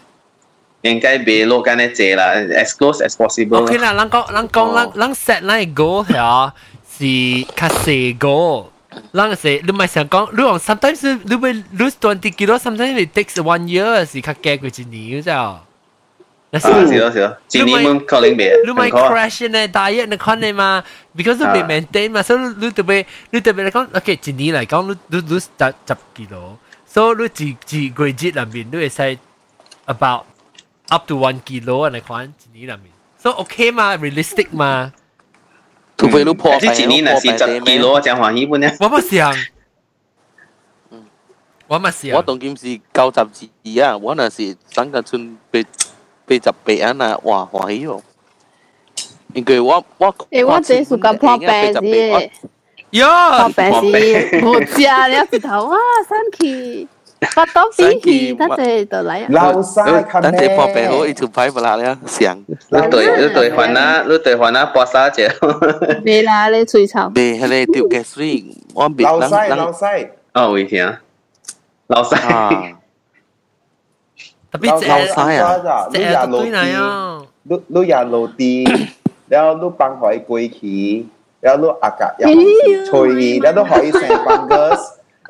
S6: 应该别落紧一只啦，as close as possible。
S1: OK 啦，咱讲咱讲咱咱 set 那个 goal 系是较细 goal， 咱是你咪想讲，你讲 sometimes 你会 lose twenty kilo，sometimes it takes one year 是较加过一年，知道？
S6: 啊，是咯是咯，一年冇可能未，
S1: 你咪 crash 呢 diet 你看你嘛，because 你未 maintain 嘛，所以你特别你特别嚟讲，OK，一年嚟讲，你你 lose 十十 kilo，所以你一一个月入面你会使 about up to one kilo 嚟看一年入面，所以 OK 嘛，realistic 嘛。
S3: 除非你破
S6: 即一年若是十 kilo，真欢喜本咧。
S1: 我冇想，我冇想。
S3: 我当今是九十二啊，我那是三个村被被十八啊那，哇欢喜哦！因为我我
S5: 诶，我这是个破病啫，
S1: 哟，
S5: 破病是冇食了一头哇，生气。 发到边去，得只就嚟啊！
S2: 老晒看
S3: 等阵破病好，一条牌不啦咧，想。
S6: 你对你对还啊，你对还啊，搏杀者。
S5: 未啦，你吹臭。
S3: 未系你掉嘅水，我别
S2: 老晒老晒。
S6: 哦，会听。老晒。
S1: 特别
S2: 老晒啊！你廿落地，你你廿落地，然后你放开归去，然后你阿格又吹，然后你可以成 fungus。诶，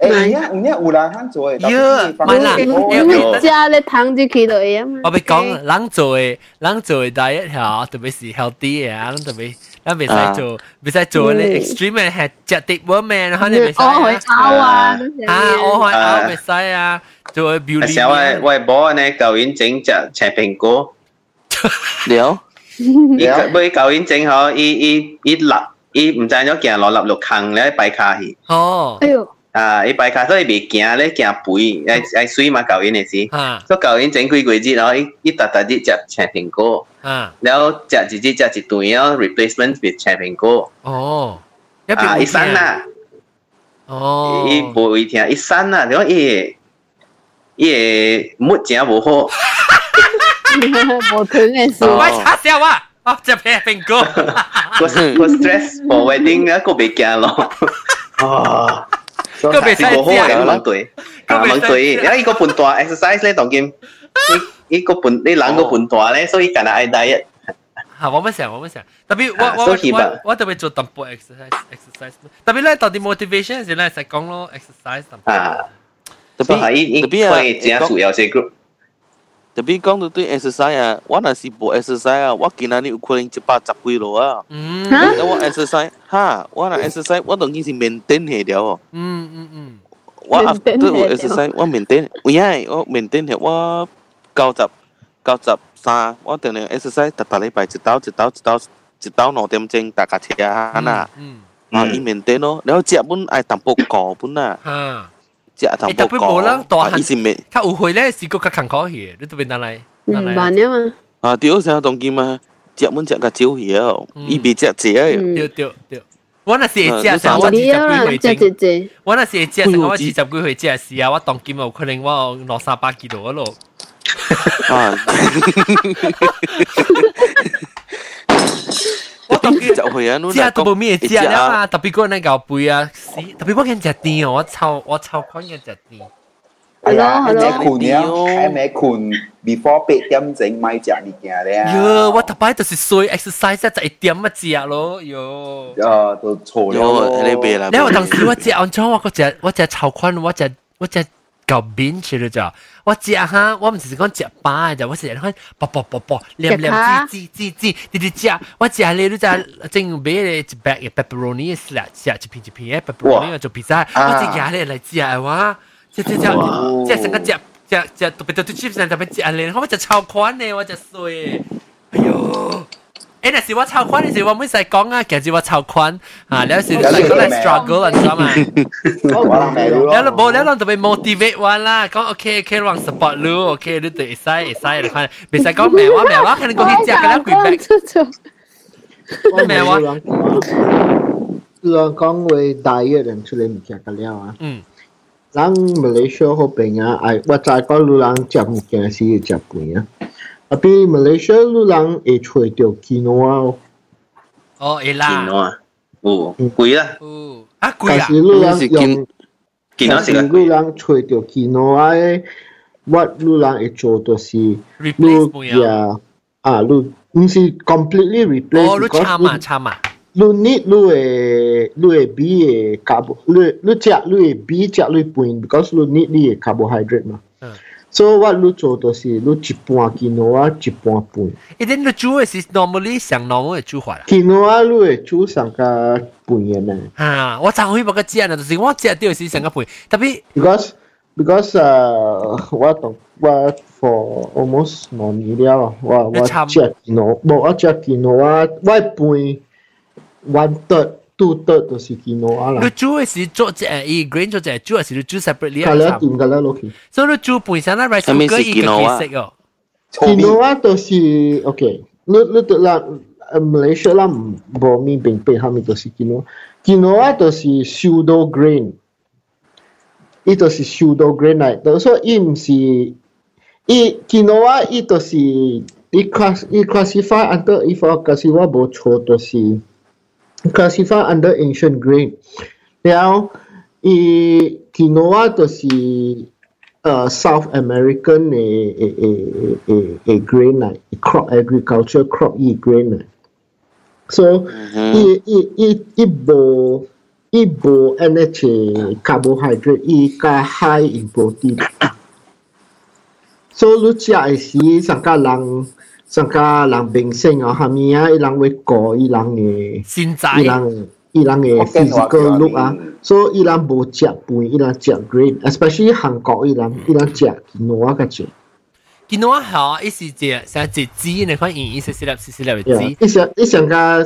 S2: 而家而家有人肯做嘅，
S1: 呀，咪啦，
S5: 因为家咧躺住佢就会啊嘛。
S1: 我俾讲，人做嘅，人做嘅第一条，特别是 healthy 嘅，人特别，人未使做，未使做咧 extreme 系食啲 woman，可能未使。
S5: 我去拗啊，
S1: 啊，我去拗未使啊，做 beauty。
S6: 成我我波呢，旧年整只赤苹果，
S3: 了，
S6: 伊佢旧年整好，伊伊伊立，伊唔知咗行落立落坑咧，摆卡去。
S1: 哦。
S5: 哎呦。
S6: 啊！伊摆卡所以未行咧，行肥，爱爱水嘛，旧年嘅事。
S1: 啊，
S6: 所以旧年整几个月，然后伊伊特特啲食青苹果。
S1: 啊，
S6: 然后食一只食一段，然后 replacement with 青苹果。
S1: 哦，
S6: 一边一山啦。
S1: 哦。
S6: 伊无会听，一山啦，然后伊伊个木真无好。
S5: 无断嘅事。
S1: 我叉烧啊！哦，食青苹果。
S6: 个个 stress for wedding 啊，个未惊咯。哦。
S1: 个袂使
S6: 好嘅问对，啊问对，然后伊个半大 exercise 咧，当今，伊伊个半你人个半大咧，所以近日爱 diet。
S1: 吓，我乜想，我乜想，特别我我我我特别做淡薄 exercise exercise，特别咧到啲 motivation 时咧，实讲咯 exercise 淡薄。
S6: 啊，特别系伊伊佢正主要系 group。
S3: tapi kong tu tu exercise ah, wa na si bo exercise ah, wa kina ni ukuran cepat cak kui lo ah. Hmm. Wa exercise
S1: ha,
S3: wa mm, mm, mm. na exercise wa dong si maintain he dia oh.
S1: Hmm hmm hmm.
S3: Wa after wa exercise wa maintain. Ya, wa maintain he wa cao tập cao tập xa wa teng ne exercise ta ta lai bai chỉ tao chỉ tao chỉ tao chỉ tao no tem cheng ta ka chia na.
S1: Hmm.
S3: Ma i maintain no, แล้วเจ็บบุญไอ้
S1: ตํา
S3: ปกกอบุญน่ะ
S1: ฮะ
S3: 薄高。
S1: 无人大汉，
S3: 伊是未，
S1: 较有会咧是个较艰苦去，你特别难来。
S5: 嗯，慢啊嘛。
S3: 啊，对，成当今啊，食本食较少嘢，伊别食济啊。
S1: 对对对。我那是会食，我二十几岁整。我那是会食，我二十几岁食是啊，我当今有可能我落三百几度咯。
S3: 啊！ 我当今就会啊，
S1: 食都冇咩食啦嘛，特别嗰那嚿背啊，特别我见食甜哦，我超我超讨厌食甜。
S2: 系啊，系咪困了？系咪困？before 八点整买食物件咧？
S1: 哟，我特摆就是睡 exercise 就一点乜食咯，哟。
S2: 啊，都错
S3: 咗。你别啦。
S1: 你话当时我食安装我个食我食炒款，我食我食嚿面出嚟咋？ 我食哈，我唔是讲食饱咋，我食看啵啵啵啵，黏黏滋滋滋滋，你哋食我食你都食整买咧一百嘅 pepperoni 食食一片一片嘅 pepperoni 做 pizza，我食廿咧嚟食嘅话。即即即即成个只只只特别到 chips 上特别只咧，我只超宽呢，我只衰，哎呦！ 诶，那时我超宽，那时我每次讲啊，其实我超宽啊，有时嚟讲嚟 struggle，你知嘛？有冇冇？有特别 motivate 我啦，讲 OK OK，让 support 你，OK，你对会使会使，你看，别使讲咩话咩话，可能讲去食嘅啦，攰逼。
S8: 我咩话？人讲为大约人出嚟唔食嘅了啊。嗯。咱 Malaysia 好平啊，哎，我知讲路人食物件是要食贵啊。 tapi Malaysia lu lang e chui tio quinoa
S1: oh e la.
S6: Quinoa. U
S1: gui la u a
S8: gui la lu lang yung
S6: quinoa si
S8: lu lang chui tio quinoa e what lu lang e cho to si
S1: lu ya
S8: à? lu không si completely replace
S1: ờ, oh lu chama à, chama
S8: à? lu need lu e lu e bi e carbo lu lu chia lu e bi chia lu e point because lu need ni e carbohydrate mà. 所以我你做就是你一半见到啊，一半半。
S1: 一定你煮嘅是 normally 上 normal 嘅煮法啦。
S8: 见到啊，你会煮上个半嘅咩？
S1: 啊，我昨晚不过食啊，就是我食到是上个半，特别
S8: because because 诶，我同我 for almost 两年了，我我食见到，冇我食见到啊，我半。one third two third 都是 quinoa 啦。
S1: 你煮嘅时做只诶 grain 做只煮嘅时你煮 separately
S8: 啊。系啦，点㗎啦，Loki。
S1: 所以你煮本身咧 rice cooker 已经几识哦。
S8: quinoa 都是 OK，你你得啦，Malaysia 啦唔冇咪并并下面都是 quinoa。quinoa 都是 pseudo grain，伊都是 pseudo grain 嚟，都所以唔是伊 quinoa 伊都是伊 class 伊 classify under 伊个个是我冇错都是。 classify under ancient grain. Now, e, quinoa 就是 uh, South American a a a a grain 嚟，crop agriculture crop 依 grain 嚟。So，依依依依部依部 energy mm-hmm. carbohydrate 依加 high in protein。So，你食嘅時，成家人。上加人明星啊，下面啊，伊人会过伊人嘅，
S1: 现在
S8: 伊人伊人嘅 physical look 啊，所以伊人无食饭，伊人食 green，especially 韩国伊人伊人食genoa 嘅啫。
S1: genoa 好，伊是只成只枝，你看伊伊是细粒细细粒嘅枝。
S8: 伊上伊上加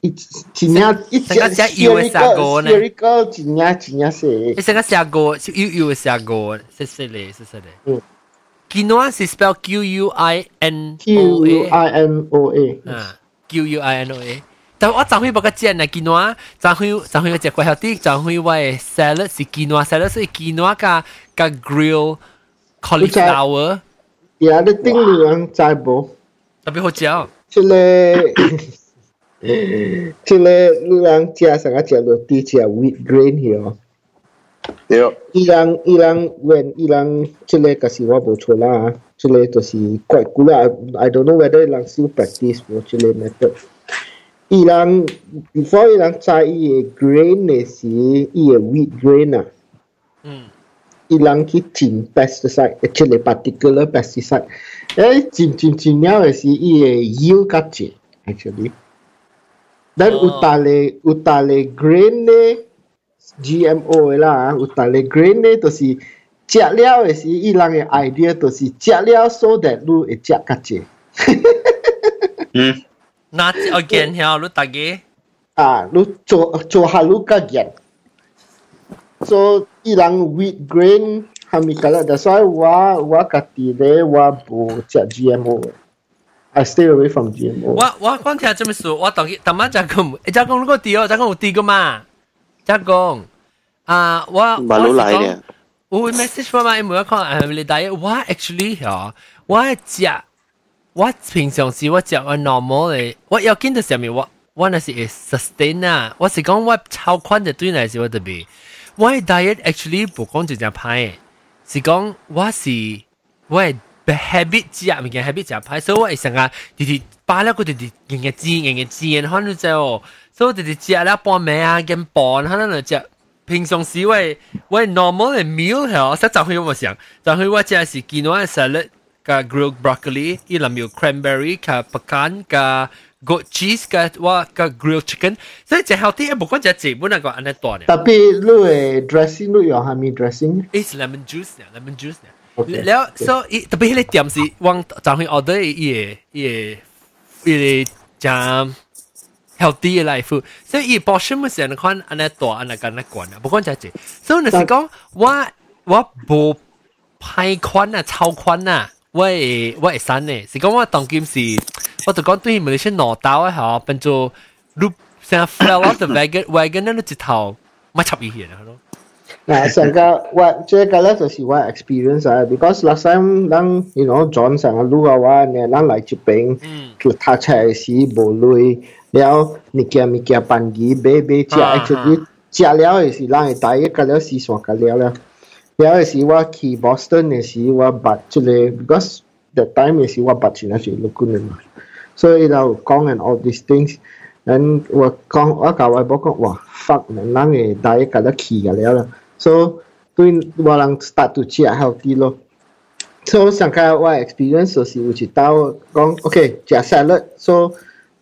S8: 一一领一
S1: 只只油嘅砂锅呢？
S8: 一个一领一领是。
S1: 伊上加砂锅，油油嘅砂锅，细细粒细细粒。嗯。 Quinoa 是 spell Q U I N
S8: O A。Q U I N O A。
S1: 啊，Q U I N O A。但我昨天不个见呢 quinoa，昨天昨天我食过后啲，昨天我嘅 salad 是 quinoa，salad 是 quinoa 加加 grill cauliflower。
S8: 呀，你顶你人知无？
S1: 特别好食。
S8: 即个即个你人食成个食落地食 wheat grain 喎。
S2: 对。
S8: 伊人伊人 when 伊人即个可是我无错啦，即个就是怪古啦。I don't know whether 人 still practice 无即个 method。伊人 before 伊人知伊个 grain 嘅是伊个 wheat grain 啊。嗯。伊人去浸 pesticide，即个 particular pesticide。诶，浸浸浸了嘅是伊个 yield 较济，actually。但有大咧有大咧 grain 咧。 GMO 啦，有大个 grain 咧，就是食了诶是伊人诶 idea，就是食了 so that 你会食较济。
S1: 嗯，那我见晓你大家
S8: 啊，你做做下你较见。所以伊人 wheat grain 哈咪个啦，但所以我我家己咧我无食 GMO。I stay away from GMO。
S1: 我我讲听这么说，我当佢，但系就讲，一讲如果啲哦，就讲有啲个嘛。 即講啊，我我
S3: 係講，
S1: 我會 message 我嘛，每一個誒你睇，我 actually 嚇，我食我平常時我食我 normal 嘅，我要見到上面我我那是 sustain 啊，我是講我超寬就對嚟是我特別，我 diet actually 不講就隻派，是講我是我 系 habit 食物件 habit 食派，所以我系成日直直巴了个直直日日煎日日煎，可能就。所以直直食了半暝啊，跟饭，可能就食。平常时我我 normal 嘅 meal 系，实就系我想，就系我食是见到 salad 加 grilled broccoli，伊里面有 cranberry 加 pecan 加 goat cheese 加我加 grilled chicken，所以食 healthy 不过食基本那个安尼多呢。
S8: 特别你嘅 dressing 你用系咪 dressing？It's
S1: lemon juice 呢，lemon juice 呢。 แล้ว所以特别迄个店是往就系 order 伊个伊个伊个酱。healthy 嘅 life，所以伊 portion 咪成款安尼大安尼咁安尼管啊，不管只只，所以你是讲我我无派款啊，超款啊，我会我会散呢，是讲我当今是，我就讲对咪先攞刀啊，吓，变做路成 fell off the wagon wagon 那一头，咪插伊去啦，咯。
S8: 嗱，成个我这个咧就是我 experience 啊，because last time 咱 you know John 成个路嘅话，呢咱来这边，佢踏车时无累。了物件物件办机买买食，actually 食了嘅是咱会大一个了时线个了了。了嘅时我去 Boston 嘅时我捌即个，because that time 嘅时我捌是那是陆军嘅嘛，所以就讲 and all these things。 人我讲我教我冇讲哇 fuck 人嘅大一觉得气嘅了啦 ，so 对我人 start to 食 healthy 咯。so 上个我 experience 就是有一道讲 OK 食 salad，so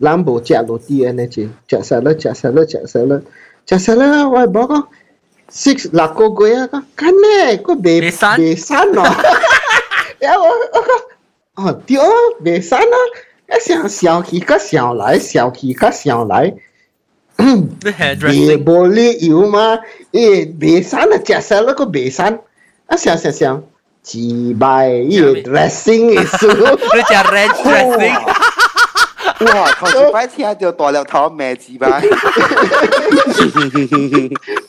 S8: 咱无食落地安尼只，食 salad 食 salad 食 salad 食 salad 我冇讲 six 六个月啊，讲紧咧个未未散咯，然后我我讲哦对哦未散啊。一想小气个小 来，小气个小来，你冇理由嘛？诶，未散啊，食晒那个未散，啊想想想，几百嘢 dressing 嘅数，
S1: 你食 red dressing。
S2: 哇！头先摆听到大粒头咩字吧？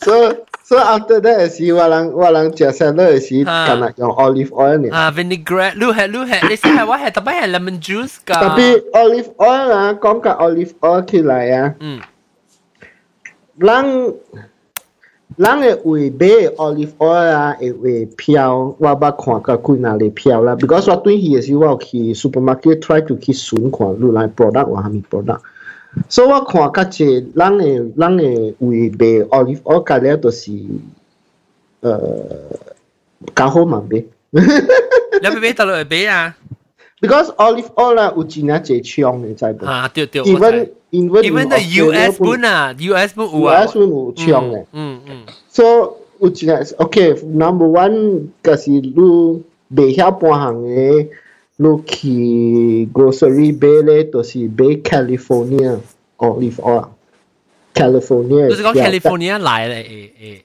S8: 所以。So after that 是我人我人食食咧是干那用 olive oil 呢。
S1: 啊 vinaigrette，你系你系你是系我系特别系 lemon juice 噶。
S8: 特别 olive oil 啊，讲个 olive oil 起来啊。嗯。 人人嘅胃买 olive oil 啊，会会飘，我捌看个几哪里飘啦。because 我对佢嘅时我去 supermarket try to 去选看，如来 product 或系咪 product。所以我看较济咱诶咱诶为卖 olive oil 加了都是呃较好嘛卖。
S1: 你要买到落会买啊
S8: ？Because olive oil 啦有真系济枪嘅，知无？
S1: 啊对对。
S8: Even even
S1: even the US 本啊，US 本有
S8: 啊。US 本有枪嘅。
S1: 嗯嗯。
S8: So 有真系 OK，number one 就是你袂晓半行嘅。你去 grocery 买咧，就是买 California olive oil。California，
S1: 就是讲 California 来咧，诶诶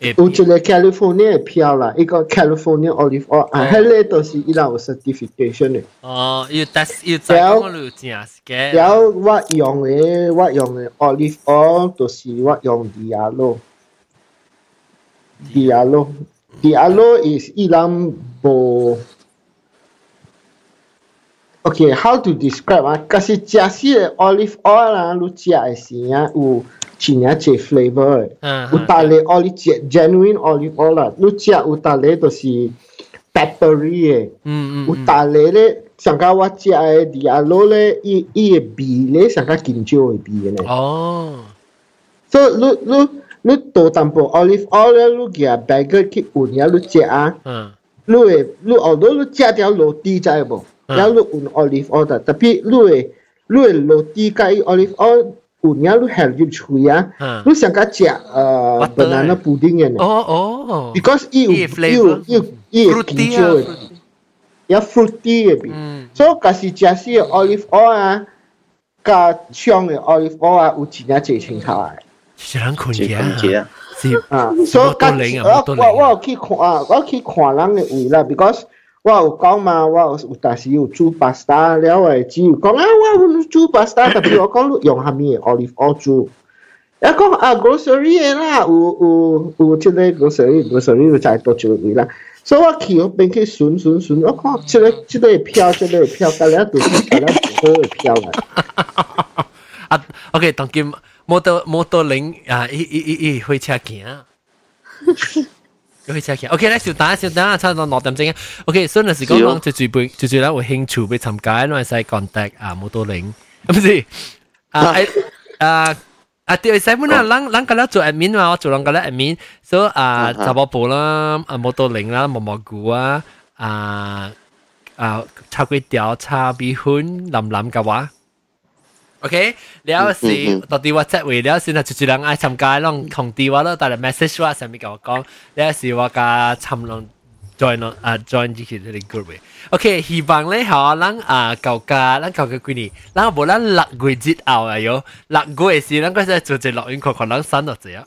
S1: 诶，
S8: 有一个 California 嘅票啦，一个 California olive oil，啊，迄个都是伊拉有 certification 嘅。
S1: 哦，要 test 要再讲你正嘅。
S8: 然后我用嘅，我用嘅 olive oil 就是我用 Diallo，Diallo，Diallo is 伊朗无。Okay, how to describe 啊？可是食死嘅 olive oil 啊，你食嘅时啊有 Chinache flavor. Uh-huh. Utale oli genuine olive oil lah. Lucia utale to si peppery eh. Mm, mm, utale le sang ka wa chia đi e, di alo le i i e bi le sang ka kinh jo e
S1: bi
S8: le. Oh. So lu lu lu to tampo olive oil le lu gia bagel ki unia lu chia a. Uh. Lu e lu although lu chia dia lo ti jai e bo. Uh. Ya lu un olive oil ta tapi lu e lu e lo ti kai olive oil punya lu hel ju chuya lu sangka cia uh, banana pudding ya
S1: oh oh
S8: because i you you i fruity ya fruity ya bi so kasi cia si olive oil ah ka chiong e olive oil ah u chi nya che ching ka ai
S1: 是人困嘅
S8: 啊，所以我我我去看啊，我去看人嘅胃啦，because 我有讲嘛，我有但是有煮 pasta 了诶，只有讲啊，我有煮 pasta，特别我讲用下面 olive oil 煮。一讲啊，grocery 嘅啦，有有有即个 grocery，grocery 就在多少位啦。所以我去嗰边去选选选，我讲即个即个票，即个票，隔离都是隔离好嘅票啦。
S1: 啊，OK，当今摩托摩托零啊，一一一一会车行。 去车嘅，OK 咧，小蛋小蛋啊，差唔多六点钟啊，OK，所以嗰时讲讲最最背最最咧会兴趣被参加，因为使 contact 啊摩托零，系咪先？啊啊啊！对，使本啊，人人个咧做 admin 嘛，我做人个咧 admin，所以啊，杂货部啦，啊摩托零啦，毛毛菇啊，啊啊炒粿条、炒米粉、淋淋嘅话。 OK，了是到底我即位了是，就就人爱参加，拢同电话咯，但系 message 话上面甲我讲，了是我甲参拢 join 咯，啊 join 呢个呢个 group 嘅。OK，希望咧吓咱啊旧家，咱旧家几年，咱无咱六月节后啊有六月时，咱嗰阵做只录音，看看咱生落只啊。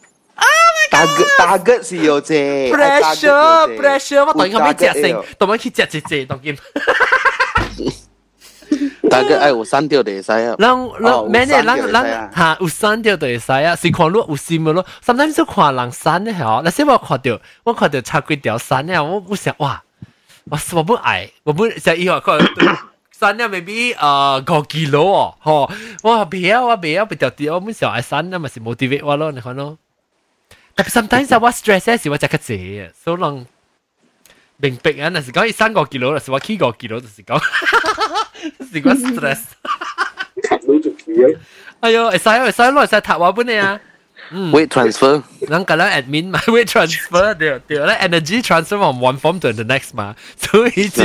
S2: target target 是有只
S1: pressure pressure，我当然可以食成，当然去食一只当然。
S3: 大概爱有删掉就会使啊。
S1: 人人咩呢？人人吓有删掉就会使啊。是看你有心嘅咯。sometimes 就看人删咧吓。那些我看到，我看到插几条删咧，我我想哇，我我不爱，我不想以后看删咧，maybe 呃五 kilo 哦，吼，我不要我不要不条条，我唔想爱删，那咪是 motivate 我咯，你看咯。但系 sometimes 我 stress 咧是我食较济，so long。 明白啊！若是講伊瘦五幾多，若是我起五幾多，就是講，是我 stress。哎呦，會使會使，攞會使讀我本嚟啊！
S3: 嗯，weight transfer，
S1: 人講啦，admin 嘛，weight transfer 對對啦，energy transfer from one form to the next 嘛，所以一直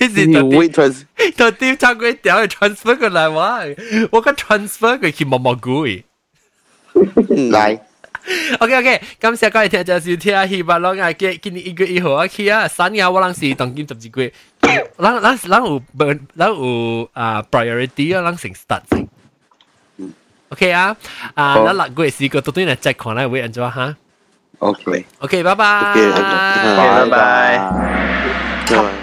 S1: 一直
S3: 到 weight transfer，
S1: 到啲差鬼屌去 transfer 過來哇，我個 transfer 佢去毛毛菇嘅，
S2: 來。
S1: OK OK，感谢各位听众收听，希望攞嘅今年一月一号啊，去啊，三月我谂是当今十几个月，咱咱咱有咱有啊 priority 啊，咱先 start 先。OK 啊，啊，咱六个月试过到底嚟 check 看咧会安怎哈？
S2: OK
S1: OK，拜拜，
S6: 拜拜。
S3: 拜拜。